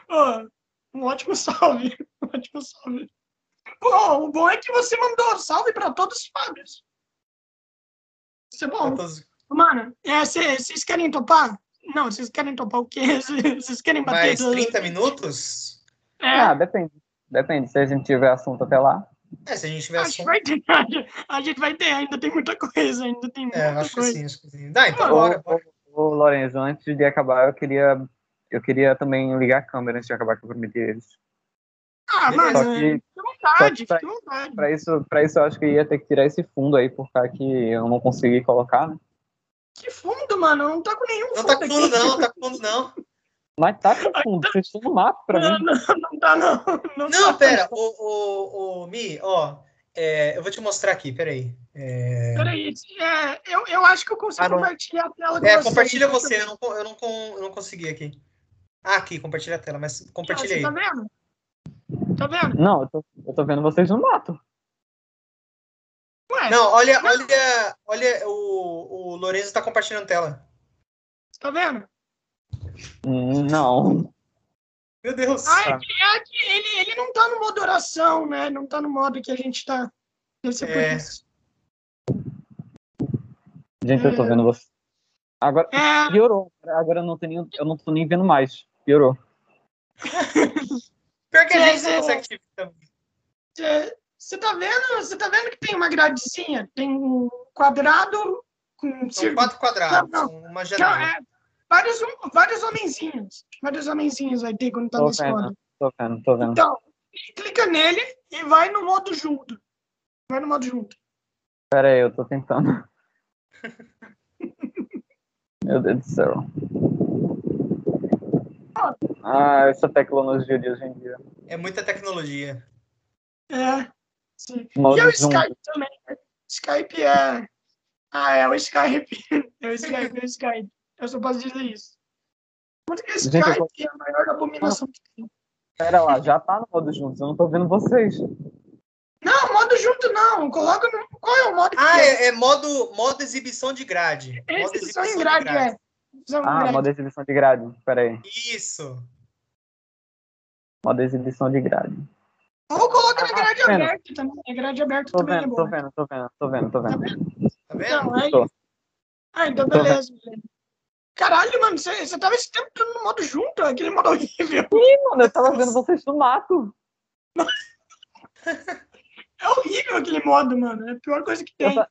Pô, um ótimo salve. Um ótimo salve. Pô, o bom é que você mandou salve pra todos os Fábios. Isso é bom. Mano, é, vocês querem topar? Não, vocês querem topar o quê? Vocês querem bater Mais duas- 30 minutos? É, Ah, depende. Depende. Se a gente tiver assunto até lá. É, se a gente tiver a gente assunto. vai ter. A gente vai ter, ainda tem muita coisa, ainda tem muita É, acho que coisa. sim, acho que sim. Dá, então bora. Ô, bora. ô, ô, Lorenzo, antes de acabar, eu queria, eu queria também ligar a câmera antes de acabar, que eu prometi eles. Ah, mano, Só é, que- à vontade, que à vontade. Pra isso, pra isso, eu acho que ia ter que tirar esse fundo aí, por causa que eu não consegui colocar, né? Que fundo, mano, não tá com nenhum Não fundo tá com fundo, aqui. não, não tá com fundo, não. Mas tá com fundo, vocês estão no mato pra Não, mim. não, não tá, não. Não, Não, tá. pera, o, o, o Mi, ó, é, eu vou te mostrar aqui, peraí. É, Peraí, é, eu, eu acho que eu consigo Ah, não. compartilhar a tela com é você. compartilha você, eu não, eu, não, eu não consegui aqui. Ah, aqui, compartilha a tela, mas compartilha Você aí. tá vendo? Tá vendo? Não, eu tô, eu tô vendo vocês no mato. Ué, Não, olha, olha, olha, o, o Lourenço tá compartilhando tela. tá vendo? Hum, Não. Meu Deus. Ah, é que, é que ele, ele não tá no modo oração, né? Não tá no modo que a gente tá. Deve ser por É. isso. Gente, eu tô vendo vocês. Agora É, piorou. Agora eu não, tenho, nem- eu não tô nem vendo mais. Piorou. Pior que a gente é, não ver também. você tá vendo? Você tá vendo que tem uma gradezinha? Tem um quadrado com um São quatro quadrados, Não, são uma Não, janela. é, vários, vários homenzinhos. Vários homenzinhos vai ter quando tá Tô vendo. modo. Tô vendo, tô vendo. Então, clica nele e vai no modo junto. Vai no modo junto. Pera aí, eu tô tentando. Meu Deus do céu. Ah, essa tecnologia de hoje em dia. É muita tecnologia. É. Sim. Modo e é o zoom. Skype também. né? Skype é. Ah, é o Skype. É o Skype, é o Skype. Eu só posso dizer isso. Quanto que o Gente, Skype é a maior abominação que tem. Pera lá, já tá no modo juntos, eu não tô vendo vocês. Não, modo junto não. Coloca no. Qual é o modo Ah, é? é, é modo, modo exibição de grade. Modo Exibição em grade, é. Exibição em Ah, grade. modo exibição de grade. Pera aí. Isso. Modo exibição de grade. Ou coloca na Ah, grade tô vendo. aberta também. A grade aberta Tô também é vendo, boa. tô vendo, tô vendo, tô vendo, tô vendo. Tá vendo? Então, aí. Tô. Ah, então beleza. beleza. Caralho, mano, você, você tava esse tempo todo no modo junto, aquele modo horrível. Sim, mano, eu tava vendo vocês no mato. É horrível aquele modo, mano. É a pior coisa que tem. Eu,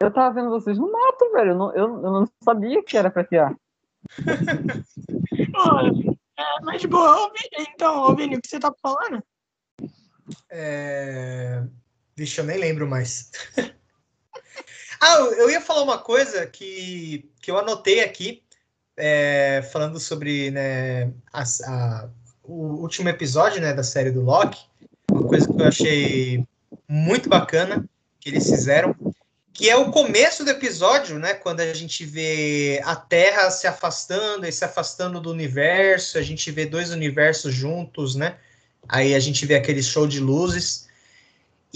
eu tava vendo vocês no mato, velho. Eu não, eu, eu não sabia que era pra criar. é, mas de boa, então, ô Vini, o que você tá falando? É... Vixe, eu nem lembro mais. ah, eu ia falar uma coisa que, que eu anotei aqui, é, falando sobre né, a, a, o último episódio né, da série do Loki. Uma coisa que eu achei muito bacana que eles fizeram, que é o começo do episódio, né? Quando a gente vê a Terra se afastando e se afastando do universo, a gente vê dois universos juntos, né? Aí a gente vê aquele show de luzes.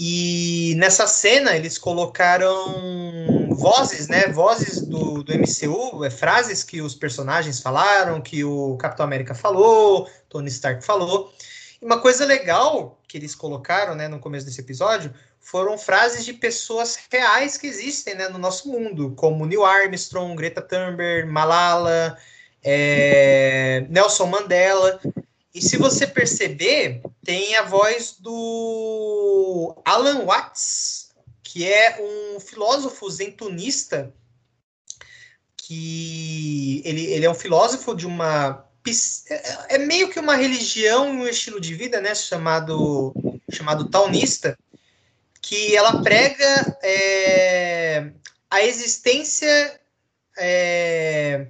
E nessa cena eles colocaram vozes, né? Vozes do, do MCU, é, frases que os personagens falaram, que o Capitão América falou, Tony Stark falou. E uma coisa legal que eles colocaram, né, no começo desse episódio, foram frases de pessoas reais que existem, né, no nosso mundo, como Neil Armstrong, Greta Thunberg, Malala, é, Nelson Mandela. E se você perceber, tem a voz do Alan Watts, que é um filósofo zentunista, que ele, ele é um filósofo de uma é, é meio que uma religião e um estilo de vida, né, chamado chamado taunista, que ela prega é, a existência é,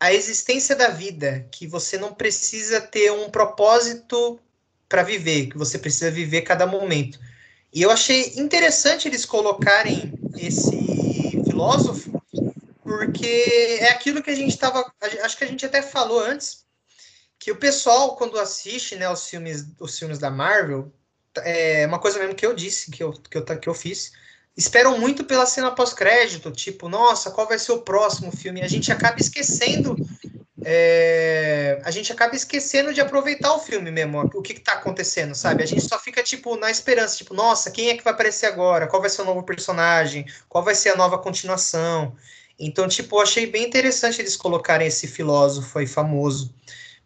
a existência da vida, que você não precisa ter um propósito para viver, que você precisa viver cada momento. E eu achei interessante eles colocarem esse filósofo porque é aquilo que a gente estava, acho que a gente até falou antes, que o pessoal quando assiste, né, os filmes, os filmes da Marvel, é uma coisa mesmo que eu disse, que eu, que eu, que eu fiz, esperam muito pela cena pós-crédito, tipo, nossa, qual vai ser o próximo filme? A gente acaba esquecendo, é, a gente acaba esquecendo de aproveitar o filme mesmo, o que, está acontecendo, sabe? A gente só fica, tipo, na esperança, tipo, nossa, quem é que vai aparecer agora? Qual vai ser o novo personagem? Qual vai ser a nova continuação? Então, tipo, achei bem interessante eles colocarem esse filósofo aí famoso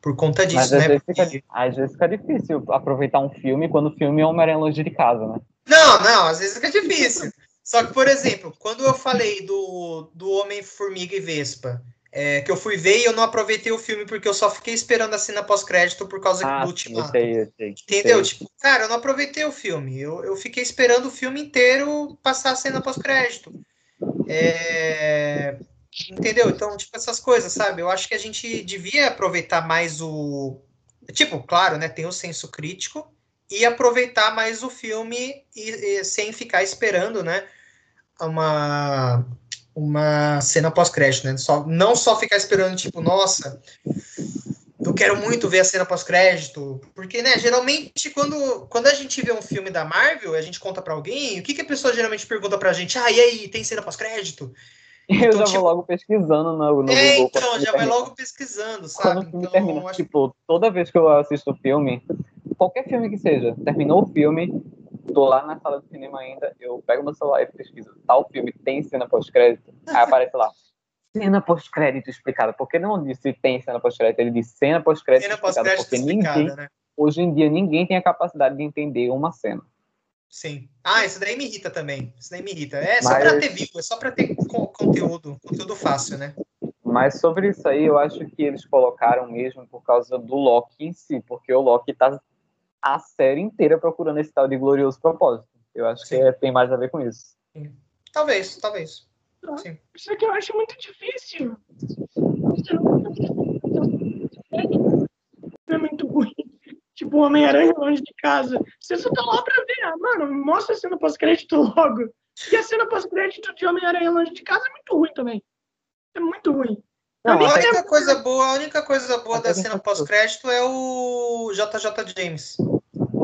por conta disso, Mas, às né? Vezes Porque... fica, às vezes fica difícil aproveitar um filme quando o filme é Homem-Aranha longe de casa, né? Não, não, às vezes fica difícil. Só que, por exemplo, quando eu falei do, do Homem-Formiga e Vespa, é, que eu fui ver e eu não aproveitei o filme porque eu só fiquei esperando a cena pós-crédito por causa ah, do ultimato. Sei, sei, Entendeu? Sei. Tipo, cara, eu não aproveitei o filme. Eu, eu fiquei esperando o filme inteiro passar a cena pós-crédito. É... Entendeu? Então, tipo, essas coisas, sabe? Eu acho que a gente devia aproveitar mais o. Tipo, claro, né? Tem o senso crítico e aproveitar mais o filme e, e sem ficar esperando, né? Uma, uma cena pós-crédito, né? Só, não só ficar esperando, tipo, nossa, eu quero muito ver a cena pós-crédito, porque, né, geralmente quando, quando a gente vê um filme da Marvel, a gente conta para alguém, o que, que a pessoa geralmente pergunta pra gente? Ah, e aí, tem cena pós-crédito? Eu então, já tipo, vou logo pesquisando no, no é, Google. então, já vai logo pesquisando, sabe? Quando o filme então, termina, acho... tipo, toda vez que eu assisto o filme, qualquer filme que seja, terminou o filme, tô lá na sala de cinema ainda, eu pego meu celular e pesquiso, tal filme tem cena pós-crédito? Aí aparece lá, cena pós-crédito explicada. Porque não disse tem cena pós-crédito, ele disse cena pós-crédito explicada. Pós porque ninguém, né? hoje em dia, ninguém tem a capacidade de entender uma cena. Sim. Ah, isso daí me irrita também. Isso daí me irrita. É só Mas... para ter view, é só para ter conteúdo, conteúdo fácil, né? Mas sobre isso aí, eu acho que eles colocaram mesmo por causa do Loki em si, porque o Loki tá a série inteira procurando esse tal de glorioso propósito. Eu acho Sim. que é, tem mais a ver com isso. Sim. Talvez, talvez. Sim. Isso aqui eu acho muito difícil. É muito ruim tipo Homem-Aranha longe de casa. Você só tá lá pra ver. Ah, mano, mostra a cena pós-crédito logo. E a cena pós-crédito de Homem-Aranha longe de casa é muito ruim também. É muito ruim. Não, a única é... coisa boa, a única coisa boa Até da cena pós-crédito é o JJ James.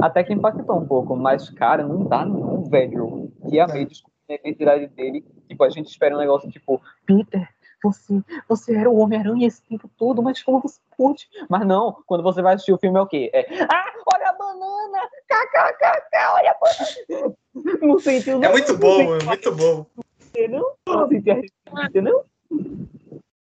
Até que impactou um pouco, mas, cara, não dá não, velho. E a é. descobrir a identidade dele, tipo, a gente espera um negócio tipo, Peter, você, você era o Homem-Aranha esse tempo todo, mas como você pôde? Mas não, quando você vai assistir o filme é o quê? É, ah, olha a banana! KKKK, olha a banana! Não sentiu, não. É muito bom, é muito bom. Não, não a não?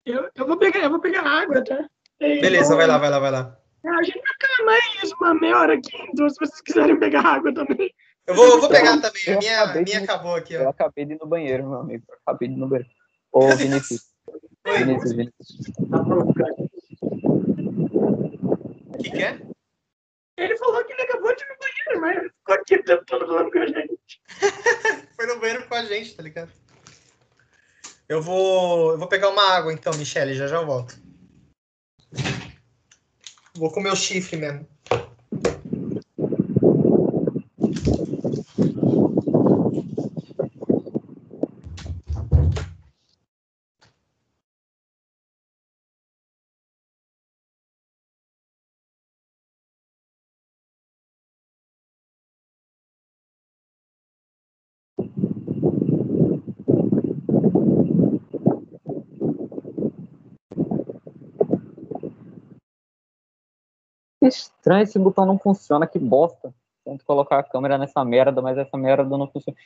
Eu, eu, vou pegar, eu vou pegar água, tá? E, Beleza, vai lá, vai lá, vai lá. A gente vai ficar mais uma meia hora aqui, então se vocês quiserem pegar água também. Eu vou, eu vou pegar também, a minha, minha acabou aqui, ó. Eu acabei de ir no banheiro, meu amigo. Acabei de ir no banheiro. Ô, Vinícius. Vinícius, Vinícius. O que, que é? Ele falou que ele acabou de ir no banheiro, mas ficou aqui o tempo todo falando com a gente. Foi no banheiro com a gente, tá ligado? Eu vou, eu vou pegar uma água então, Michele, já já eu volto. Vou comer o chifre mesmo. Estranho, esse botão não funciona, que bosta. Tento colocar a câmera nessa merda, mas essa merda não funciona.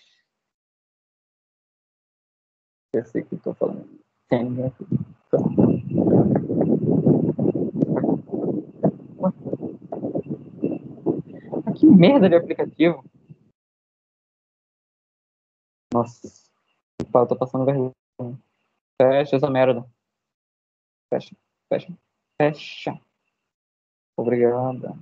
Eu sei que tô falando. Tem aqui. Ah, que merda de aplicativo. Nossa. Eu tô passando vergonha. Fecha essa merda. Fecha, fecha, fecha. Obrigada.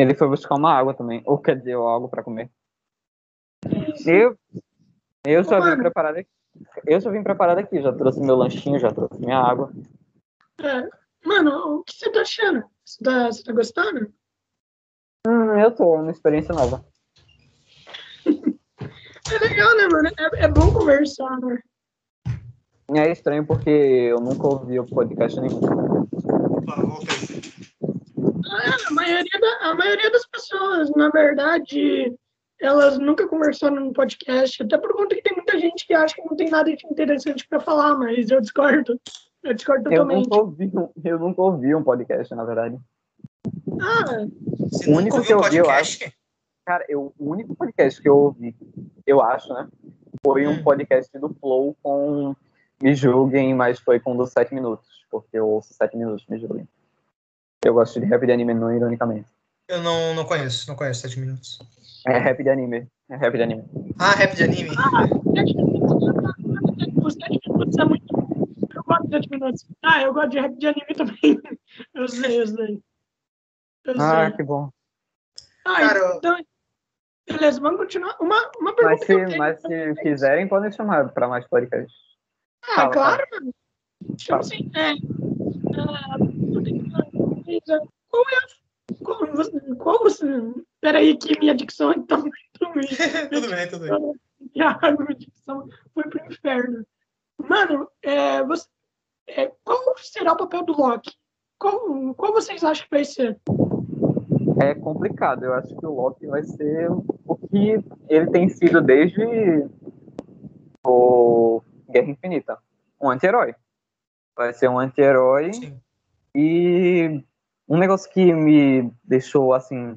Ele foi buscar uma água também. Ou quer dizer, algo para comer. Eu, eu só vim preparado aqui. Eu só vim preparado aqui. Já trouxe meu lanchinho, já trouxe minha água. É. Mano, o que você tá achando? Você tá, você tá gostando? Hum, eu tô, uma experiência nova. é legal, né, mano? É, é bom conversar, né? É estranho porque eu nunca ouvi o podcast nenhum. Ah, a, maioria da, a maioria das pessoas, na verdade, elas nunca conversaram no podcast, até por conta que tem muita gente que acha que não tem nada de interessante para falar, mas eu discordo. Eu discordo totalmente. Eu nunca ouvi, eu nunca ouvi um podcast, na verdade. Ah, Você o único que eu ouvi, eu acho. Cara, eu, o único podcast que eu ouvi, eu acho, né? Foi um hum. podcast do Flow com Me Julguem, mas foi com dos 7 minutos, porque eu ouço 7 minutos, Me Julguem. Eu gosto de rap de anime, não ironicamente. Eu não, não conheço, não conheço 7 minutos. É rap de anime. É rap de anime. Ah, rap de anime. Ah, 7 minutos. 7 minutos é muito. Eu gosto de 7 minutos. Ah, eu gosto de rap de anime também. Eu sei, eu sei. Eu ah, sei. que bom. Ah, Cara, então. Beleza, vamos continuar. Uma, uma pergunta. Mas se, mas se quiserem, podem chamar para mais podcasts. Ah, Fala, claro, mano. Tipo assim, é. É qual é qual, qual você. Peraí, que minha dicção então. tudo bem, tudo bem. Minha dicção foi pro inferno. Mano, é, você, é, qual será o papel do Loki? Qual, qual vocês acham que vai ser? É complicado. Eu acho que o Loki vai ser o que ele tem sido desde o Guerra Infinita. Um anti-herói. Vai ser um anti-herói e um negócio que me deixou, assim,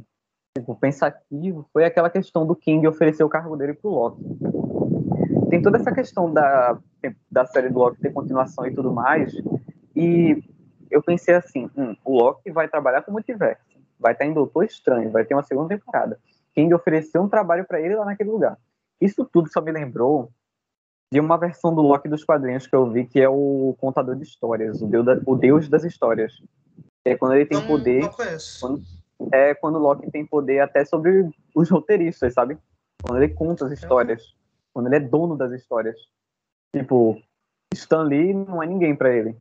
tipo, pensativo foi aquela questão do King oferecer o cargo dele pro Loki. Tem toda essa questão da, da série do Loki ter continuação e tudo mais, e eu pensei assim, hum, o Loki vai trabalhar com o multiverso, vai estar em Doutor Estranho, vai ter uma segunda temporada. King ofereceu um trabalho para ele lá naquele lugar. Isso tudo só me lembrou de uma versão do Loki dos quadrinhos que eu vi, que é o contador de histórias, o deus, o deus das histórias. É quando ele tem não, poder. Não. Quando, é quando o Loki tem poder até sobre os roteiristas, sabe? Quando ele conta as histórias. Quando ele é dono das histórias. Tipo, Stan Lee não é ninguém para ele.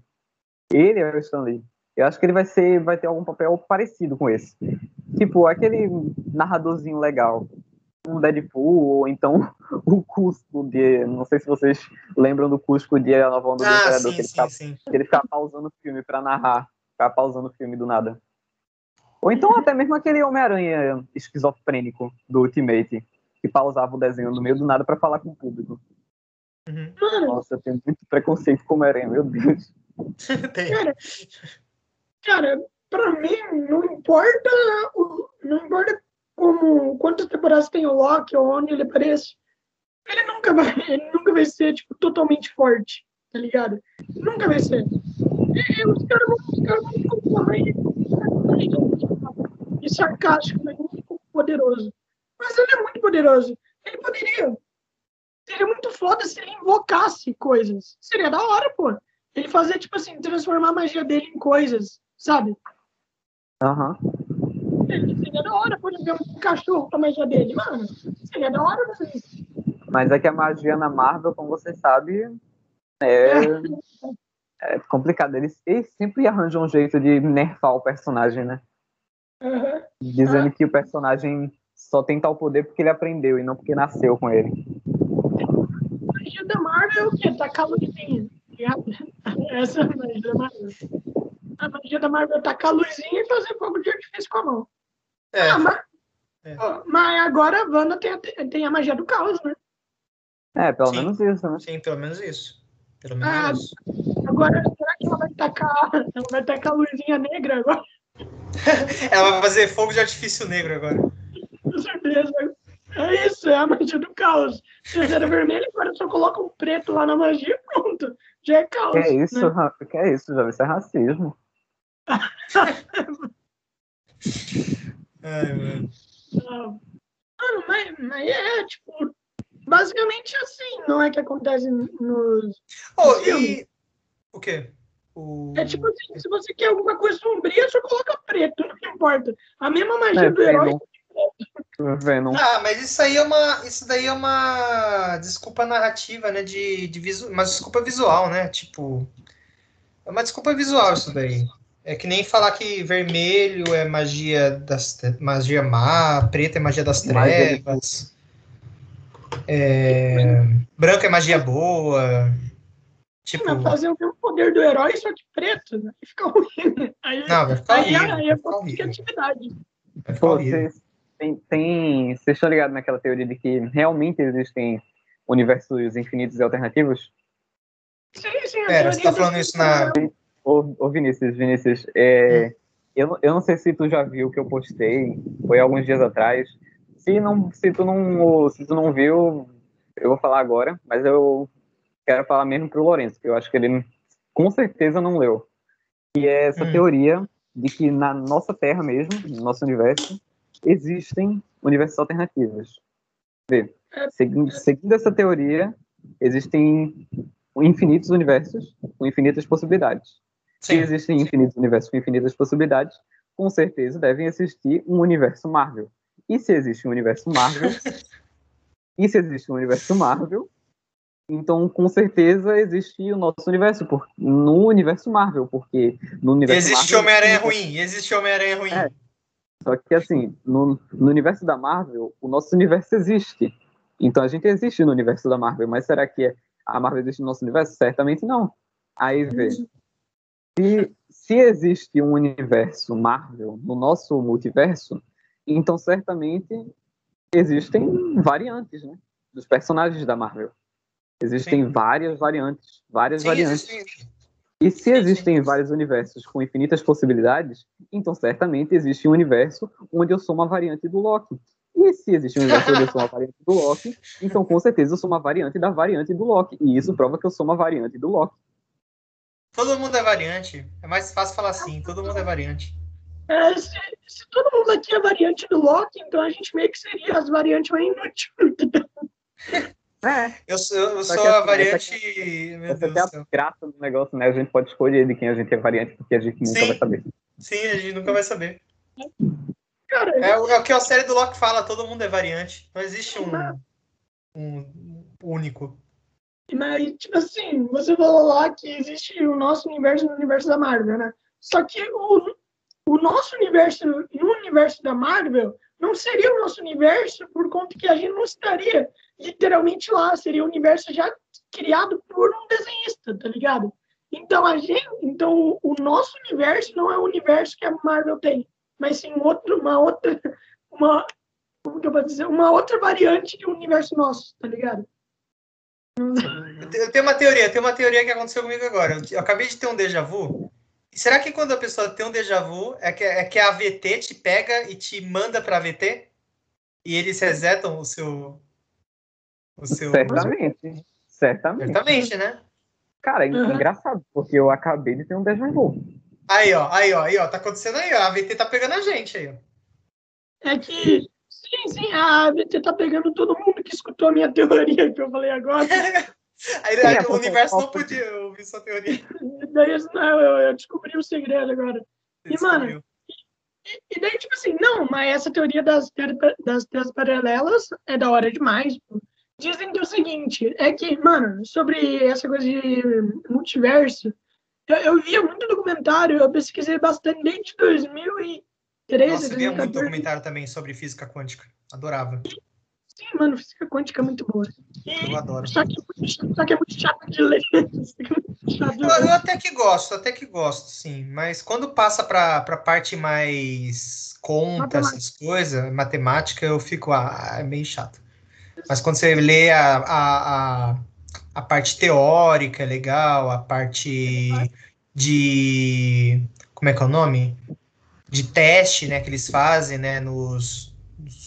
Ele é o Stan Lee. Eu acho que ele vai ser, vai ter algum papel parecido com esse. Tipo, aquele narradorzinho legal. um Deadpool, ou então o Cusco de. Não sei se vocês lembram do Cusco de A Nova Onda do ah, Imperador, sim, que, ele sim, ficava, sim. que ele ficava pausando o filme pra narrar, ficava pausando o filme do nada. Ou então até mesmo aquele Homem-Aranha esquizofrênico do Ultimate, que pausava o desenho no meio do nada pra falar com o público. Uhum. Nossa, eu tenho muito preconceito com Homem-Aranha, meu Deus. Cara, cara, pra mim, não importa, o- não importa como, quantas temporadas tem o Loki ou onde ele aparece, ele nunca vai, ele nunca vai ser, tipo, totalmente forte, tá ligado? Nunca vai ser. E os caras vão, os caras vão comparar ele e sarcástico, né? muito poderoso. Mas ele é muito poderoso. Ele poderia. Seria muito foda se ele invocasse coisas. Seria da hora, pô. Ele fazer, tipo assim, transformar a magia dele em coisas, sabe? Aham. Ele seria da hora, por exemplo, um cachorro com a magia dele. Mano, seria da hora fazer isso. Mas é que a magia na Marvel, como você sabe, é, é complicado. Eles, eles sempre arranjam um jeito de nerfar o personagem, né? Aham. Dizendo que o personagem só tem tal poder porque ele aprendeu e não porque nasceu com ele. A magia da Marvel é o quê? Ligado? Essa é a magia da Marvel. A magia da Marvel é tacar a luzinha e fazer fogo de artifício com a mão. É, Ah, mas, É. Mas agora a Wanda tem, a- tem a magia do caos, né? É, pelo Sim. menos isso, né? sim, pelo menos isso. Pelo menos Ah, isso. Agora, será que ela vai tacar, ela vai tacar a luzinha negra agora? Ela vai fazer fogo de artifício negro agora. Com certeza. É isso, é a magia do caos. Se era vermelho, agora só coloca um preto lá na magia e pronto. Já é caos. Que é isso, né? que é isso, já isso é racismo. Ai, mano. Ah, Mano, mas, mas é, tipo, basicamente assim, não é que acontece nos. Oh, e. O quê? O... É tipo assim, se você quer alguma coisa sombria, só coloca preto, não importa. A mesma magia É, do herói. Venom. Venom. Ah, mas isso aí é uma. Isso daí é uma desculpa narrativa, né? De, de visu... Uma desculpa visual, né? Tipo. É uma desculpa visual isso daí. É que nem falar que vermelho é magia das magia má, preto é magia das trevas. É, branco é magia boa. Tipo, Mas fazer o mesmo poder do herói, só que preto, né? Aí Fica ruim. né? Aí, não, vai ficar aí, horrível. aí é falta de criatividade. Pô, vocês tem, tem, vocês estão ligados naquela teoria de que realmente existem universos infinitos e alternativos? Sim, sim. Pera, você teoria tá falando do- isso na. Ô, ô Vinícius, Vinícius, é, eu, não- eu não sei se tu já viu o que eu postei, foi alguns dias atrás. Se, não, se, tu não, se tu não viu, eu vou falar agora, mas eu quero falar mesmo pro Lourenço, que eu acho que ele com certeza não leu. Que é essa Hum. teoria de que na nossa Terra mesmo, no nosso universo, existem universos alternativos. Vê, seguindo, seguindo essa teoria, existem infinitos universos com infinitas possibilidades. Se Sim. existem infinitos universos com infinitas possibilidades, com certeza devem existir um universo Marvel. E se existe um universo Marvel, e se existe um universo Marvel, então com certeza existe o nosso universo, por, no universo Marvel, porque no universo Existe Marvel, Homem-Aranha ruim, existe Homem-Aranha ruim. É. Só que assim, no, no universo da Marvel, o nosso universo existe. Então a gente existe no universo da Marvel, mas será que a Marvel existe no nosso universo? Certamente não. Aí vê. Se, se existe um universo Marvel no nosso multiverso, então certamente existem variantes, né? Dos personagens da Marvel. Existem Sim. várias variantes, várias Sim, variantes. E se existem vários universos com infinitas possibilidades, então certamente existe um universo onde eu sou uma variante do Loki. E se existe um universo onde eu sou uma variante do Loki, então com certeza eu sou uma variante da variante do Loki. E isso prova que eu sou uma variante do Loki. Todo mundo é variante. É mais fácil falar assim, todo mundo é variante. É, se, se todo mundo aqui é variante do Loki, então a gente meio que seria as variantes mais inúteis. É, Eu sou, eu sou a variante. Meu essa é a graça do negócio, né? A gente pode escolher de quem a gente é variante, porque a gente nunca Sim. vai saber. Sim, a gente nunca vai saber. Cara, É, o- é o que a série do Loki fala, todo mundo é variante. Não existe um, um único. mas, tipo assim, você falou lá que existe o nosso universo no universo da Marvel, né? Só que o, o nosso universo, no universo da Marvel, não seria o nosso universo por conta que a gente não estaria literalmente lá, seria um universo já criado por um desenhista, tá ligado? Então a gente, então o nosso universo não é o universo que a Marvel tem, mas sim outro, uma outra, uma, como que eu posso dizer, uma outra variante um universo nosso, tá ligado? Eu tenho uma teoria, tem uma teoria que aconteceu comigo agora. Eu acabei de ter um déjà vu. Será que quando a pessoa tem um déjà vu, é que, é que a AVT te pega e te manda pra AVT? E eles resetam o seu. O seu... Certamente. Certamente. Certamente, né? Cara, é uhum. engraçado, porque eu acabei de ter um déjà vu. Aí, ó, aí, ó, aí, ó, tá acontecendo aí, ó. A AVT tá pegando a gente aí, ó. É que Sim, sim, a AVT tá pegando todo mundo que escutou a minha teoria que eu falei agora. Aí, o universo não podia ouvir sua teoria. Daí não, eu, eu descobri o segredo agora. e, mano, e, e, daí, tipo assim, não, mas essa teoria das, das terras paralelas é da hora demais. Pô. Dizem que é o seguinte, é que, mano, sobre essa coisa de multiverso, eu, eu via muito documentário, eu pesquisei bastante desde 2000 13, Nossa, eu via muito documentário também sobre física quântica. Adorava. Sim, mano, física quântica é muito boa. Eu adoro. Só que, é só que é muito chato de ler. eu, eu, até que gosto, até que gosto, sim. Mas quando passa pra, pra parte mais conta, essas coisas, matemática, eu fico, ah, é meio chato. Mas quando você lê a, a, a, a parte teórica, é legal, a parte de. Como é que é o nome? de teste, né, que eles fazem, né, nos,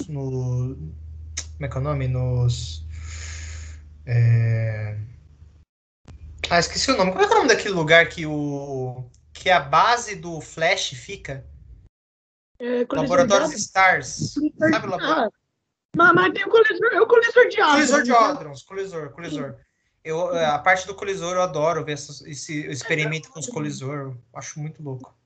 no, como é que é o nome, nos, é... ah, esqueci o nome, como é que é o nome daquele lugar que o, que a base do Flash fica? É, Laboratórios Stars, sabe o laboratório? Ah, mas tem o colisor, é o colisor de hadrons. Colisor de hadrons, colisor, colisor. Eu, a parte do colisor eu adoro ver esse, esse experimento com os colisor, acho muito louco.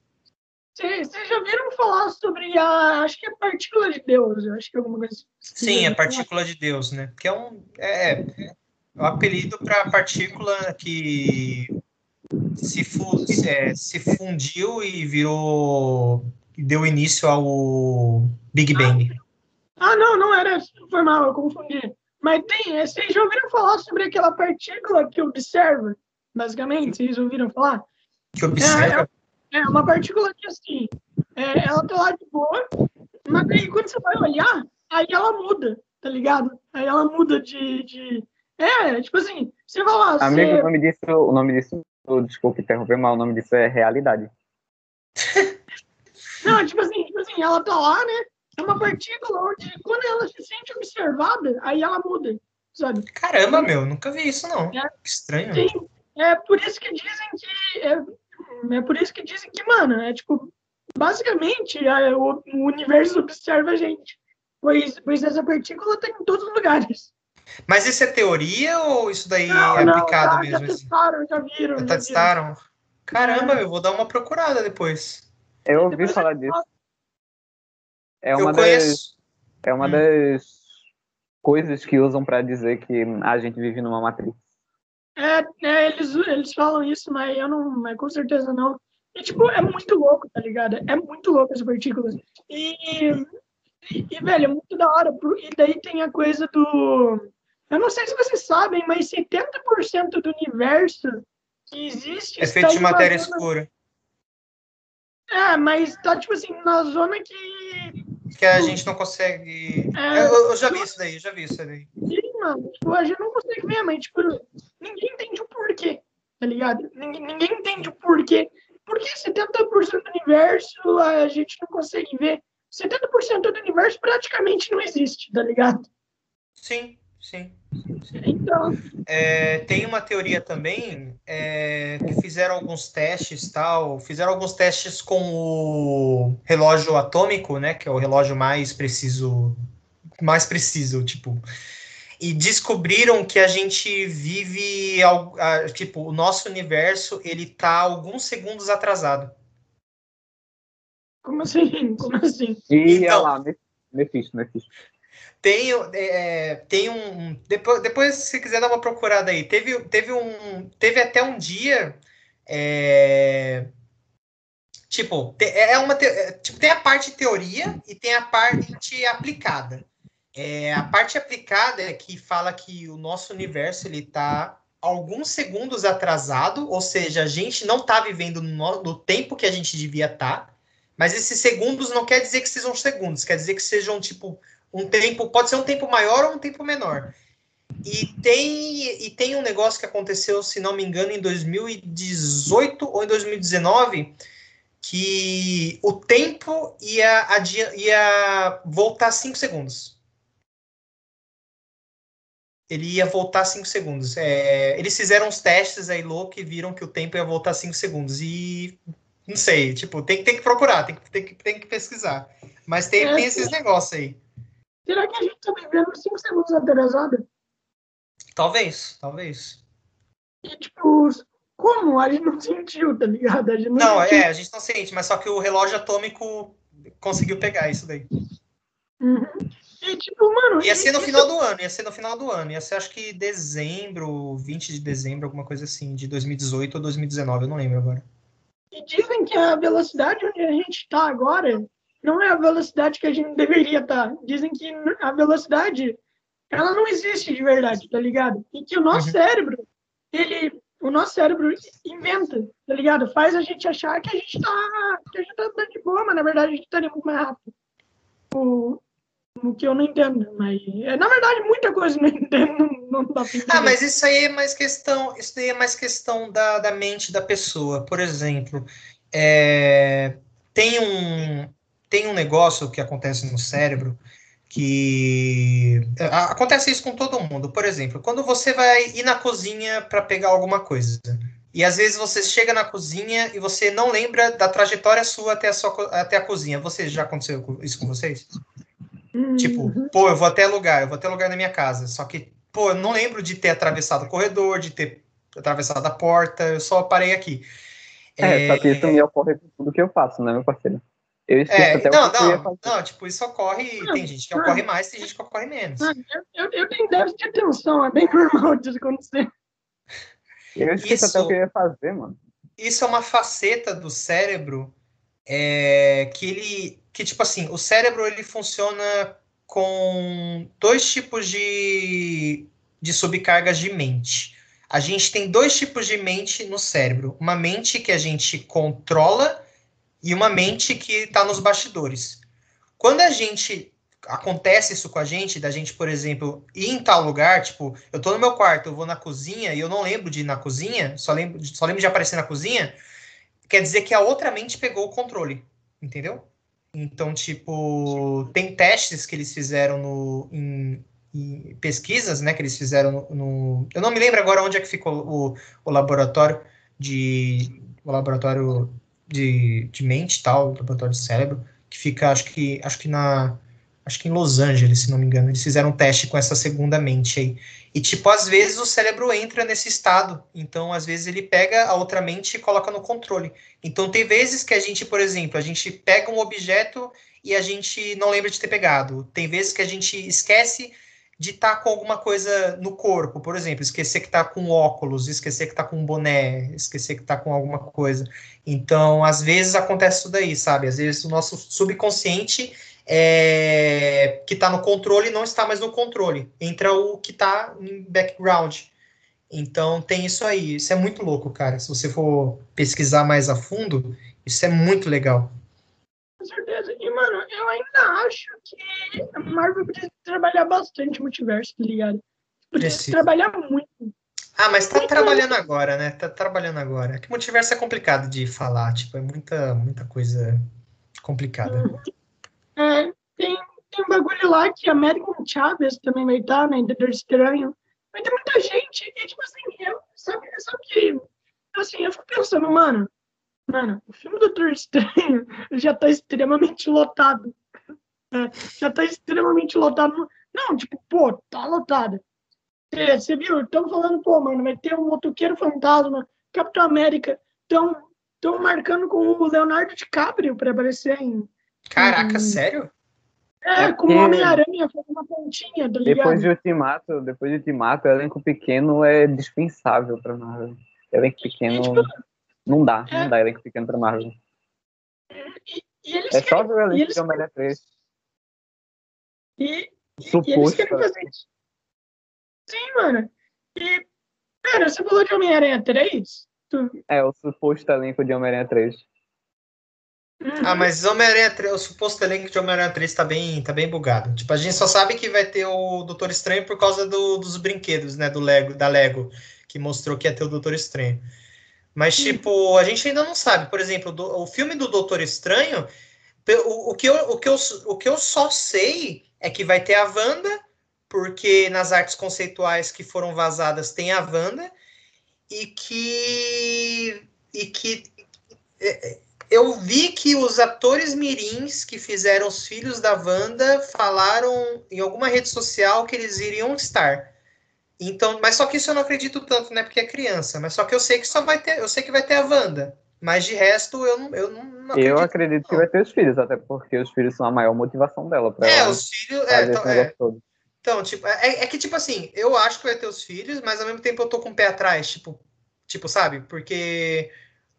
Vocês já viram falar sobre a. Acho que é partícula de Deus, eu acho que é alguma coisa. Assim. Sim, a partícula de Deus, né? Que é um. É, é um apelido para partícula que se, fu é, se fundiu e virou. deu início ao Big Bang. Ah, ah não, não era. Foi mal, eu confundi. Mas tem, é, vocês já ouviram falar sobre aquela partícula que observa, basicamente? Vocês ouviram falar? Que observa? É, uma partícula que, assim, é, ela tá lá de boa, mas aí quando você vai olhar, aí ela muda, tá ligado? Aí ela muda de. de... É, tipo assim, você vai lá. Amigo, você... o nome disso, o nome disso, desculpa interromper, mas o nome disso é realidade. Não, tipo assim, tipo assim, ela tá lá, né? É uma partícula onde, quando ela se sente observada, aí ela muda, sabe? Caramba, meu, nunca vi isso, não. É, que estranho. Sim, é por isso que dizem que é, é por isso que dizem que, mano, é tipo, basicamente a, o, o, universo observa a gente. Pois, pois essa partícula está em todos os lugares. Mas isso é teoria ou isso daí não, é aplicado não, mesmo? Já assim? testaram, já viram. Já, já testaram? Viram. Caramba, é. eu vou dar uma procurada depois. Eu ouvi depois falar disso. É uma, das, é uma hum. das coisas que usam para dizer que a gente vive numa matriz. É, é, eles, eles falam isso, mas eu não, mas com certeza não. E, tipo, é muito louco, tá ligado? É muito louco as partículas. E, e, e, velho, é muito da hora. E daí tem a coisa do. Eu não sei se vocês sabem, mas 70% do universo que existe. É feito de matéria zona... escura. É, mas tá, tipo assim, na zona que. Que a gente não consegue. É, eu, eu, já vi isso daí, eu já vi isso daí. Sim, mano. Tipo, a gente não consegue ver, mas, tipo, ninguém entende o porquê, tá ligado? Ninguém, ninguém entende o porquê. Por que 70% do universo a gente não consegue ver? 70% do universo praticamente não existe, tá ligado? Sim, sim. Então. É, tem uma teoria também é, que fizeram alguns testes tal, fizeram alguns testes com o relógio atômico, né, que é o relógio mais preciso, mais preciso, tipo, e descobriram que a gente vive, tipo, o nosso universo, ele tá alguns segundos atrasado. Como assim? Como assim? E então, lá, Mephisto, Mephisto. Tem, é, tem um. Depois, depois, se quiser dar uma procurada aí, teve, teve um. Teve até um dia. É, Tipo, é uma te, é, tipo, tem a parte teoria e tem a parte aplicada. É, a parte aplicada é que fala que o nosso universo ele está alguns segundos atrasado, ou seja, a gente não está vivendo no, no, tempo que a gente devia estar, tá, mas esses segundos não quer dizer que sejam segundos, quer dizer que sejam tipo um tempo, pode ser um tempo maior ou um tempo menor. E tem, e tem um negócio que aconteceu, se não me engano, em 2018 ou em 2019, que o tempo ia, ia voltar 5 segundos. Ele ia voltar 5 segundos. É, eles fizeram uns testes aí louco e viram que o tempo ia voltar 5 segundos. E não sei, tipo, tem, tem que procurar, tem que, tem que, tem que pesquisar. Mas tem, é, tem esses negócios aí. Será que a gente tá vivendo 5 segundos atrasado? Talvez, talvez. E, tipo, como? A gente não sentiu, tá ligado? A gente não, não é, a gente não sente, mas só que o relógio atômico conseguiu pegar isso daí. Uhum. E, tipo, mano. Ia ser no final do ano, ia ser no final do ano. Ia ser, acho que dezembro, 20 de dezembro, alguma coisa assim, de 2018 ou 2019, eu não lembro agora. E dizem que a velocidade onde a gente tá agora não é a velocidade que a gente deveria estar. Tá. Dizem que a velocidade ela não existe de verdade, tá ligado? E que o nosso uhum. cérebro, ele, o nosso cérebro inventa, tá ligado? Faz a gente achar que a gente tá, que a gente tá de boa, mas na verdade a gente tá muito mais rápido. O, o que eu não entendo, mas é, na verdade muita coisa eu não entendo, não, dá pra Ah, mas isso aí é mais questão, isso aí é mais questão da, da mente da pessoa. Por exemplo, é, tem um tem um negócio que acontece no cérebro que é, acontece isso com todo mundo. Por exemplo, quando você vai ir na cozinha para pegar alguma coisa, e às vezes você chega na cozinha e você não lembra da trajetória sua até a, sua, até a cozinha. Você já aconteceu isso com vocês? Uhum. Tipo, pô, eu vou até lugar, eu vou até lugar na minha casa, só que, pô, eu não lembro de ter atravessado o corredor, de ter atravessado a porta, eu só parei aqui. É, é... só que isso me ocorre com tudo que eu faço, né, meu parceiro? Eu esqueço é, até não, o que não, eu não, tipo, isso ocorre. Não, tem gente que ocorre mais, tem gente que ocorre menos. Eu, eu, eu tenho déficit de atenção, é bem normal disso acontecer. Eu esqueço isso, até o que eu ia fazer, mano. Isso é uma faceta do cérebro é, que ele. Que, tipo assim, o cérebro ele funciona com dois tipos de, de subcargas de mente. A gente tem dois tipos de mente no cérebro. Uma mente que a gente controla e uma mente que está nos bastidores. Quando a gente acontece isso com a gente, da gente, por exemplo, ir em tal lugar, tipo, eu tô no meu quarto, eu vou na cozinha e eu não lembro de ir na cozinha, só lembro, só lembro de aparecer na cozinha, quer dizer que a outra mente pegou o controle, entendeu? Então, tipo, tem testes que eles fizeram no, em, em pesquisas, né, que eles fizeram no, no, Eu não me lembro agora onde é que ficou o, o laboratório de... O laboratório de, de mente tal, laboratório de cérebro, que fica, acho que, acho que na, acho que em Los Angeles, se não me engano, eles fizeram um teste com essa segunda mente aí. E, tipo, às vezes o cérebro entra nesse estado. Então, às vezes ele pega a outra mente e coloca no controle. Então, tem vezes que a gente, por exemplo, a gente pega um objeto e a gente não lembra de ter pegado. Tem vezes que a gente esquece de estar tá com alguma coisa no corpo, por exemplo, esquecer que está com óculos, esquecer que está com um boné, esquecer que está com alguma coisa. Então, às vezes acontece isso daí, sabe? Às vezes o nosso subconsciente é, que está no controle não está mais no controle, entra o que está em background. Então tem isso aí, isso é muito louco, cara. Se você for pesquisar mais a fundo, isso é muito legal. Com certeza. E, mano, eu ainda acho que a Marvel precisa trabalhar bastante multiverso, tá ligado? Precisa, precisa. trabalhar muito. Ah, mas tá muito trabalhando agora, né? Tá trabalhando agora. É que multiverso é complicado de falar, tipo, é muita, muita coisa complicada. É, tem, tem um bagulho lá que American Chavez também vai estar, né? Doutor Estranho. Vai ter muita gente. E, tipo assim, eu, sabe, sabe que. Assim, eu fico pensando, mano, Mano, o filme do Doutor Estranho já tá extremamente lotado. É, já tá extremamente lotado. Não, tipo, pô, tá lotado. Você viu? Estão falando, pô, mano, vai ter um motoqueiro fantasma, Capitão América. Estão tão marcando com o Leonardo DiCaprio para aparecer em. Caraca, em... sério? É, é com o Homem-Aranha fazendo uma pontinha, tá ligado? Depois de Ultimato, depois de Ultimato, elenco pequeno é dispensável pra Marvel. Elenco pequeno. Tipo, não dá, é. não dá elenco pequeno pra Marvel. E, e eles É só querem, ver o elenco eles, de Homem-Aranha 3. e, e eles Suposto. querem fazer isso. Sim, mano. E, cara, você falou de Homem-Aranha 3? Tu, É, o suposto elenco de Homem-Aranha 3. Ah, mas Homem-Aranha 3, o suposto elenco de Homem-Aranha 3 tá bem, tá bem bugado. Tipo, a gente só sabe que vai ter o Doutor Estranho por causa do- dos brinquedos, né, do Lego, da Lego, que mostrou que ia ter o Doutor Estranho. Mas, tipo, a gente ainda não sabe. Por exemplo, do- o filme do Doutor Estranho, o, o que eu, o, que eu, o que eu só sei é que vai ter a Wanda, porque nas artes conceituais que foram vazadas tem a Wanda, e que. E que. é, é, Eu vi que os atores mirins que fizeram os filhos da Wanda falaram em alguma rede social que eles iriam estar. Então, mas só que isso eu não acredito tanto, né? Porque é criança. Mas só que eu sei que só vai ter, eu sei que vai ter a Wanda. Mas de resto, eu não, eu não, não Eu acredito. acredito que não. vai ter os filhos, até porque os filhos são a maior motivação dela pra É, ela os filhos. É, então, é. Então, tipo, é, é que, tipo assim, eu acho que vai ter os filhos, mas ao mesmo tempo eu tô com o pé atrás, tipo, tipo, sabe? Porque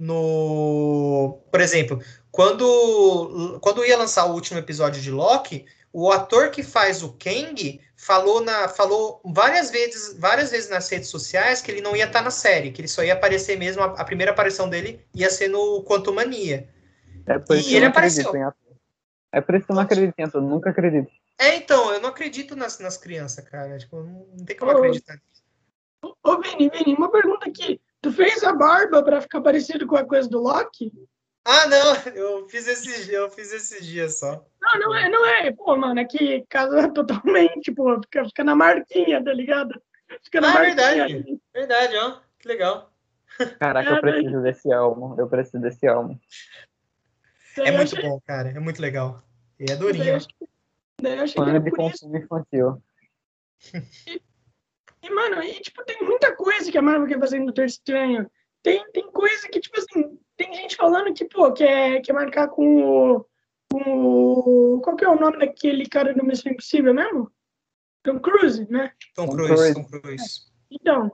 no. Por exemplo, quando, quando ia lançar o último episódio de Loki, o ator que faz o Kang falou, na, falou várias vezes, várias vezes nas redes sociais que ele não ia estar na série, que ele só ia aparecer mesmo, a, a primeira aparição dele ia ser no Quantumania. É por E isso que ele eu não apareceu. É por isso que eu não acredito em ator, nunca acredito. É, então, eu não acredito nas, nas crianças, cara. Tipo, não, não tem como Ô, acreditar. Ô, Vini, Vini, uma pergunta aqui. Tu fez a barba pra ficar parecido com a coisa do Loki? Ah, não, eu fiz esse, eu fiz esse dia só. Não, não é, não é. Pô, mano, aqui casa totalmente, pô, fica, fica na marquinha, tá ligado? Fica na Ah, marquinha. verdade. Verdade, ó. Que legal. Caraca, eu preciso desse álbum. Eu preciso desse álbum. Daí É muito achei- bom, cara. É muito legal. E é daí eu durinho. achei- Daí eu achei que era de isso. consumo infantil. E, mano, e, tipo, tem muita coisa que a Marvel quer fazer no Doutor Estranho. Tem, tem coisa que, tipo assim, tem gente falando que, pô, quer, quer marcar com o, com o. Qual que é o nome daquele cara do Missão Impossível mesmo? Tom Cruise, né? Tom Cruise. Tom Cruise. Então,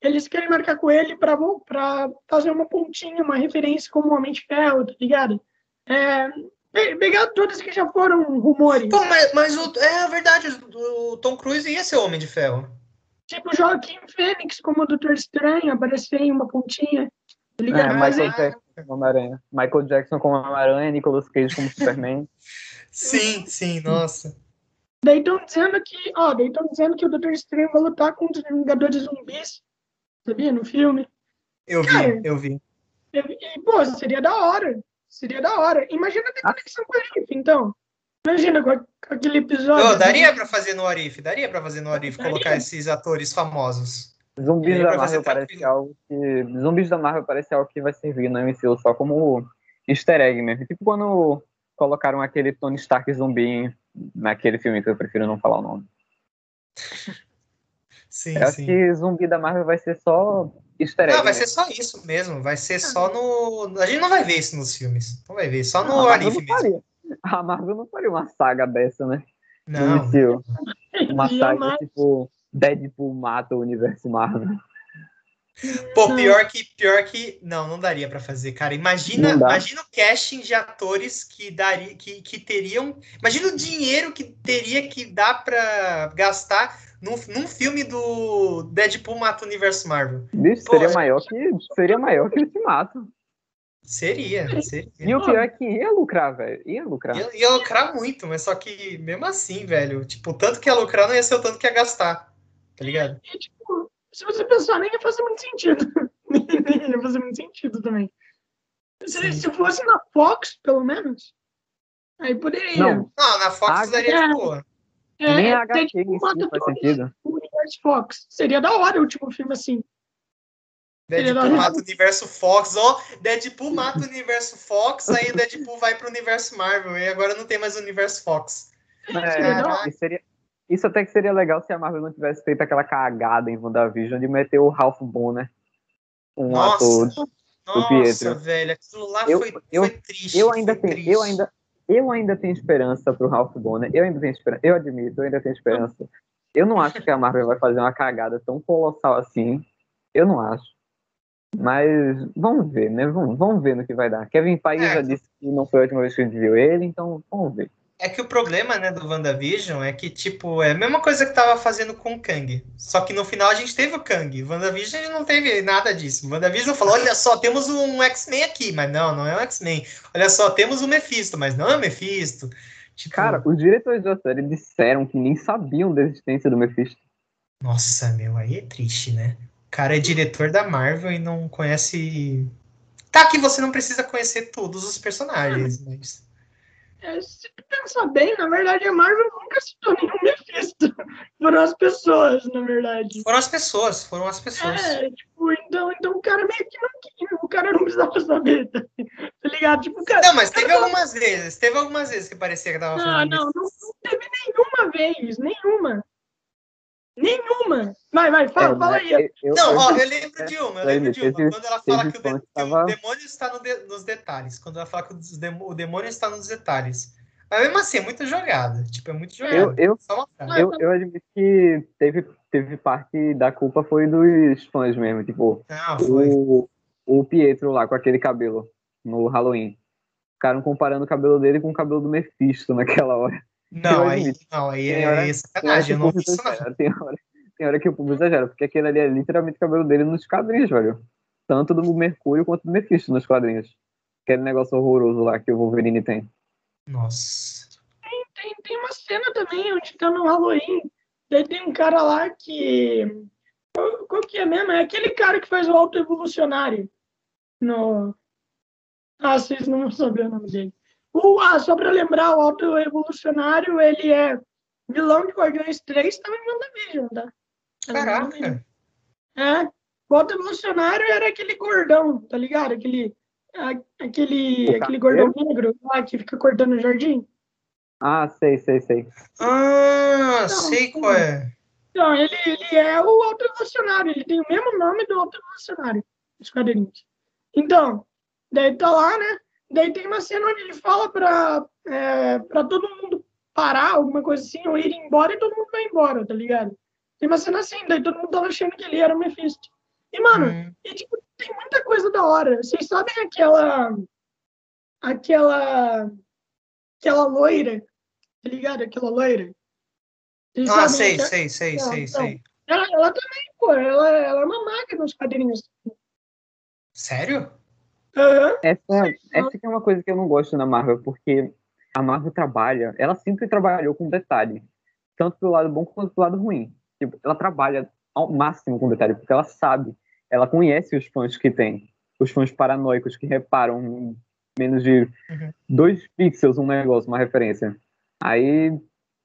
eles querem marcar com ele pra, pra fazer uma pontinha, uma referência como Homem de Ferro, tá ligado? É, pe- pegar todas que já foram rumores. Pô, mas, mas o, é a verdade, o, o Tom Cruise ia ser Homem de Ferro. Tipo, Joaquim Fênix como Doutor Estranho, aparecer em uma pontinha. Tá É, Michael aí- Jackson como Homem-Aranha. Michael Jackson como Homem-Aranha, Nicolas Cage como Superman. Sim, sim, nossa. Daí estão dizendo que, ó, daí estão dizendo que o Doutor Estranho vai lutar contra os Vingadores Zumbis, sabia? No filme. Eu Cara. vi, eu vi. E, pô, seria da hora. Seria da hora. Imagina ter conexão com a Arif, então. Imagina com, aquele episódio. Ô, daria pra fazer no Arif, daria pra fazer no Arif, Daria. colocar esses atores famosos. Zumbis da Marvel parece algo que. Zumbis da Marvel parece algo que vai servir no MCU só como easter egg mesmo. Tipo quando colocaram aquele Tony Stark zumbi naquele filme que eu prefiro não falar o nome. Sim, Eu acho sim. que zumbi da Marvel vai ser só easter egg. Não, vai mesmo. ser só isso mesmo. Vai ser só no. A gente não vai ver isso nos filmes. Não vai ver, só no Arif mesmo. faria. A Marvel não faria uma saga dessa, né? Não. Uma saga tipo Deadpool mata o universo Marvel. Pô, pior que, pior que. Não, não daria pra fazer, cara. Imagina, imagina o casting de atores que, daria, que, que teriam. Imagina o dinheiro que teria que dar pra gastar num, num filme do Deadpool Mata o Universo Marvel. Bicho, seria maior que seria maior que Ultimato. Seria, seria. E o pior é que ia lucrar, velho. Ia lucrar. Ia, ia lucrar muito, mas só que mesmo assim, velho, tipo, o tanto que ia lucrar não ia ser o tanto que ia gastar. Tá ligado? E, tipo, se você pensar, nem ia fazer muito sentido. nem ia fazer muito sentido também. Se, se fosse na Fox, pelo menos, aí poderia. Não, Não, na Fox Ah, daria é. de boa. É, nem a HQ tipo, faz sentido. O universo Fox. Seria da hora o último filme assim. Deadpool mata o universo Fox, ó. Deadpool mata o universo Fox, aí o Deadpool vai pro universo Marvel, e agora não tem mais o universo Fox. É, isso, seria, isso até que seria legal se a Marvel não tivesse feito aquela cagada em WandaVision de meter o Ralph Bonner, um Nossa. ator. Nossa, Pietro. velho, aquilo lá Eu- foi, eu- foi triste. Eu ainda foi tenho, triste. eu ainda, eu ainda tenho esperança pro Ralph Bonner. Eu ainda tenho esperança. Eu admito, eu ainda tenho esperança. Eu não acho que a Marvel vai fazer uma cagada tão colossal assim. Eu não acho. Mas vamos ver, né? Vamos, vamos ver no que vai dar. Kevin Feige é. já disse que não foi a última vez que a gente viu ele, então vamos ver. É que o problema, né, do WandaVision é que, tipo, é a mesma coisa que tava fazendo com o Kang. Só que no final a gente teve o Kang. WandaVision a gente não teve nada disso. WandaVision falou, olha só, temos um X-Men aqui. Mas não, não é um X-Men. Olha só, temos o Mephisto, mas não é o Mephisto. Tipo... Cara, os diretores da série disseram que nem sabiam da existência do Mephisto. Nossa, meu, aí é triste, né? O cara é diretor da Marvel e não conhece... Tá que você não precisa conhecer todos os personagens, mas... É, se pensar bem, na verdade, a Marvel nunca citou nenhum Mephisto. Foram as pessoas, na verdade. Foram as pessoas, foram as pessoas. É, tipo, então, então o cara meio que não o cara não precisava saber, tá, tá ligado? Tipo, cara, não, mas teve algumas vezes, teve algumas vezes que parecia que tava falando. Não, não, não, não teve nenhuma vez, nenhuma. Nenhuma! Vai, vai, fala, é, fala aí. Eu, não, ó, eu lembro de uma, eu lembro de uma. Quando ela fala que o, de, tava... o demônio está no de, nos detalhes. Quando ela fala que o demônio está nos detalhes. Mas mesmo assim, é muito jogada. Tipo, é muito jogada. Eu, eu, eu, eu admito que teve, teve parte da culpa foi dos fãs mesmo. Tipo, ah, o, o Pietro lá com aquele cabelo no Halloween. Ficaram comparando o cabelo dele com o cabelo do Mephisto naquela hora. Não, aí, não, aí é, hora, sacanagem, eu não vi isso não. Tem hora, tem hora que o público exagera, porque aquele ali é literalmente o cabelo dele nos quadrinhos, velho. Tanto do Mercúrio quanto do Mephisto nos quadrinhos. Aquele negócio horroroso lá que o Wolverine tem. Nossa. Tem, tem, tem uma cena também onde tá no Halloween. Daí tem um cara lá que. Qual, qual que é mesmo? É aquele cara que faz o auto-evolucionário. No. Ah, vocês não vão saber o nome dele. O, ah, só para lembrar, o Auto Evolucionário, ele é vilão de Guardiões 3, também em WandaVision, tá? Caraca! É, o Auto Evolucionário era aquele gordão, tá ligado? Aquele, aquele, aquele gordão negro lá que fica cortando o jardim. Ah, sei, sei, sei. Ah, então, sei qual é. Então, ele, ele é o Auto Evolucionário, ele tem o mesmo nome do Auto Evolucionário, os quadrinhos. Então, daí tá lá, né? Daí tem uma cena onde ele fala para é, pra todo mundo parar, alguma coisa assim, ou ir embora e todo mundo vai embora, tá ligado? Tem uma cena assim, daí todo mundo tava achando que ele era o Mephisto. E, mano, hum. e, tipo, tem muita coisa da hora. Vocês sabem aquela. Aquela. Aquela loira, tá ligado? Aquela loira. Vocês ah, sei, aquela... sei, sei, então, sei, então, sei. Ela, ela também, pô, ela, ela é uma máquina nos quadrinhos. Sério? Uhum. Essa, essa é uma coisa que eu não gosto na Marvel, porque a Marvel trabalha, ela sempre trabalhou com detalhe, tanto do lado bom quanto do lado ruim. Tipo, ela trabalha ao máximo com detalhe, porque ela sabe, ela conhece os fãs que tem, os fãs paranoicos que reparam menos de uhum. dois pixels um negócio, uma referência. Aí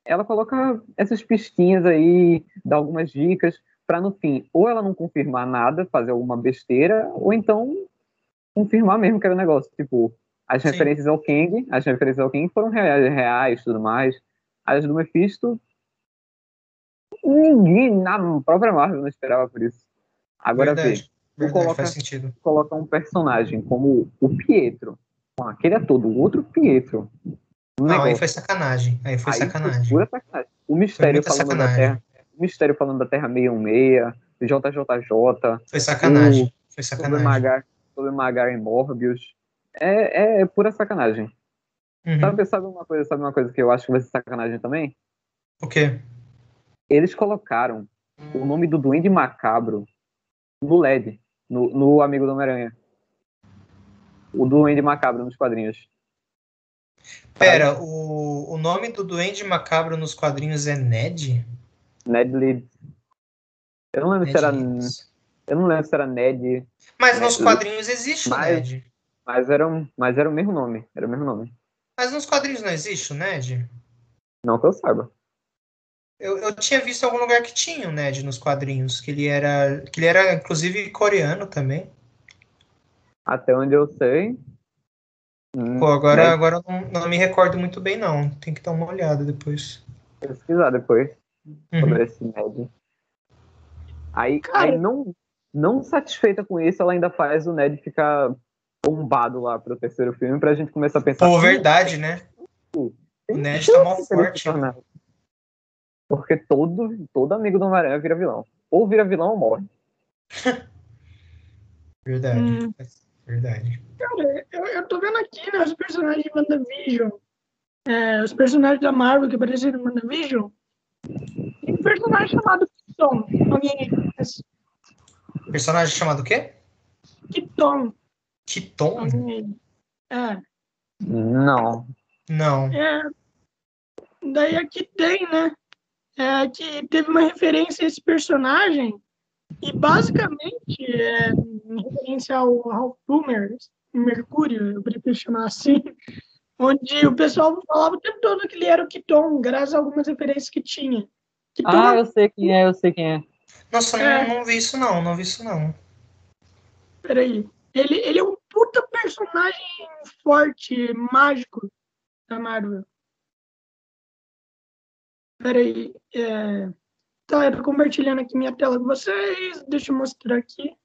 ela coloca essas pistinhas aí, dá algumas dicas, para no fim, ou ela não confirmar nada, fazer alguma besteira, ou então confirmar mesmo que era um negócio. Tipo, as Sim. referências ao Kang, as referências ao Kang foram reais, reais tudo mais. As do Mephisto, ninguém na própria Marvel não esperava por isso. Agora vê, tu coloca, sentido. coloca um personagem como o Pietro, aquele ator do outro Pietro. Um não, negócio. aí foi sacanagem. Aí foi aí sacanagem. Foi sacanagem. O mistério falando sacanagem. da Terra. O mistério falando da Terra 616, JJJ. Foi sacanagem. O, foi sacanagem sobre Magaren Morbius. É, é pura sacanagem. Uhum. Sabe, sabe, uma coisa, sabe uma coisa que eu acho que vai ser sacanagem também? O quê? Eles colocaram o nome do Duende Macabro no LED, no, no Amigo do Homem-Aranha. O Duende Macabro nos quadrinhos. Pera, o, o nome do Duende Macabro nos quadrinhos é Ned? Ned Leeds. Eu não lembro Ned se era. Leeds. Eu não lembro se era Ned. Mas nos quadrinhos existe mas, o Ned. Mas era, um, mas era o mesmo nome. Era o mesmo nome. Mas nos quadrinhos não existe o Ned? Não que eu saiba. Eu, eu tinha visto em algum lugar que tinha o Ned nos quadrinhos, que ele era. Que ele era, inclusive, coreano também. Até onde eu sei. Hum, Pô, agora, Ned... agora não, não me recordo muito bem, não. Tem que dar uma olhada depois. Pesquisar depois uhum. sobre esse Ned. Aí, aí não, não satisfeita com isso, ela ainda faz o Ned ficar bombado lá pro terceiro filme pra gente começar a pensar. Pô, verdade, né? O Ned tá mal forte. Porque todo, todo amigo do Homem-Aranha vira vilão. Ou vira vilão ou morre. Verdade. Hum. Verdade. Cara, eu, eu tô vendo aqui, né, os personagens de WandaVision. É, os personagens da Marvel que apareceram em WandaVision. Tem um personagem chamado Kiton. Alguém Personagem chamado o quê? Kiton. Kiton? É. Não. Não. É, daí aqui tem, né? É, que teve uma referência a esse personagem e basicamente é em referência ao Ralph Boomer, Mercúrio, eu prefiro chamar assim, onde o pessoal falava o tempo todo que ele era o Kiton, graças a algumas referências que tinha. Kiton, ah, eu sei quem é, eu sei quem é. Nossa, é, não, não vi isso não, não vi isso não. Peraí. Ele, ele é um puta personagem forte, mágico da Marvel. Peraí. É... Tá, eu tô compartilhando aqui minha tela com vocês. Deixa eu mostrar aqui.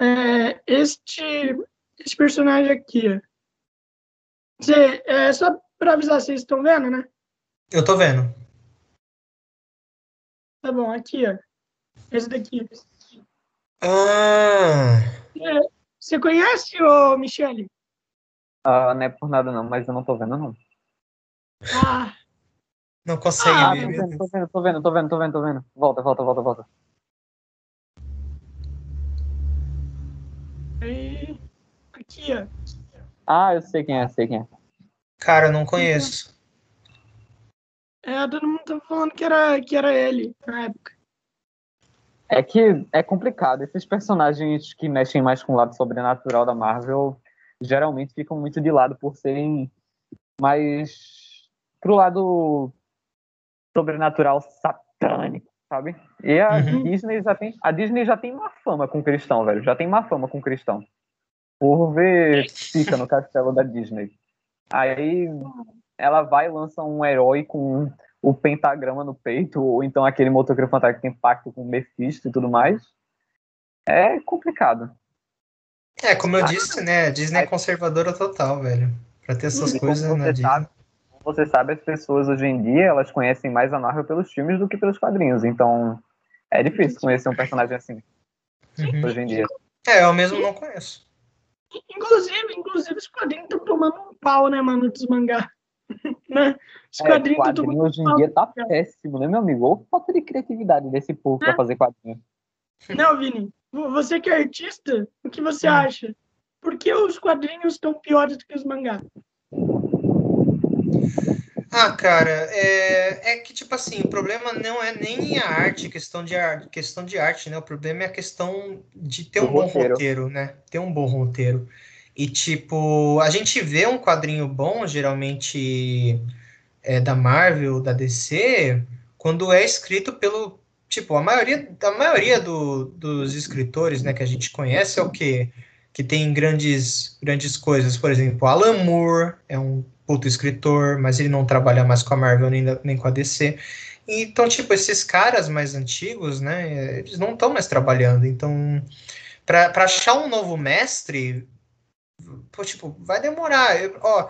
É, este, este personagem aqui, ó. Cê, é só para avisar, vocês estão vendo, né? Eu tô vendo. Tá bom, aqui, ó. Esse daqui. Ah! É, você conhece o Michele? Ah, não é por nada não, mas eu não tô vendo não. Ah. Não consegue ah. Tô vendo, tô vendo, tô vendo, tô vendo, tô vendo, tô vendo. Volta, volta, volta, volta. E... Aqui, ó. Ah, eu sei quem é, sei quem é. Cara, eu não conheço. É, todo mundo tá falando que era, que era ele na época. É que é complicado. Esses personagens que mexem mais com o lado sobrenatural da Marvel geralmente ficam muito de lado por serem mais pro lado sobrenatural satânico, sabe? E a uhum. Disney já tem a Disney já tem uma fama com cristão, velho. Já tem uma fama com cristão. Por ver fica no castelo da Disney. Aí ela vai e lança um herói com o pentagrama no peito, ou então aquele motoqueiro fantástico que tem pacto com o Mephisto e tudo mais. É complicado. É, como eu disse, né? A Disney é conservadora total, velho. Pra ter essas coisas na Disney. Sabe, você sabe, as pessoas hoje em dia, elas conhecem mais a Marvel pelos filmes do que pelos quadrinhos. Então, é difícil conhecer um personagem assim. Uhum. Hoje em dia. É, eu mesmo não conheço. Inclusive, inclusive os quadrinhos estão tomando um pau, né, mano, dos mangá. Né? Os é, quadrinhos, quadrinho hoje em dia tá péssimo, né, meu amigo? Ou falta de criatividade desse povo é. pra fazer quadrinho. Não, Vini, você que é artista, o que você hum. acha? Por que os quadrinhos estão piores do que os mangás? Ah, cara, é, é que tipo assim, o problema não é nem a arte, questão de arte, questão de arte, né? O problema é a questão de ter um bom roteiro. roteiro, né? Ter um bom roteiro. E tipo, a gente vê um quadrinho bom, geralmente é, da Marvel, da DC, quando é escrito pelo. Tipo, a maioria, a maioria do, dos escritores né, que a gente conhece é o que que tem grandes, grandes coisas. Por exemplo, Alan Moore é um puto escritor, mas ele não trabalha mais com a Marvel nem, nem com a DC. Então, tipo, esses caras mais antigos, né, eles não estão mais trabalhando. Então, para achar um novo mestre, pô, tipo, vai demorar. Eu, ó,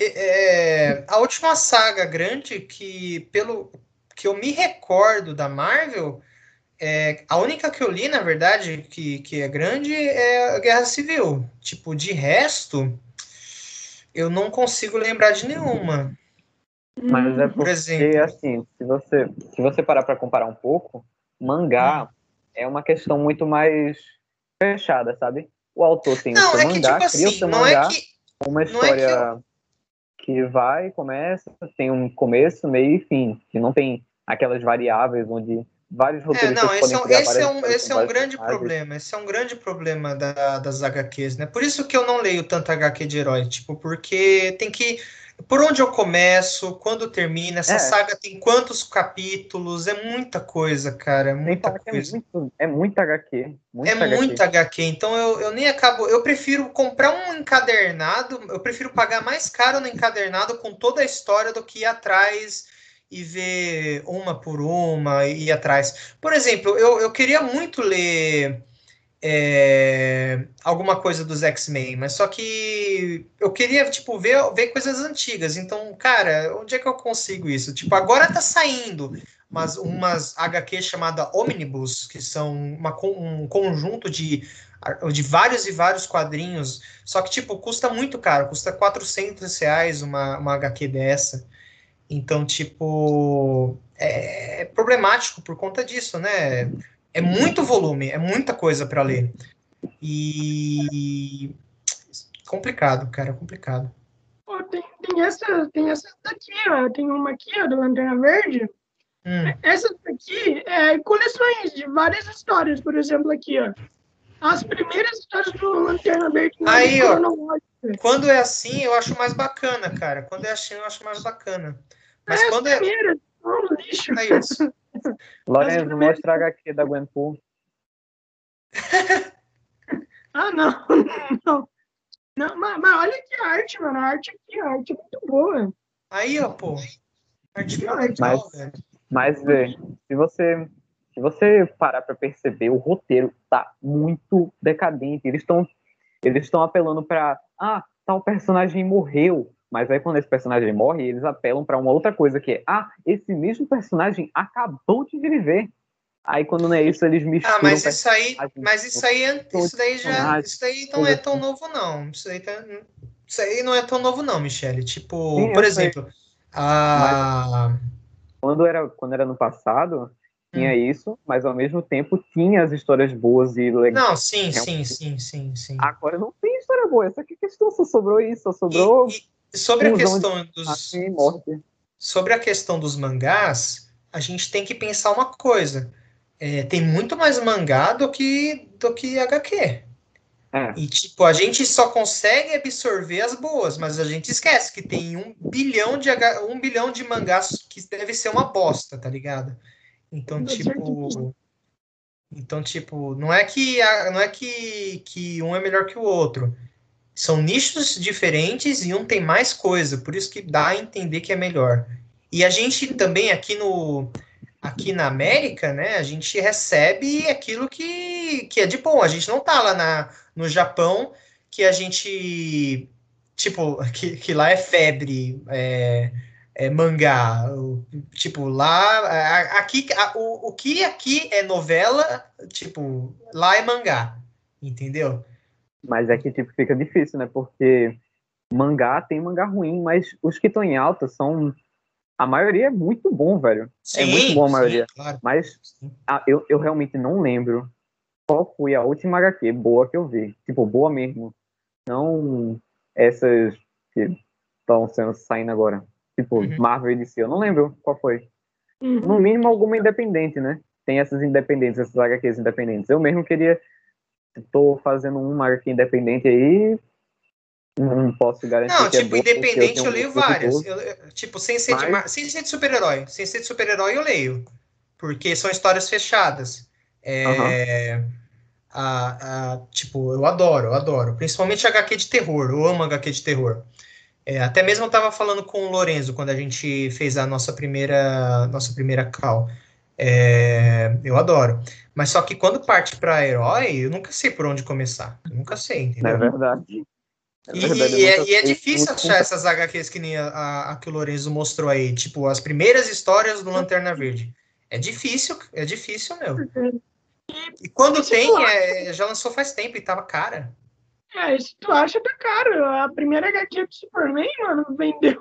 é, a última saga grande que, pelo que eu me recordo da Marvel, é, a única que eu li, na verdade, que, que é grande é a Guerra Civil. Tipo, de resto, eu não consigo lembrar de nenhuma. Mas é porque, Por exemplo, assim, se você, se você parar para comparar um pouco, mangá hum. é uma questão muito mais fechada, sabe? O autor tem não, o seu é mangá, que, tipo cria assim, o seu mangá, é que, uma história é que, eu... que, vai, começa, tem um começo, meio e fim, que não tem aquelas variáveis onde vários roteiristas é, não, esse, é um, esse é um, esse é um grande problema, esse é um grande problema da, das HQs, né? Por isso que eu não leio tanto HQ de herói, tipo, porque tem que por onde eu começo, quando termina, essa é. saga tem quantos capítulos, é muita coisa, cara, é muita é coisa. É, muito, é muita HQ. Muita é HQ. muita HQ, então eu, eu nem acabo, eu prefiro comprar um encadernado, eu prefiro pagar mais caro no encadernado com toda a história do que ir atrás e ver uma por uma e ir atrás. Por exemplo, eu, eu queria muito ler é, alguma coisa dos X-Men, mas só que eu queria, tipo, ver, ver coisas antigas. Então, cara, onde é que eu consigo isso? Tipo, agora tá saindo umas, umas HQ chamada Omnibus, que são uma, um conjunto de, de vários e vários quadrinhos, só que, tipo, custa muito caro, custa 400 reais uma, uma HQ dessa. Então, tipo, é, é problemático por conta disso, né? É muito volume, é muita coisa para ler. E complicado, cara, complicado. Pô, tem, tem essa, tem essa daqui, ó. Tem uma aqui, ó, do Lanterna Verde. Hum. Essa daqui é coleções de várias histórias, por exemplo, aqui, ó. As primeiras histórias do Lanterna Verde. Aí, ó. Quando é assim, eu acho mais bacana, cara. Quando é assim, eu acho mais bacana. Mas é, quando é. Primeiras, oh, lixo. É isso. Lorenzo, mostra a HQ da Gwenpool. ah, não, não. Não, mas, mas, olha que arte, mano. A arte aqui, a arte é muito boa. Aí, ó, pô. Arte mas, mas, vê, se você, se você parar pra perceber, o roteiro tá muito decadente. Eles estão eles estão apelando pra. Ah, tal personagem morreu. Mas aí quando esse personagem morre, eles apelam para uma outra coisa que é, ah, esse mesmo personagem acabou de viver. Aí quando não é isso, eles misturam. Ah, mas isso aí, mas isso aí, isso daí já, isso daí não é tão novo não. Isso aí, tá, isso aí não é tão novo não, Michele. Tipo, Sim, por exemplo, a... quando era quando era no passado, tinha hum. isso, mas ao mesmo tempo tinha as histórias boas e legais. Não, sim, sim, sim, sim, sim. Agora não tem história boa. Essa aqui questão só sobrou isso, só sobrou. Sobre a questão dos. Sobre a questão dos mangás, a gente tem que pensar uma coisa. É, tem muito mais mangá do que, do que HQ. É. E, tipo, a gente só consegue absorver as boas, mas a gente esquece que tem um bilhão de, H, um bilhão de mangás que deve ser uma bosta, tá ligado? Então, tipo. Então, tipo, não é que, não é que, que um é melhor que o outro são nichos diferentes e um tem mais coisa, por isso que dá a entender que é melhor. E a gente também aqui no aqui na América, né, a gente recebe aquilo que, que é de bom. A gente não tá lá na, no Japão que a gente tipo que, que lá é febre, é, é mangá, tipo lá aqui o, o que aqui é novela, tipo lá é mangá, entendeu? Mas é que tipo, fica difícil, né? Porque mangá tem mangá ruim, mas os que estão em alta são. A maioria é muito bom, velho. Sim, é muito bom a maioria. Sim, claro. Mas a, eu, eu realmente não lembro qual foi a última HQ boa que eu vi. Tipo, boa mesmo. Não essas que estão sendo saindo agora. Tipo, uhum. Marvel e DC. Eu não lembro qual foi. Uhum. No mínimo, alguma independente, né? Tem essas independentes, essas HQs independentes. Eu mesmo queria estou fazendo um marca independente aí, não posso garantir. Não, é tipo, é independente eu, eu leio várias. Eu, tipo, sem ser, Mas... de, sem ser de super-herói. Sem ser de super-herói eu leio. Porque são histórias fechadas. É, uhum. a, a, tipo, eu adoro, eu adoro. Principalmente HQ de terror. Eu amo HQ de terror. É, até mesmo eu estava falando com o Lorenzo quando a gente fez a nossa primeira, nossa primeira call. É, eu adoro. Mas só que quando parte para herói, eu nunca sei por onde começar. Eu nunca sei, entendeu? É verdade. É verdade, e, é, e é difícil achar essas HQs que nem a, a, a, que o Lorenzo mostrou aí, tipo, as primeiras histórias do Lanterna Verde. É difícil, é difícil, meu. E quando tem, é, já lançou faz tempo e tava cara. É, isso tu acha tá caro. A primeira HQ do Superman, mano, vendeu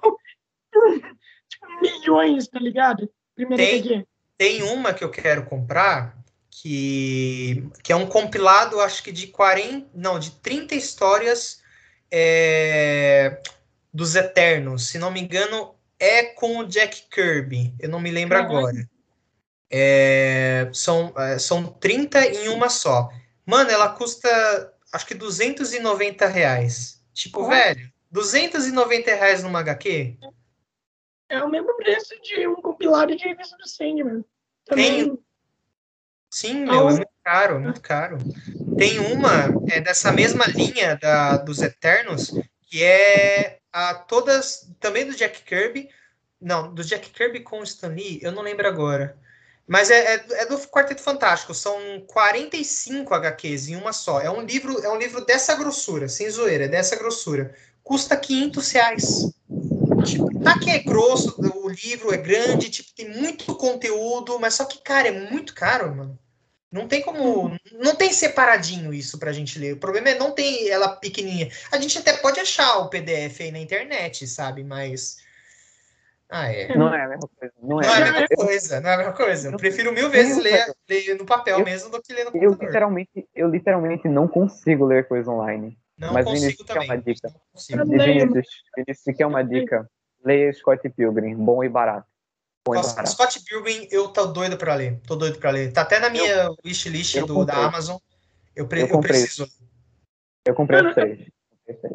tipo, milhões, tá ligado? Primeira tem, HQ. Tem uma que eu quero comprar, que, que é um compilado, acho que de 40, não, de 30 histórias é, dos Eternos. Se não me engano, é com o Jack Kirby. Eu não me lembro uhum. agora. É, são, é, são 30 em uma só. Mano, ela custa acho que 290 reais. Tipo, velho, 290 reais numa HQ? É o mesmo preço de um compilado de revista do Sandman. Também... Tem, Sim, meu, é muito caro, muito caro. Tem uma é, dessa mesma linha da, dos Eternos, que é a todas, também do Jack Kirby, não, do Jack Kirby com o Stan Lee, eu não lembro agora. Mas é, é, é, do Quarteto Fantástico, são 45 HQs em uma só. É um livro, é um livro dessa grossura, sem zoeira, dessa grossura. Custa 500 reais. Tipo, tá que é grosso, o livro é grande, tipo, tem muito conteúdo, mas só que, cara, é muito caro, mano. Não tem como. Não tem separadinho isso pra gente ler. O problema é não tem ela pequenininha. A gente até pode achar o PDF aí na internet, sabe? Mas. Ah, é. Não é a mesma coisa. Não é, não é a mesma coisa. Não é a mesma coisa. Eu prefiro mil vezes ler, ler no papel eu, mesmo do que ler no computador. Eu literalmente, eu literalmente não consigo ler coisa online. Não Mas consigo também. Quer uma dica. Vinícius, Vinícius, quer uma dica? Leia Scott Pilgrim, bom e barato. Nossa, Scott Pilgrim, eu tô doido pra ler. Tô doido pra ler. Tá até na minha eu, wishlist eu do, da Amazon. Eu, pre, eu, eu preciso. Eu comprei os três.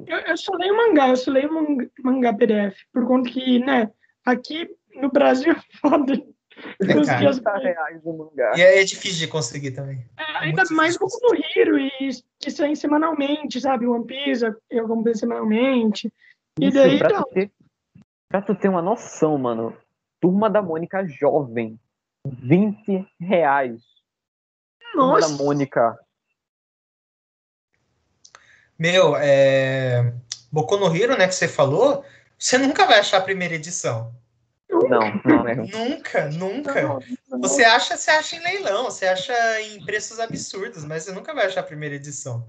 Eu, eu só leio mangá, eu só leio mangá PDF. Por conta que, né, aqui no Brasil é foda. É, reais no mangá. E é, é, difícil de conseguir também. É, é ainda mais como no Hiro, e saem semanalmente, sabe? One Piece, eu comprei semanalmente. E Isso, daí. Pra, tu ter, pra tu ter uma noção, mano, Turma da Mônica jovem. 20 reais. Nossa. Turma da Mônica. Meu, é... Boku no Hero, né, que você falou, você nunca vai achar a primeira edição. Não, não é. Nunca, nunca. Não. Você acha, você acha em leilão, você acha em preços absurdos, mas você nunca vai achar a primeira edição.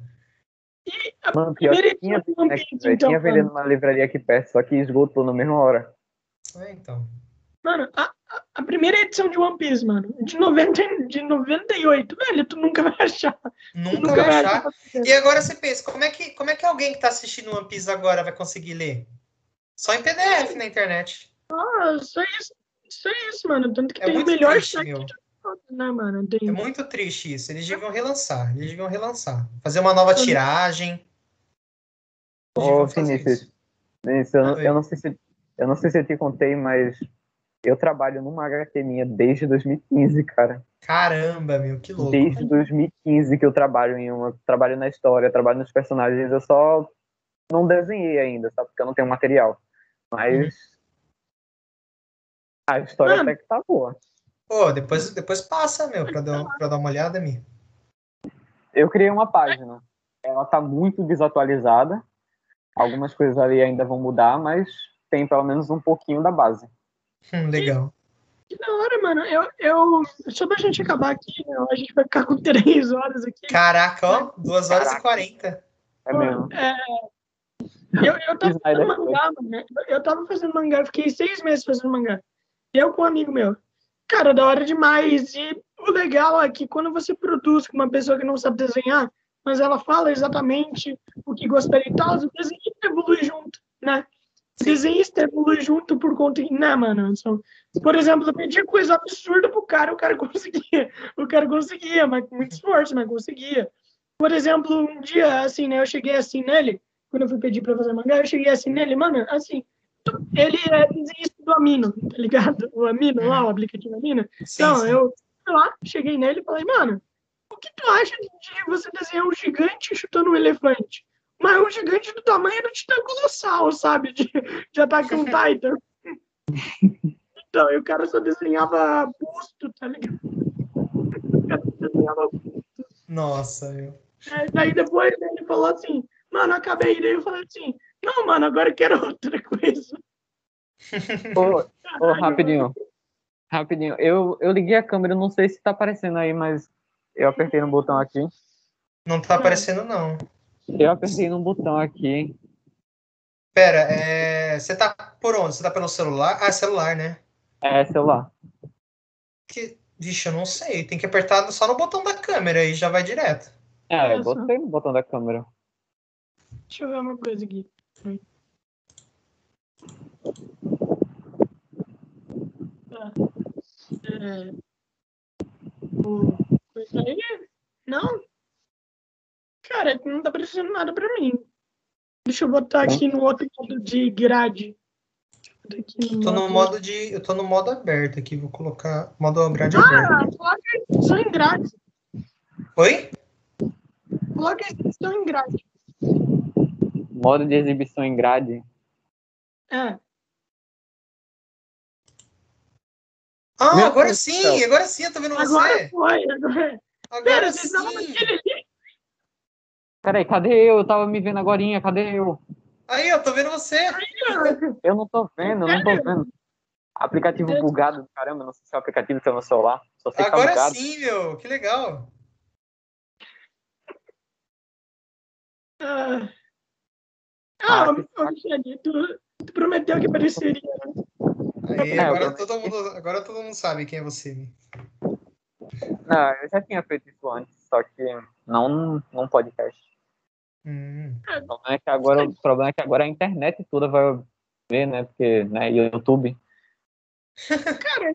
Mano, pior que tinha, né, então, tinha vendendo numa livraria aqui perto, só que esgotou na mesma hora. É, então. Mano, a, a primeira edição de One Piece, mano, de, 90, de 98, velho, tu nunca vai achar. Nunca, nunca vai, achar. achar. E agora você pensa, como é, que, como é que alguém que tá assistindo One Piece agora vai conseguir ler? Só em PDF na internet. Ah, só isso. Só isso, mano. Tanto que é tem o melhor triste, de todos, né, mano? Tem... É muito triste isso. Eles deviam relançar. Eles deviam relançar. Fazer uma nova tiragem. Ô, Vinícius. Vinícius, eu, eu, não sei se, eu não sei se eu te contei, mas eu trabalho numa HQ minha desde 2015, cara. Caramba, meu, que louco. Desde 2015 que eu trabalho em uma. Trabalho na história, trabalho nos personagens. Eu só não desenhei ainda, sabe? Porque eu não tenho material. Mas. A história Mano. até que tá boa. Pô, depois, depois passa, meu, pra dar, pra dar uma olhada, Mi. Eu criei uma página. Ela tá muito desatualizada. Algumas coisas ali ainda vão mudar, mas tem pelo menos um pouquinho da base. Hum, legal. Que da hora, mano. Eu, eu, só pra gente acabar aqui, né? a gente vai ficar com três horas aqui. Caraca, ó, duas horas Caraca. e quarenta. É mesmo. É, eu, eu tava fazendo mangá, mano. Eu tava fazendo mangá, fiquei seis meses fazendo mangá. Eu com um amigo meu. Cara, da hora demais. E o legal é que quando você produz com uma pessoa que não sabe desenhar, mas ela fala exatamente o que gostaria e tal, o desenho evolui junto, né? desenhista evolui junto por conta de. Né, mano? por exemplo, eu pedi coisa absurda pro cara, o cara conseguia. O cara conseguia, mas com muito esforço, mas conseguia. Por exemplo, um dia, assim, né? Eu cheguei assim nele, quando eu fui pedir pra fazer mangá, eu cheguei assim nele, mano, assim. Ele é desenhista do Amino, tá ligado? O Amino lá, o aplicativo Amino. Sim, então, sim. eu fui lá, cheguei nele e falei, mano, o que tu acha de você desenhar um gigante chutando um elefante? mas um gigante do tamanho do Titã Colossal, sabe? De, de Attack on Titan. Então, e o cara só desenhava busto, tá ligado? O cara desenhava busto. Nossa, eu. É, daí depois ele falou assim, mano, acabei. Daí eu falei assim, não, mano, agora eu quero outra coisa. Ô, oh, rapidinho. Rapidinho. Eu, eu liguei a câmera, não sei se tá aparecendo aí, mas eu apertei no botão aqui. Não tá aparecendo, não. Eu apertei num botão aqui. Pera, é... você tá por onde? Você tá pelo celular? Ah, celular, né? É, celular. Que... Vixe, eu não sei. Tem que apertar só no botão da câmera e já vai direto. É, eu botei no botão da câmera. Deixa eu ver uma coisa aqui. Ah. É... O... Coisa aí? Não? Cara, não tá aparecendo nada pra mim. Deixa eu botar aqui no outro modo de grade. No tô no modo de. Eu tô no modo aberto aqui, vou colocar modo grade ah, aberto. Coloca exibição em grade. Oi? Coloca exibição em grade. Modo de exibição em grade? É. Ah, Meu agora Deus sim, agora sim eu tô vendo você. Agora foi, agora. agora Pera, vocês estavam naquele. Peraí, cadê eu? Eu tava me vendo agora, cadê eu? Aí, eu tô vendo você. Eu não tô vendo, eu não tô vendo. Aplicativo bugado, caramba, não sei se é o aplicativo que é no celular. Só sei agora que tá sim, meu, que legal. Ah, ah, ah que... tu, tu prometeu que apareceria, né? Aí, é, agora, todo mundo, agora todo mundo sabe quem é você. Né? Não, eu já tinha feito isso antes, só que não num podcast. Hum. O, problema é que agora, o problema é que agora a internet toda vai ver, né? Porque, né, YouTube. Cara,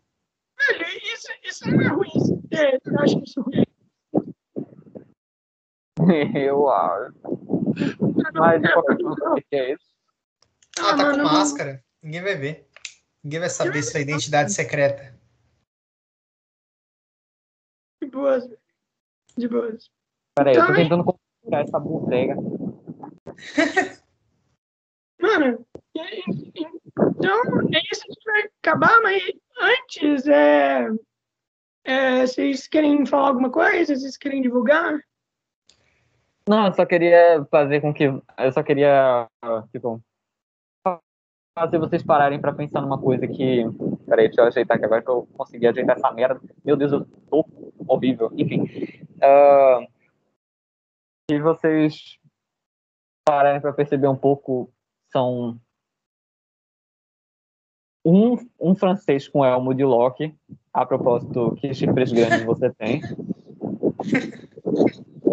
velho, isso, isso não é ruim. É, eu acho isso ruim. Eu acho. Mas, o que é isso? Ah, tá com máscara. Ninguém vai ver. Ninguém vai saber sua identidade secreta. De boas. De boas. Peraí, eu tô então, tentando configurar essa bodega. Mano, então é isso que vai acabar, mas antes, é, é, vocês querem falar alguma coisa? Vocês querem divulgar? Não, eu só queria fazer com que. Eu só queria, tipo, fazer vocês pararem para pensar numa coisa que. Peraí, deixa eu ajeitar aqui agora que eu consegui ajeitar essa merda. Meu Deus, eu tô horrível. Enfim. Uh, vocês pararem para perceber um pouco, são um, um francês com elmo de Loki. A propósito, que chifres grandes você tem.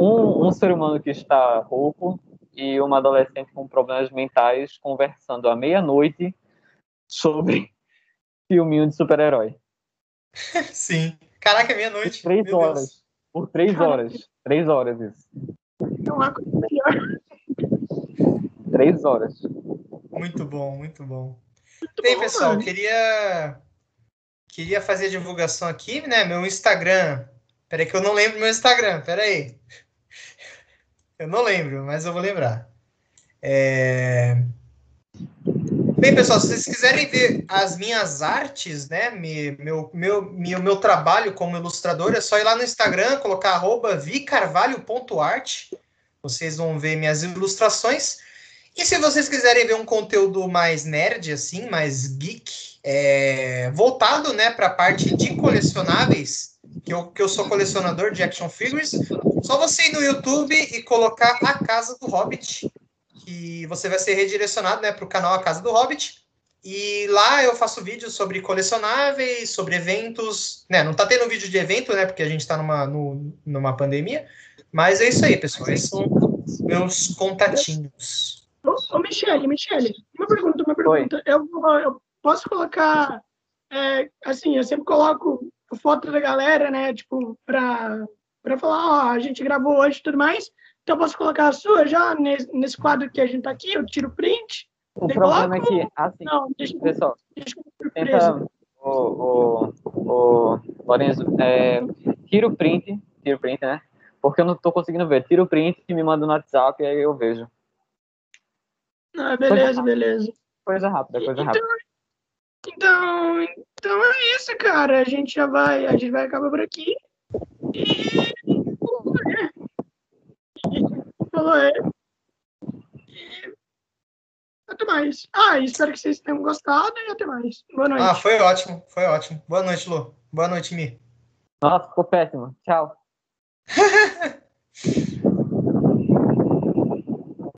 Um, um ser humano que está rouco e uma adolescente com problemas mentais conversando à meia-noite sobre filminho de super-herói. Sim. Caraca, meia-noite. Três horas. Deus. Por três Caraca. horas. Três horas isso. Não há coisa melhor. Três horas. Muito bom, muito bom. Muito Bem, bom, pessoal, mano. queria queria fazer a divulgação aqui, né? Meu Instagram. Peraí que eu não lembro meu Instagram, peraí. Eu não lembro, mas eu vou lembrar. É... Bem, pessoal, se vocês quiserem ver as minhas artes, né, meu, meu, meu, meu trabalho como ilustrador, é só ir lá no Instagram, colocar arroba vicarvalho.art. Vocês vão ver minhas ilustrações. E se vocês quiserem ver um conteúdo mais nerd, assim, mais geek, é, voltado né, para a parte de colecionáveis, que eu, que eu sou colecionador de action figures, só você ir no YouTube e colocar a Casa do Hobbit, que você vai ser redirecionado né, para o canal A Casa do Hobbit. E lá eu faço vídeos sobre colecionáveis, sobre eventos. Né, não tá tendo vídeo de evento, né? Porque a gente está numa, no, numa pandemia. Mas é isso aí, pessoal. Esses são meus contatinhos. Ô, ô Michele, Michele, uma pergunta, uma pergunta. Eu, eu, posso colocar. É, assim, eu sempre coloco foto da galera, né? Tipo, para para falar, ó, a gente gravou hoje e tudo mais. Então eu posso colocar a sua já nesse, nesse quadro que a gente tá aqui, eu tiro print. O problema é que, assim, não, deixa, pessoal, deixa tenta, o, o, o Lorenzo, é, tira o print, tira o print, né? Porque eu não tô conseguindo ver. Tira o print e me manda no WhatsApp e aí eu vejo. Ah, beleza, beleza. Coisa rápida, coisa então, rápida. Então, então é isso, cara. A gente já vai, a gente vai acabar por aqui. E falou é. E até mais. Ah, espero que vocês tenham gostado e até mais. Boa noite. Ah, foi ótimo, foi ótimo. Boa noite, Lu. Boa noite, Mi. Nossa, ficou péssimo. Tchau.